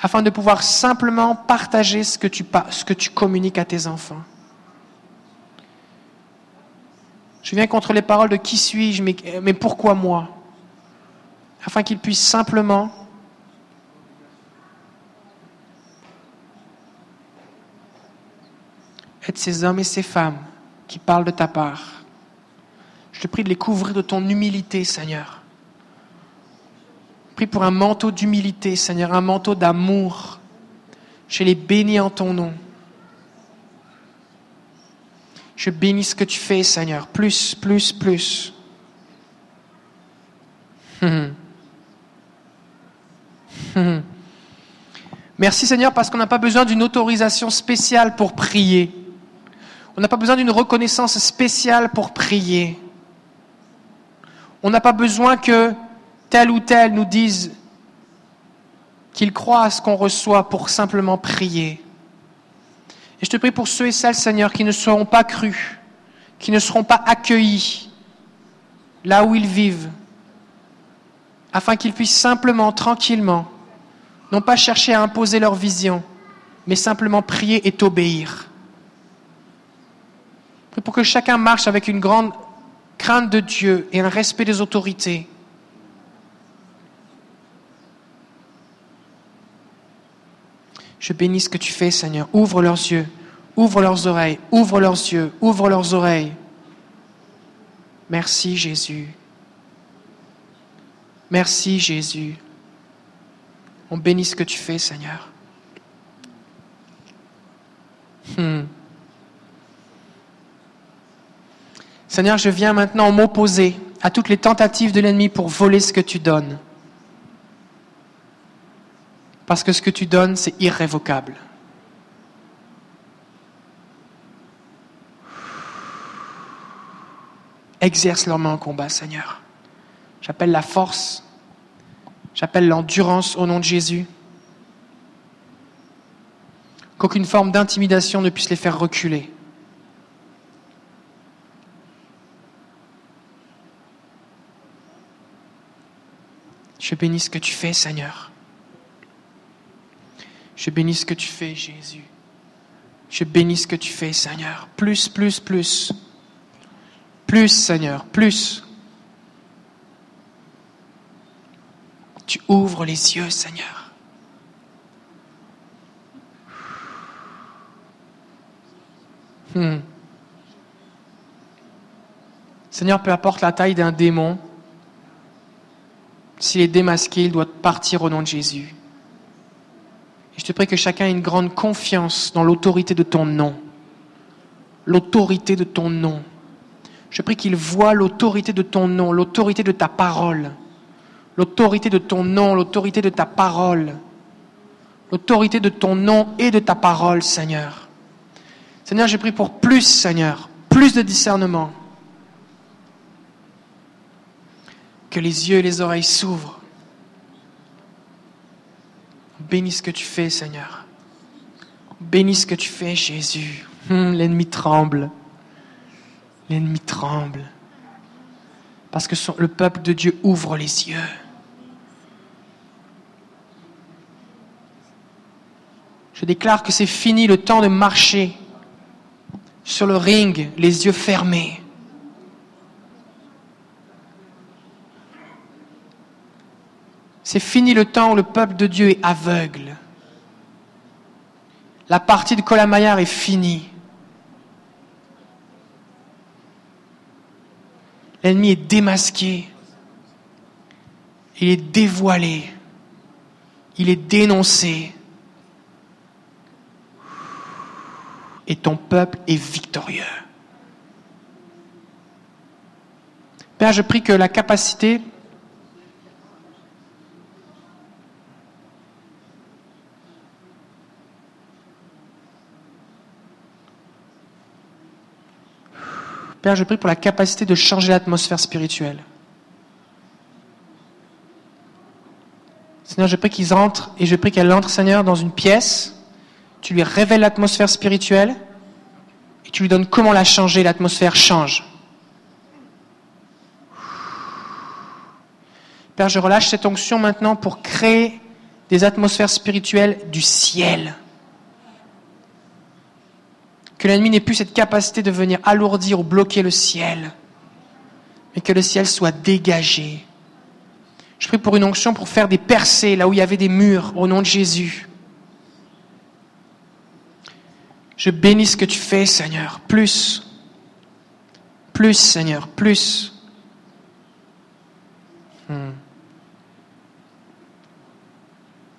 afin de pouvoir simplement partager ce que tu, ce que tu communiques à tes enfants. Je viens contre les paroles de qui suis-je, mais, pourquoi moi? Afin qu'ils puissent simplement être ces hommes et ces femmes qui parlent de ta part. Je te prie de les couvrir de ton humilité, Seigneur. Prie pour un manteau d'humilité, Seigneur, un manteau d'amour. Je les bénis en ton nom. Je bénis ce que tu fais, Seigneur. Plus, plus, plus. (laughs) Merci Seigneur parce qu'on n'a pas besoin d'une autorisation spéciale pour prier. On n'a pas besoin d'une reconnaissance spéciale pour prier. On n'a pas besoin que tel ou tel nous dise qu'il croit à ce qu'on reçoit pour simplement prier. Et je te prie pour ceux et celles, Seigneur, qui ne seront pas crus, qui ne seront pas accueillis là où ils vivent, afin qu'ils puissent simplement, tranquillement, Non pas chercher à imposer leur vision, mais simplement prier et t'obéir. Prie pour que chacun marche avec une grande crainte de Dieu et un respect des autorités. Je bénis ce que tu fais, Seigneur. Ouvre leurs yeux, ouvre leurs oreilles, ouvre leurs yeux, ouvre leurs oreilles. Merci, Jésus. Merci, Jésus. On bénit ce que tu fais, Seigneur. Hmm. Seigneur, je viens maintenant m'opposer à toutes les tentatives de l'ennemi pour voler ce que tu donnes. Parce que ce que tu donnes, c'est irrévocable. Exerce leurs mains en combat, Seigneur. J'appelle la force, j'appelle l'endurance au nom de Jésus. Qu'aucune forme d'intimidation ne puisse les faire reculer. Je bénis ce que tu fais, Seigneur. Je bénis ce que tu fais, Jésus. Je bénis ce que tu fais, Seigneur. Plus, plus, plus. Plus, Seigneur, plus. Tu ouvres les yeux, Seigneur. Hmm. Seigneur, peu importe la taille d'un démon, s'il est démasqué, il doit partir au nom de Jésus. Je te prie que chacun ait une grande confiance dans l'autorité de ton nom. L'autorité de ton nom. Je prie qu'il voit l'autorité de ton nom, l'autorité de ta parole. L'autorité de ton nom, l'autorité de ta parole. L'autorité de ton nom et de ta parole, Seigneur. Seigneur, je prie pour plus, Seigneur, plus de discernement. Que les yeux et les oreilles s'ouvrent. Bénis ce que tu fais, Seigneur. Bénis ce que tu fais, Jésus. Hum, l'ennemi tremble. L'ennemi tremble. Parce que le peuple de Dieu ouvre les yeux. Je déclare que c'est fini le temps de marcher sur le ring, les yeux fermés. C'est fini le temps où le peuple de Dieu est aveugle. La partie de Colamaillard est finie. L'ennemi est démasqué. Il est dévoilé. Il est dénoncé. Et ton peuple est victorieux. Père, je prie que la capacité Père, je prie pour la capacité de changer l'atmosphère spirituelle. Seigneur, je prie qu'ils entrent et je prie qu'elle entre, Seigneur, dans une pièce. Tu lui révèles l'atmosphère spirituelle et tu lui donnes comment la changer. L'atmosphère change. Père, je relâche cette onction maintenant pour créer des atmosphères spirituelles du ciel. Que l'ennemi n'ait plus cette capacité de venir alourdir ou bloquer le ciel, mais que le ciel soit dégagé. Je prie pour une onction pour faire des percées là où il y avait des murs au nom de Jésus. Je bénis ce que tu fais, Seigneur. Plus. Plus, Seigneur. Plus. Hmm.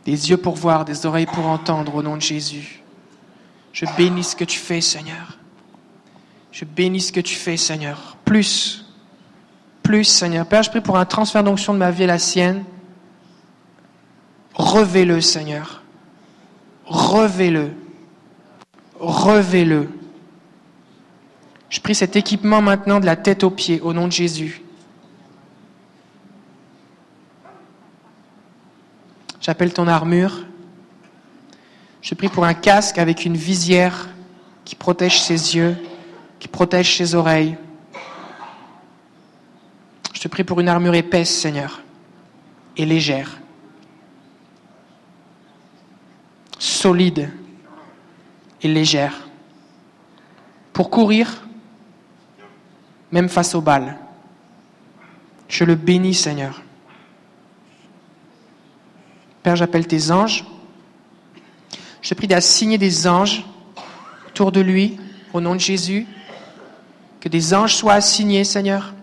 Des yeux pour voir, des oreilles pour entendre au nom de Jésus. Je bénis ce que tu fais, Seigneur. Je bénis ce que tu fais, Seigneur. Plus, plus, Seigneur. Père, je prie pour un transfert d'onction de ma vie à la sienne. Revez-le, Seigneur. Revez-le. Revez-le. Je prie cet équipement maintenant de la tête aux pieds, au nom de Jésus. J'appelle ton armure. Je prie pour un casque avec une visière qui protège ses yeux, qui protège ses oreilles. Je te prie pour une armure épaisse, Seigneur, et légère. solide et légère pour courir même face aux balles. Je le bénis, Seigneur. Père, j'appelle tes anges. Je prie d'assigner des anges autour de lui, au nom de Jésus. Que des anges soient assignés, Seigneur,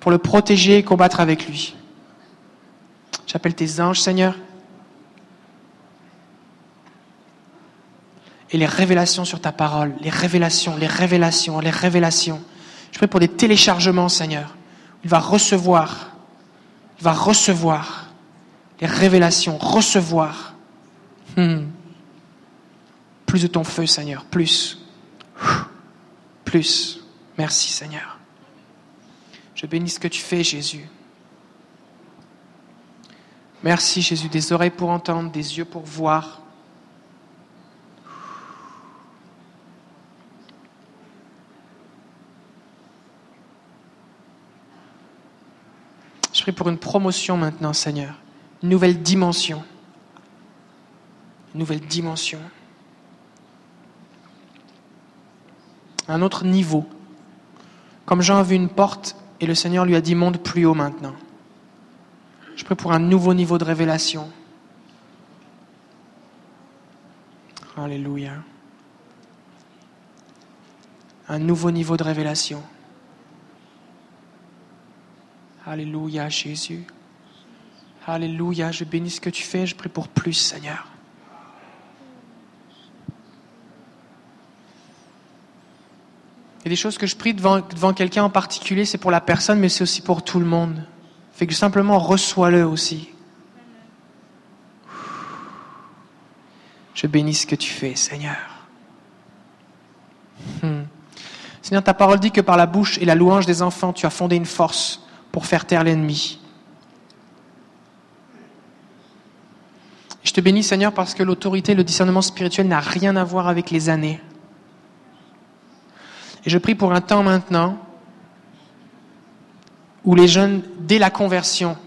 pour le protéger et combattre avec lui. J'appelle tes anges, Seigneur. Et les révélations sur ta parole, les révélations, les révélations, les révélations. Je prie pour des téléchargements, Seigneur. Il va recevoir, il va recevoir les révélations, recevoir. Hmm. Plus de ton feu, Seigneur, plus. Plus. Merci, Seigneur. Je bénis ce que tu fais, Jésus. Merci, Jésus, des oreilles pour entendre, des yeux pour voir. Je prie pour une promotion maintenant, Seigneur. Nouvelle dimension. Nouvelle dimension. Un autre niveau. Comme Jean a vu une porte et le Seigneur lui a dit monte plus haut maintenant. Je prie pour un nouveau niveau de révélation. Alléluia. Un nouveau niveau de révélation. Alléluia, Jésus. Alléluia, je bénis ce que tu fais, je prie pour plus, Seigneur. Il y a des choses que je prie devant, devant quelqu'un en particulier, c'est pour la personne, mais c'est aussi pour tout le monde. Fait que simplement reçois-le aussi. Je bénis ce que tu fais, Seigneur. Hmm. Seigneur, ta parole dit que par la bouche et la louange des enfants, tu as fondé une force pour faire taire l'ennemi. Je te bénis, Seigneur, parce que l'autorité, le discernement spirituel n'a rien à voir avec les années. Et je prie pour un temps maintenant où les jeunes, dès la conversion,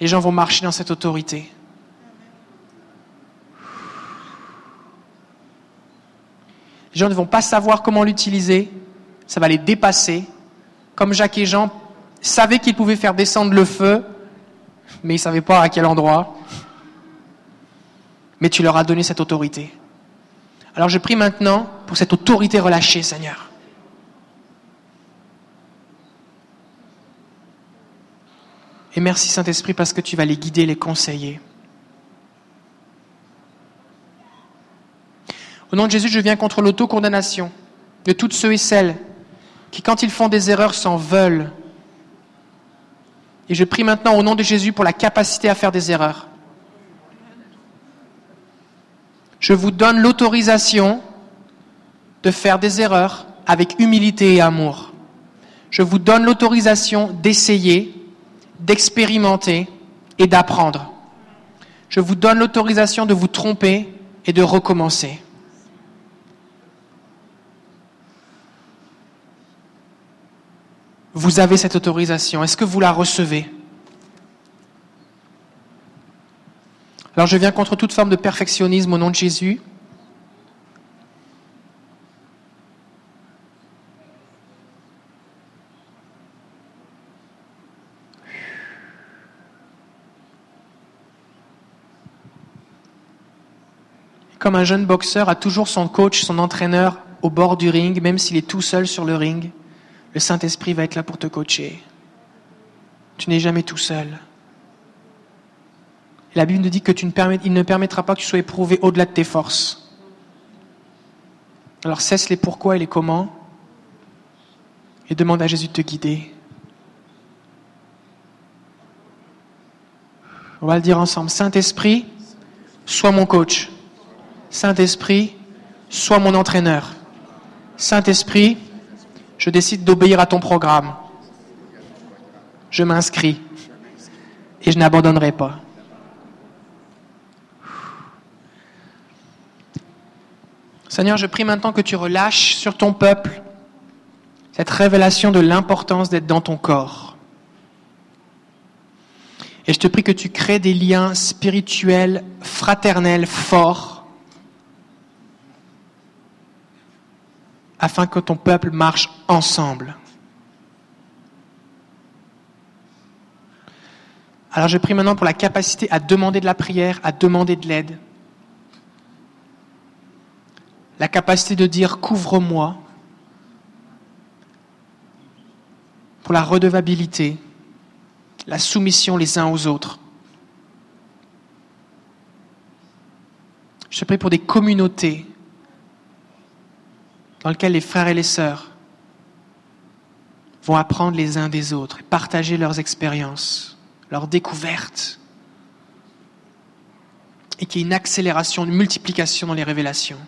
les gens vont marcher dans cette autorité. Les gens ne vont pas savoir comment l'utiliser, ça va les dépasser. Comme Jacques et Jean savaient qu'ils pouvaient faire descendre le feu, mais ils ne savaient pas à quel endroit. Mais tu leur as donné cette autorité. Alors je prie maintenant pour cette autorité relâchée, Seigneur. Et merci Saint-Esprit parce que tu vas les guider, les conseiller. Au nom de Jésus, je viens contre l'autocondamnation de toutes ceux et celles qui, quand ils font des erreurs, s'en veulent. Et je prie maintenant au nom de Jésus pour la capacité à faire des erreurs. Je vous donne l'autorisation de faire des erreurs avec humilité et amour. Je vous donne l'autorisation d'essayer, d'expérimenter et d'apprendre. Je vous donne l'autorisation de vous tromper et de recommencer. Vous avez cette autorisation. Est-ce que vous la recevez? Alors je viens contre toute forme de perfectionnisme au nom de Jésus. Comme un jeune boxeur a toujours son coach, son entraîneur au bord du ring, même s'il est tout seul sur le ring, le Saint-Esprit va être là pour te coacher. Tu n'es jamais tout seul. La Bible nous dit que tu ne il ne permettra pas que tu sois éprouvé au-delà de tes forces. Alors cesse les pourquoi et les comment et demande à Jésus de te guider. On va le dire ensemble. Saint-Esprit, sois mon coach. Saint-Esprit, sois mon entraîneur. Saint-Esprit, je décide d'obéir à ton programme. Je m'inscris et je n'abandonnerai pas. Seigneur, je prie maintenant que tu relâches sur ton peuple cette révélation de l'importance d'être dans ton corps. Et je te prie que tu crées des liens spirituels, fraternels, forts, afin que ton peuple marche ensemble. Alors je prie maintenant pour la capacité à demander de la prière, à demander de l'aide. La capacité de dire couvre-moi. Pour la redevabilité la soumission les uns aux autres. Je prie pour des communautés dans lesquelles les frères et les sœurs vont apprendre les uns des autres, partager leurs expériences, leurs découvertes, et qu'il y ait une accélération, une multiplication dans les révélations.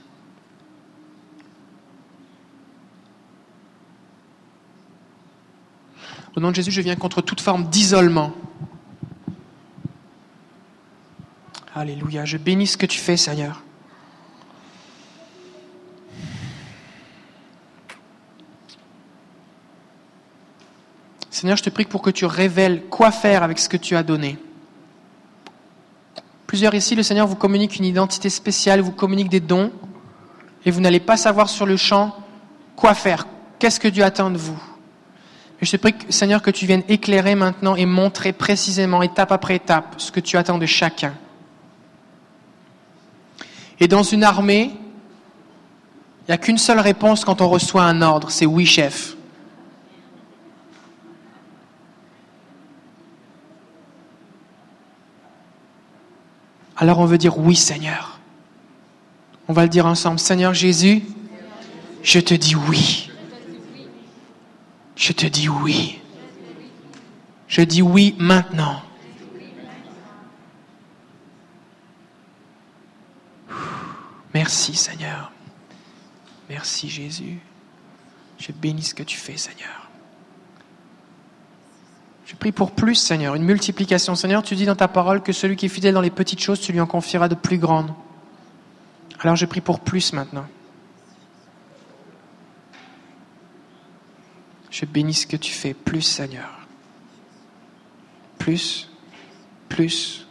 Au nom de Jésus, je viens contre toute forme d'isolement. Alléluia. Je bénis ce que tu fais, Seigneur. Seigneur, je te prie pour que tu révèles quoi faire avec ce que tu as donné. Plusieurs ici, le Seigneur vous communique une identité spéciale, vous communique des dons, et vous n'allez pas savoir sur le champ quoi faire. Qu'est-ce que Dieu attend de vous? Je te prie, Seigneur, que tu viennes éclairer maintenant et montrer précisément, étape après étape, ce que tu attends de chacun. Et dans une armée, il n'y a qu'une seule réponse quand on reçoit un ordre, c'est oui, chef. Alors on veut dire oui, Seigneur. On va le dire ensemble. Seigneur Jésus, je te dis oui. Je te dis oui. Je dis oui maintenant. Merci Seigneur. Merci Jésus. Je bénis ce que tu fais Seigneur. Je prie pour plus Seigneur, une multiplication. Seigneur, tu dis dans ta parole que celui qui est fidèle dans les petites choses, tu lui en confieras de plus grandes. Alors je prie pour plus maintenant. Je bénis ce que tu fais plus, Seigneur. Plus, plus,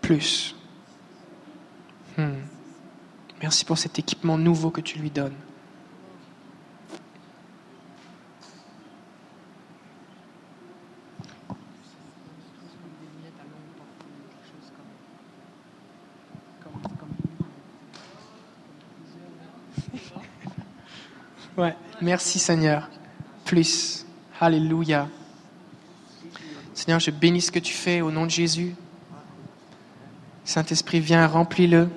plus. Hmm. Merci pour cet équipement nouveau que tu lui donnes. Ouais, merci Seigneur plus. Alléluia. Seigneur, je bénis ce que tu fais au nom de Jésus. Saint-Esprit, viens, remplis-le.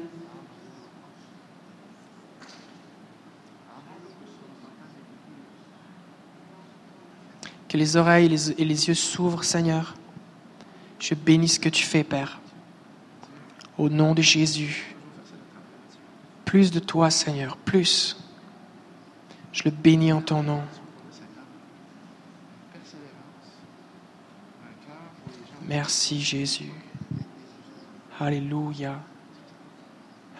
Que les oreilles et les yeux s'ouvrent, Seigneur. Je bénis ce que tu fais, Père. Au nom de Jésus. Plus de toi, Seigneur, plus. Je le bénis en ton nom. Merci Jésus. Alléluia.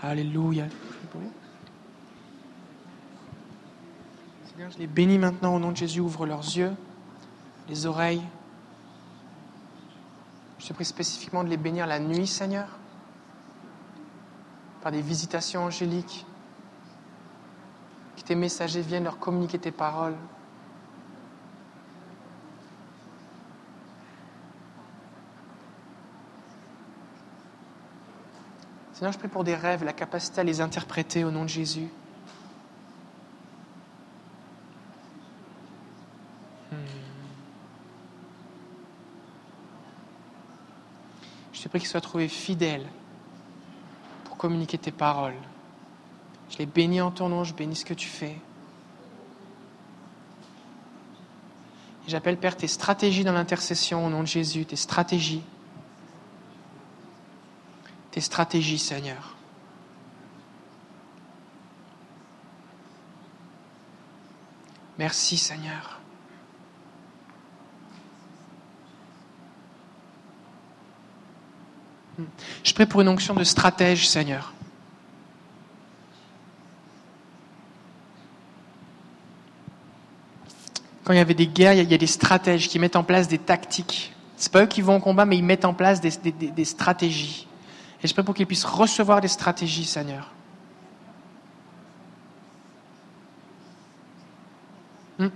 Alléluia. Je les bénis maintenant au nom de Jésus. Ouvre leurs yeux, les oreilles. Je te prie spécifiquement de les bénir la nuit, Seigneur, par des visitations angéliques. Que tes messagers viennent leur communiquer tes paroles. Seigneur, je prie pour des rêves, la capacité à les interpréter au nom de Jésus. Hmm. Je te prie qu'ils soient trouvés fidèles pour communiquer tes paroles. Je les bénis en ton nom, je bénis ce que tu fais. J'appelle, Père, tes stratégies dans l'intercession au nom de Jésus, tes stratégies tes stratégies, Seigneur. Merci, Seigneur. Je prie pour une onction de stratège, Seigneur. Quand il y avait des guerres, il y a des stratèges qui mettent en place des tactiques C'est pas eux qui vont au combat, mais ils mettent en place des stratégies. Et je prie pour qu'ils puissent recevoir des stratégies, Seigneur. Hmm.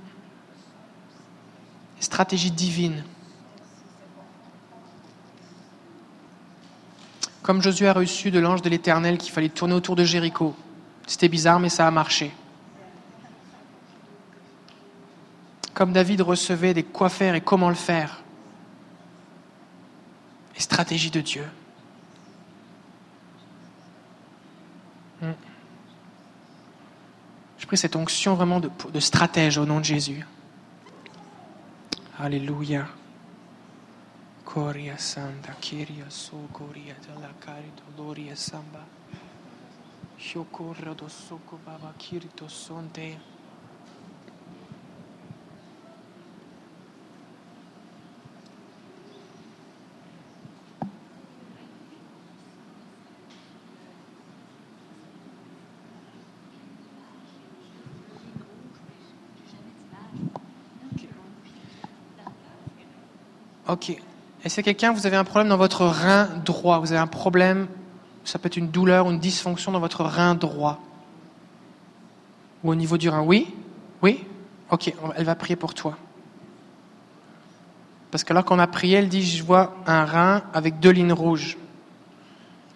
Des stratégies divines. Comme Josué a reçu de l'ange de l'Éternel qu'il fallait tourner autour de Jéricho. C'était bizarre, mais ça a marché. Comme David recevait des quoi faire et comment le faire. Les stratégies de Dieu. Je prie cette onction vraiment de, de stratège au nom de Jésus. Alléluia. Coria Santa, Kyria so Coria de la Cari Doloria Samba. Shokorra do Soko Baba Kirito Sonte. Ok. Est-ce que quelqu'un, vous avez un problème dans votre rein droit Vous avez un problème, ça peut être une douleur ou une dysfonction dans votre rein droit Ou au niveau du rein Oui? Oui? Ok, elle va prier pour toi. Parce que alors qu'on a prié, elle dit, je vois un rein avec deux lignes rouges.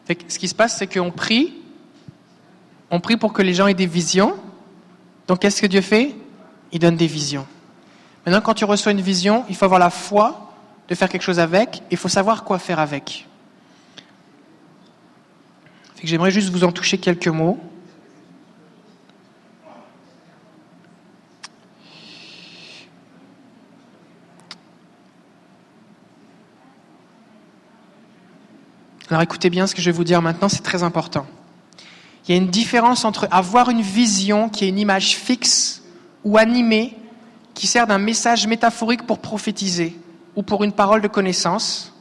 Ce qui se passe, c'est qu'on prie, on prie pour que les gens aient des visions. Donc qu'est-ce que Dieu fait? Il donne des visions. Maintenant, quand tu reçois une vision, il faut avoir la foi de faire quelque chose avec, il faut savoir quoi faire avec. J'aimerais juste vous en toucher quelques mots. Alors écoutez bien ce que je vais vous dire maintenant, c'est très important. Il y a une différence entre avoir une vision qui est une image fixe ou animée qui sert d'un message métaphorique pour prophétiser ou pour une parole de connaissance,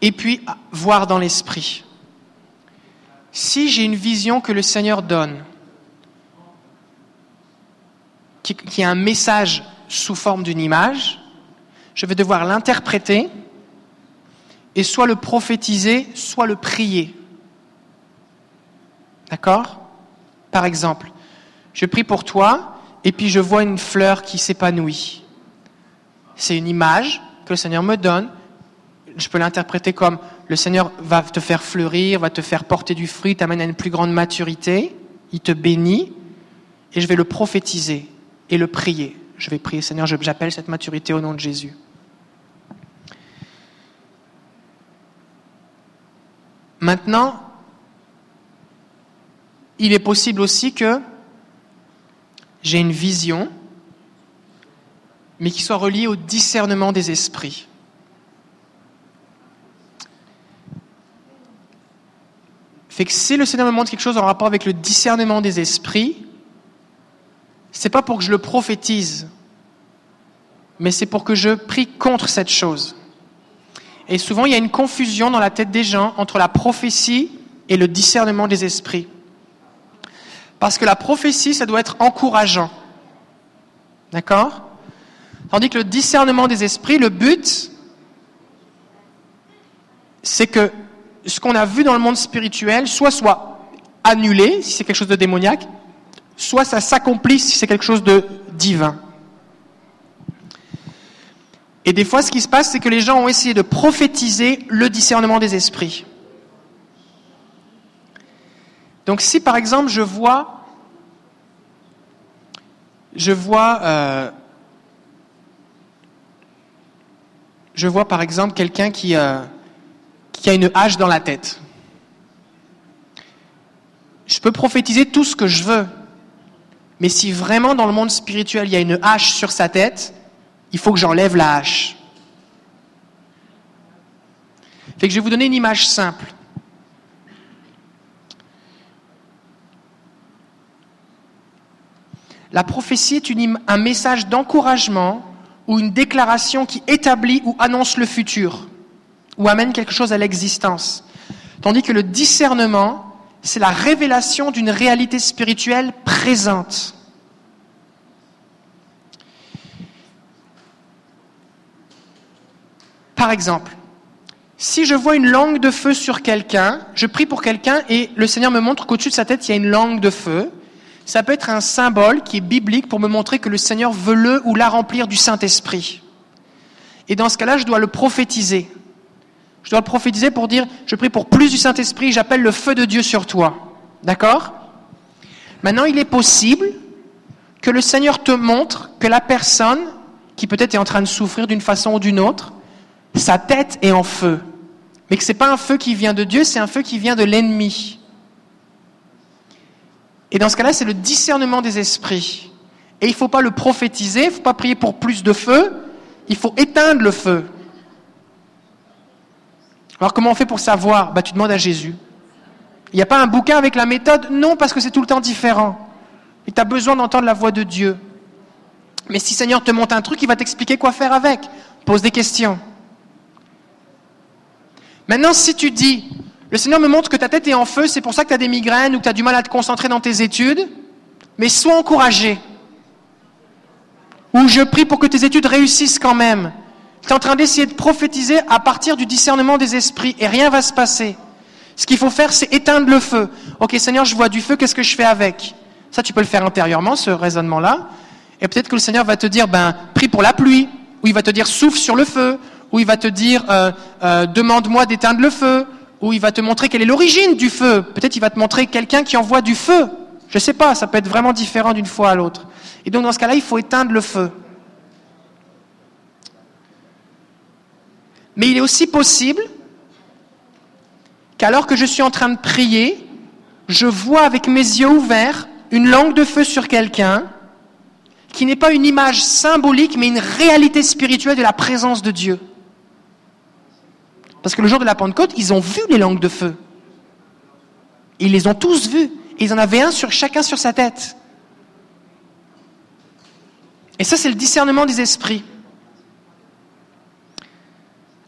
et puis voir dans l'esprit. Si j'ai une vision que le Seigneur donne, qui, qui est un message sous forme d'une image, je vais devoir l'interpréter et soit le prophétiser, soit le prier. D'accord? Par exemple, je prie pour toi et puis je vois une fleur qui s'épanouit. C'est une image que le Seigneur me donne. Je peux l'interpréter comme le Seigneur va te faire fleurir, va te faire porter du fruit, t'amène à une plus grande maturité, il te bénit, et je vais le prophétiser et le prier. Je vais prier, Seigneur, j'appelle cette maturité au nom de Jésus. Maintenant, il est possible aussi que j'ai une vision, mais qui soit reliée au discernement des esprits. Fait que si le Seigneur me montre quelque chose en rapport avec le discernement des esprits, c'est pas pour que je le prophétise, mais c'est pour que je prie contre cette chose. Et souvent, il y a une confusion dans la tête des gens entre la prophétie et le discernement des esprits. Parce que la prophétie, ça doit être encourageant. D'accord? Tandis que le discernement des esprits, le but, c'est que ce qu'on a vu dans le monde spirituel soit soit annulé, si c'est quelque chose de démoniaque, soit ça s'accomplisse, si c'est quelque chose de divin. Et des fois, ce qui se passe, c'est que les gens ont essayé de prophétiser le discernement des esprits. Donc, si par exemple, je vois, je vois, euh, je vois par exemple quelqu'un qui, euh, qui a une hache dans la tête. Je peux prophétiser tout ce que je veux, mais si vraiment dans le monde spirituel il y a une hache sur sa tête, il faut que j'enlève la hache. Fait que je vais vous donner une image simple. La prophétie est un message d'encouragement ou une déclaration qui établit ou annonce le futur ou amène quelque chose à l'existence. Tandis que le discernement, c'est la révélation d'une réalité spirituelle présente. Par exemple, si je vois une langue de feu sur quelqu'un, je prie pour quelqu'un et le Seigneur me montre qu'au-dessus de sa tête, il y a une langue de feu. Ça peut être un symbole qui est biblique pour me montrer que le Seigneur veut le ou la remplir du Saint-Esprit. Et dans ce cas-là, je dois le prophétiser. Je dois le prophétiser pour dire, je prie pour plus du Saint-Esprit, j'appelle le feu de Dieu sur toi. D'accord? Maintenant, il est possible que le Seigneur te montre que la personne, qui peut-être est en train de souffrir d'une façon ou d'une autre, sa tête est en feu mais que ce n'est pas un feu qui vient de Dieu, c'est un feu qui vient de l'ennemi. Et dans ce cas-là, c'est le discernement des esprits. Et il ne faut pas le prophétiser, il ne faut pas prier pour plus de feu, il faut éteindre le feu. Alors comment on fait pour savoir? Bah, Tu demandes à Jésus. Il n'y a pas un bouquin avec la méthode? Non, parce que c'est tout le temps différent. Et tu as besoin d'entendre la voix de Dieu. Mais si Seigneur te montre un truc, il va t'expliquer quoi faire avec. Pose des questions. Maintenant, si tu dis, le Seigneur me montre que ta tête est en feu, c'est pour ça que tu as des migraines ou que tu as du mal à te concentrer dans tes études, mais sois encouragé. Ou je prie pour que tes études réussissent quand même. Tu es en train d'essayer de prophétiser à partir du discernement des esprits et rien va se passer. Ce qu'il faut faire, c'est éteindre le feu. Ok, Seigneur, je vois du feu, qu'est-ce que je fais avec? Ça, tu peux le faire intérieurement, ce raisonnement-là. Et peut-être que le Seigneur va te dire, ben, prie pour la pluie, ou il va te dire, souffle sur le feu, où il va te dire euh, euh, demande-moi d'éteindre le feu, où il va te montrer quelle est l'origine du feu. Peut-être il va te montrer quelqu'un qui envoie du feu. Je ne sais pas, ça peut être vraiment différent d'une fois à l'autre. Et donc dans ce cas-là, il faut éteindre le feu. Mais il est aussi possible qu'alors que je suis en train de prier, je vois avec mes yeux ouverts une langue de feu sur quelqu'un qui n'est pas une image symbolique, mais une réalité spirituelle de la présence de Dieu. Parce que le jour de la Pentecôte, ils ont vu les langues de feu. Ils les ont tous vues. Ils en avaient un sur chacun sur sa tête. Et ça, c'est le discernement des esprits.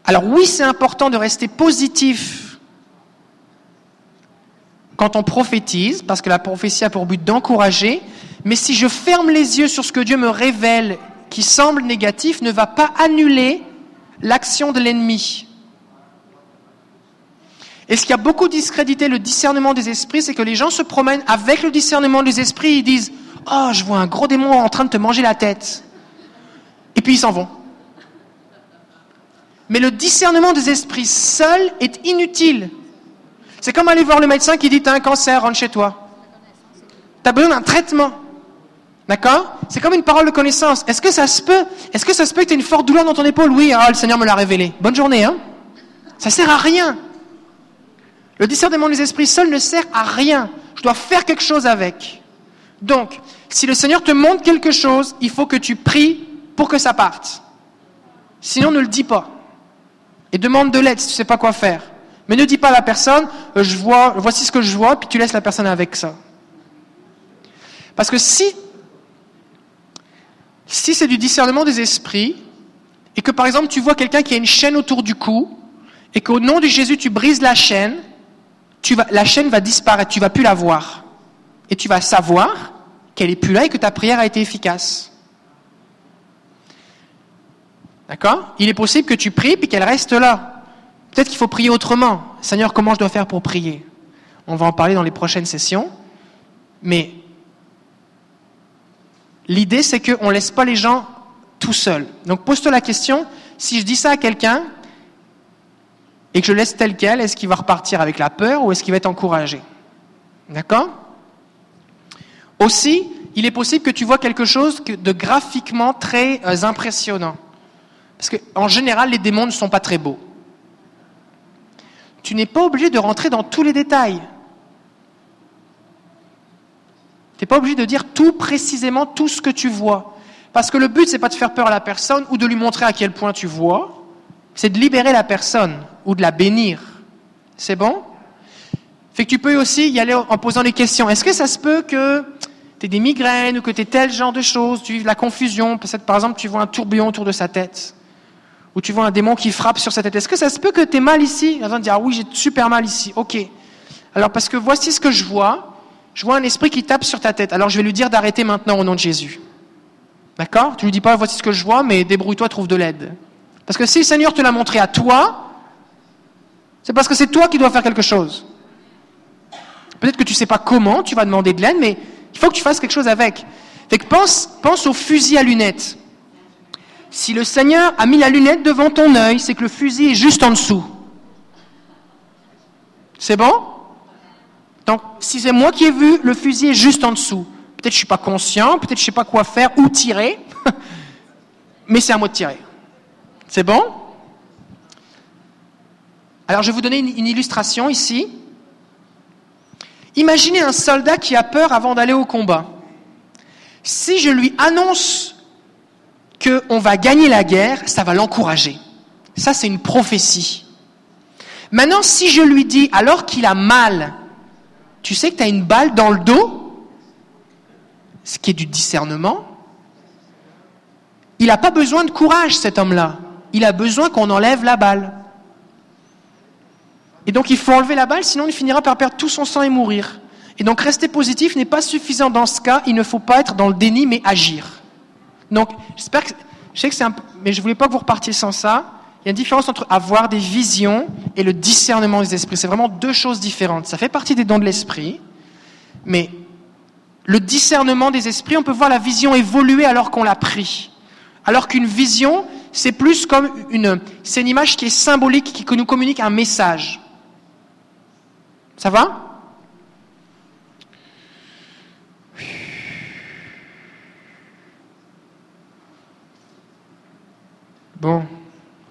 Alors oui, c'est important de rester positif quand on prophétise, parce que la prophétie a pour but d'encourager, mais si je ferme les yeux sur ce que Dieu me révèle qui semble négatif, ne va pas annuler l'action de l'ennemi. Et ce qui a beaucoup discrédité le discernement des esprits, c'est que les gens se promènent avec le discernement des esprits, ils disent Oh, je vois un gros démon en train de te manger la tête. Et puis ils s'en vont. Mais le discernement des esprits seul est inutile. C'est comme aller voir le médecin qui dit T'as un cancer, rentre chez toi. Tu as besoin d'un traitement. D'accord? C'est comme une parole de connaissance. Est-ce que ça se peut? Est-ce que ça se peut que tu une forte douleur dans ton épaule? Oui, ah, le Seigneur me l'a révélé. Bonne journée, hein? Ça sert à rien. Le discernement des esprits seul ne sert à rien. Je dois faire quelque chose avec. Donc, si le Seigneur te montre quelque chose, il faut que tu pries pour que ça parte. Sinon, ne le dis pas. Et demande de l'aide si tu ne sais pas quoi faire. Mais ne dis pas à la personne, euh, je vois, voici ce que je vois, puis tu laisses la personne avec ça. Parce que si, si c'est du discernement des esprits, et que par exemple tu vois quelqu'un qui a une chaîne autour du cou, et qu'au nom de Jésus tu brises la chaîne, la chaîne va disparaître, tu vas plus la voir. Et tu vas savoir qu'elle est plus là et que ta prière a été efficace. D'accord? Il est possible que tu pries puis qu'elle reste là. Peut-être qu'il faut prier autrement. Seigneur, comment je dois faire pour prier? On va en parler dans les prochaines sessions. Mais l'idée, c'est qu'on ne laisse pas les gens tout seuls. Donc pose-toi la question, si je dis ça à quelqu'un, et que je laisse tel quel, est-ce qu'il va repartir avec la peur ou est-ce qu'il va être encouragé? D'accord? Aussi, il est possible que tu vois quelque chose de graphiquement très euh, impressionnant. Parce qu'en général, les démons ne sont pas très beaux. Tu n'es pas obligé de rentrer dans tous les détails. Tu n'es pas obligé de dire tout précisément tout ce que tu vois. Parce que le but, c'est pas de faire peur à la personne ou de lui montrer à quel point tu vois, c'est de libérer la personne ou de la bénir. C'est bon? Fait que tu peux aussi y aller en posant des questions. Est-ce que ça se peut que tu aies des migraines ou que tu aies tel genre de choses, tu vives la confusion, par exemple tu vois un tourbillon autour de sa tête, ou tu vois un démon qui frappe sur sa tête. Est-ce que ça se peut que tu aies mal ici Il va dire, ah oui, j'ai super mal ici. Ok. Alors parce que voici ce que je vois. Je vois un esprit qui tape sur ta tête. Alors je vais lui dire d'arrêter maintenant au nom de Jésus. D'accord? Tu lui dis pas, voici ce que je vois, mais débrouille-toi, trouve de l'aide. Parce que si le Seigneur te l'a montré à toi, c'est parce que c'est toi qui dois faire quelque chose. Peut-être que tu ne sais pas comment, tu vas demander de l'aide, mais il faut que tu fasses quelque chose avec. Que pense, pense au fusil à lunettes. Si le Seigneur a mis la lunette devant ton œil, c'est que le fusil est juste en dessous. C'est bon? Donc, si c'est moi qui ai vu, le fusil est juste en dessous. Peut-être que je ne suis pas conscient, peut-être que je ne sais pas quoi faire, ou tirer, (laughs) mais c'est à moi de tirer. C'est bon? Alors, je vais vous donner une illustration ici. Imaginez un soldat qui a peur avant d'aller au combat. Si je lui annonce qu'on va gagner la guerre, ça va l'encourager. Ça, c'est une prophétie. Maintenant, si je lui dis, alors qu'il a mal, tu sais que tu as une balle dans le dos, ce qui est du discernement, il n'a pas besoin de courage, cet homme-là. Il a besoin qu'on enlève la balle. Et donc il faut enlever la balle, sinon il finira par perdre tout son sang et mourir. Et donc rester positif n'est pas suffisant dans ce cas, il ne faut pas être dans le déni, mais agir. Donc j'espère que... Je sais que c'est un... Mais je voulais pas que vous repartiez sans ça. Il y a une différence entre avoir des visions et le discernement des esprits. C'est vraiment deux choses différentes. Ça fait partie des dons de l'esprit, mais le discernement des esprits, on peut voir la vision évoluer alors qu'on l'a pris. Alors qu'une vision, c'est plus comme une, c'est une image qui est symbolique, qui nous communique un message. Ça va? Bon,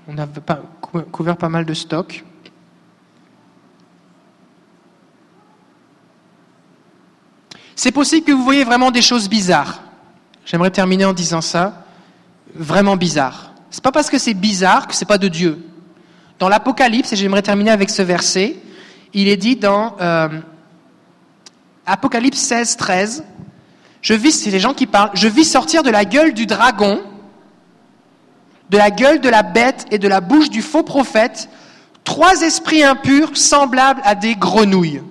on a couvert pas mal de stocks. C'est possible que vous voyez vraiment des choses bizarres. J'aimerais terminer en disant ça. Vraiment bizarre. C'est pas parce que c'est bizarre que c'est pas de Dieu. Dans l'Apocalypse, et j'aimerais terminer avec ce verset, il est dit dans euh, Apocalypse 16, 13, je vis, c'est les gens qui parlent, je vis sortir de la gueule du dragon, de la gueule de la bête et de la bouche du faux prophète, trois esprits impurs semblables à des grenouilles.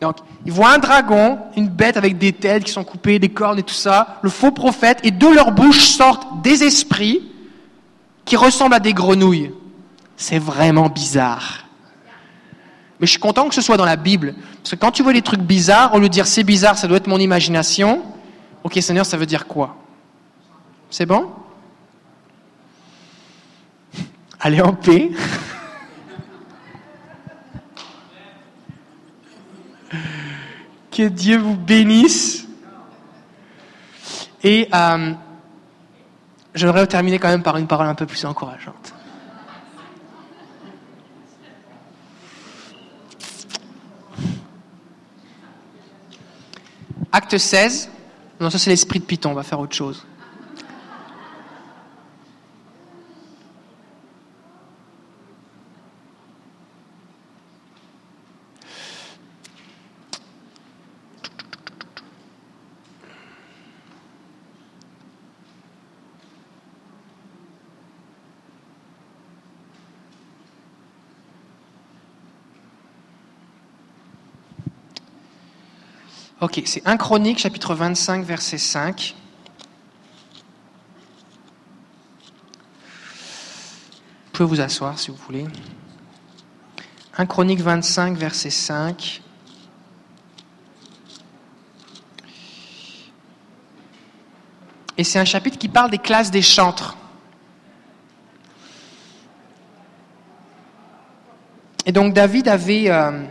Donc, il voit un dragon, une bête avec des têtes qui sont coupées, des cornes et tout ça, le faux prophète, et de leur bouche sortent des esprits qui ressemblent à des grenouilles. C'est vraiment bizarre. Mais je suis content que ce soit dans la Bible. Parce que quand tu vois des trucs bizarres, au lieu de dire c'est bizarre, ça doit être mon imagination, ok Seigneur, ça veut dire quoi? C'est bon? Allez en paix. (laughs) que Dieu vous bénisse. Et euh, j'aimerais terminer quand même par une parole un peu plus encourageante. Acte 16. Non, ça c'est l'esprit de Python, on va faire autre chose. Ok, c'est 1 Chronique, chapitre 25, verset 5. Vous pouvez vous asseoir si vous voulez. 1 Chronique 25, verset 5. Et c'est un chapitre qui parle des classes des chantres. Et donc David avait... Euh,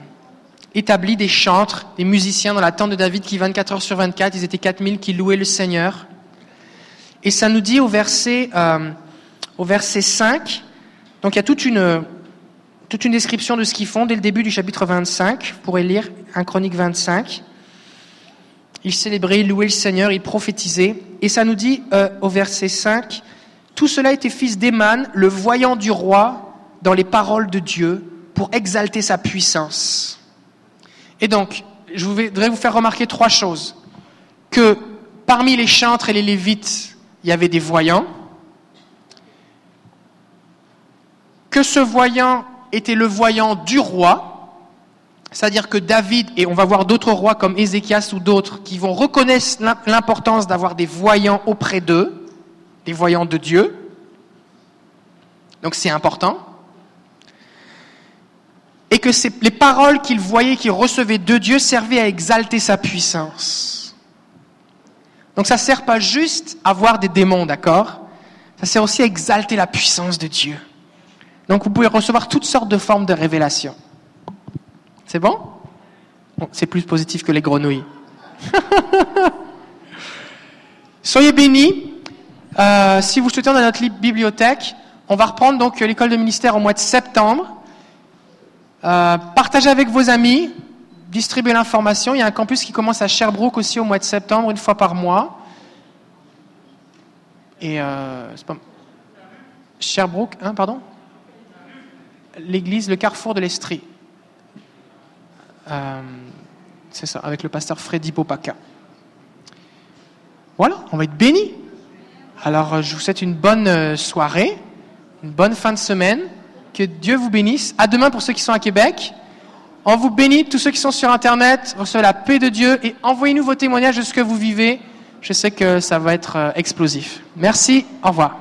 établi des chantres, des musiciens dans la tente de David qui 24 heures sur 24, ils étaient 4000 qui louaient le Seigneur. Et ça nous dit au verset, euh, au verset 5, donc il y a toute une, toute une description de ce qu'ils font dès le début du chapitre 25, vous pourrez lire un chronique 25. Ils célébraient, ils louaient le Seigneur, ils prophétisaient. Et ça nous dit euh, au verset 5, tout cela était fils d'Eman, le voyant du roi dans les paroles de Dieu, pour exalter sa puissance. Et donc, je voudrais vous faire remarquer trois choses. Que parmi les chantres et les lévites, il y avait des voyants. Que ce voyant était le voyant du roi. C'est-à-dire que David, et on va voir d'autres rois comme Ézéchias ou d'autres, qui vont reconnaître l'importance d'avoir des voyants auprès d'eux, des voyants de Dieu. Donc c'est important. Et que les paroles qu'il voyait, qu'il recevait de Dieu servaient à exalter sa puissance. Donc ça ne sert pas juste à voir des démons, d'accord? Ça sert aussi à exalter la puissance de Dieu. Donc vous pouvez recevoir toutes sortes de formes de révélation. C'est bon, C'est plus positif que les grenouilles. (laughs) Soyez bénis. Euh, si vous souhaitez dans notre bibliothèque, on va reprendre donc l'école de ministère au mois de septembre. Euh, partagez avec vos amis, distribuez l'information. Il y a un campus qui commence à Sherbrooke aussi au mois de septembre, une fois par mois. Et euh, pas... Sherbrooke, hein, pardon? L'église, le carrefour de l'Estrie. Euh, c'est ça, avec le pasteur Freddy Popaka. Voilà, on va être bénis. Alors, je vous souhaite une bonne soirée, une bonne fin de semaine. Que Dieu vous bénisse. À demain pour ceux qui sont à Québec. On vous bénit, tous ceux qui sont sur Internet. Recevez la paix de Dieu et envoyez-nous vos témoignages de ce que vous vivez. Je sais que ça va être euh, explosif. Merci. Au revoir.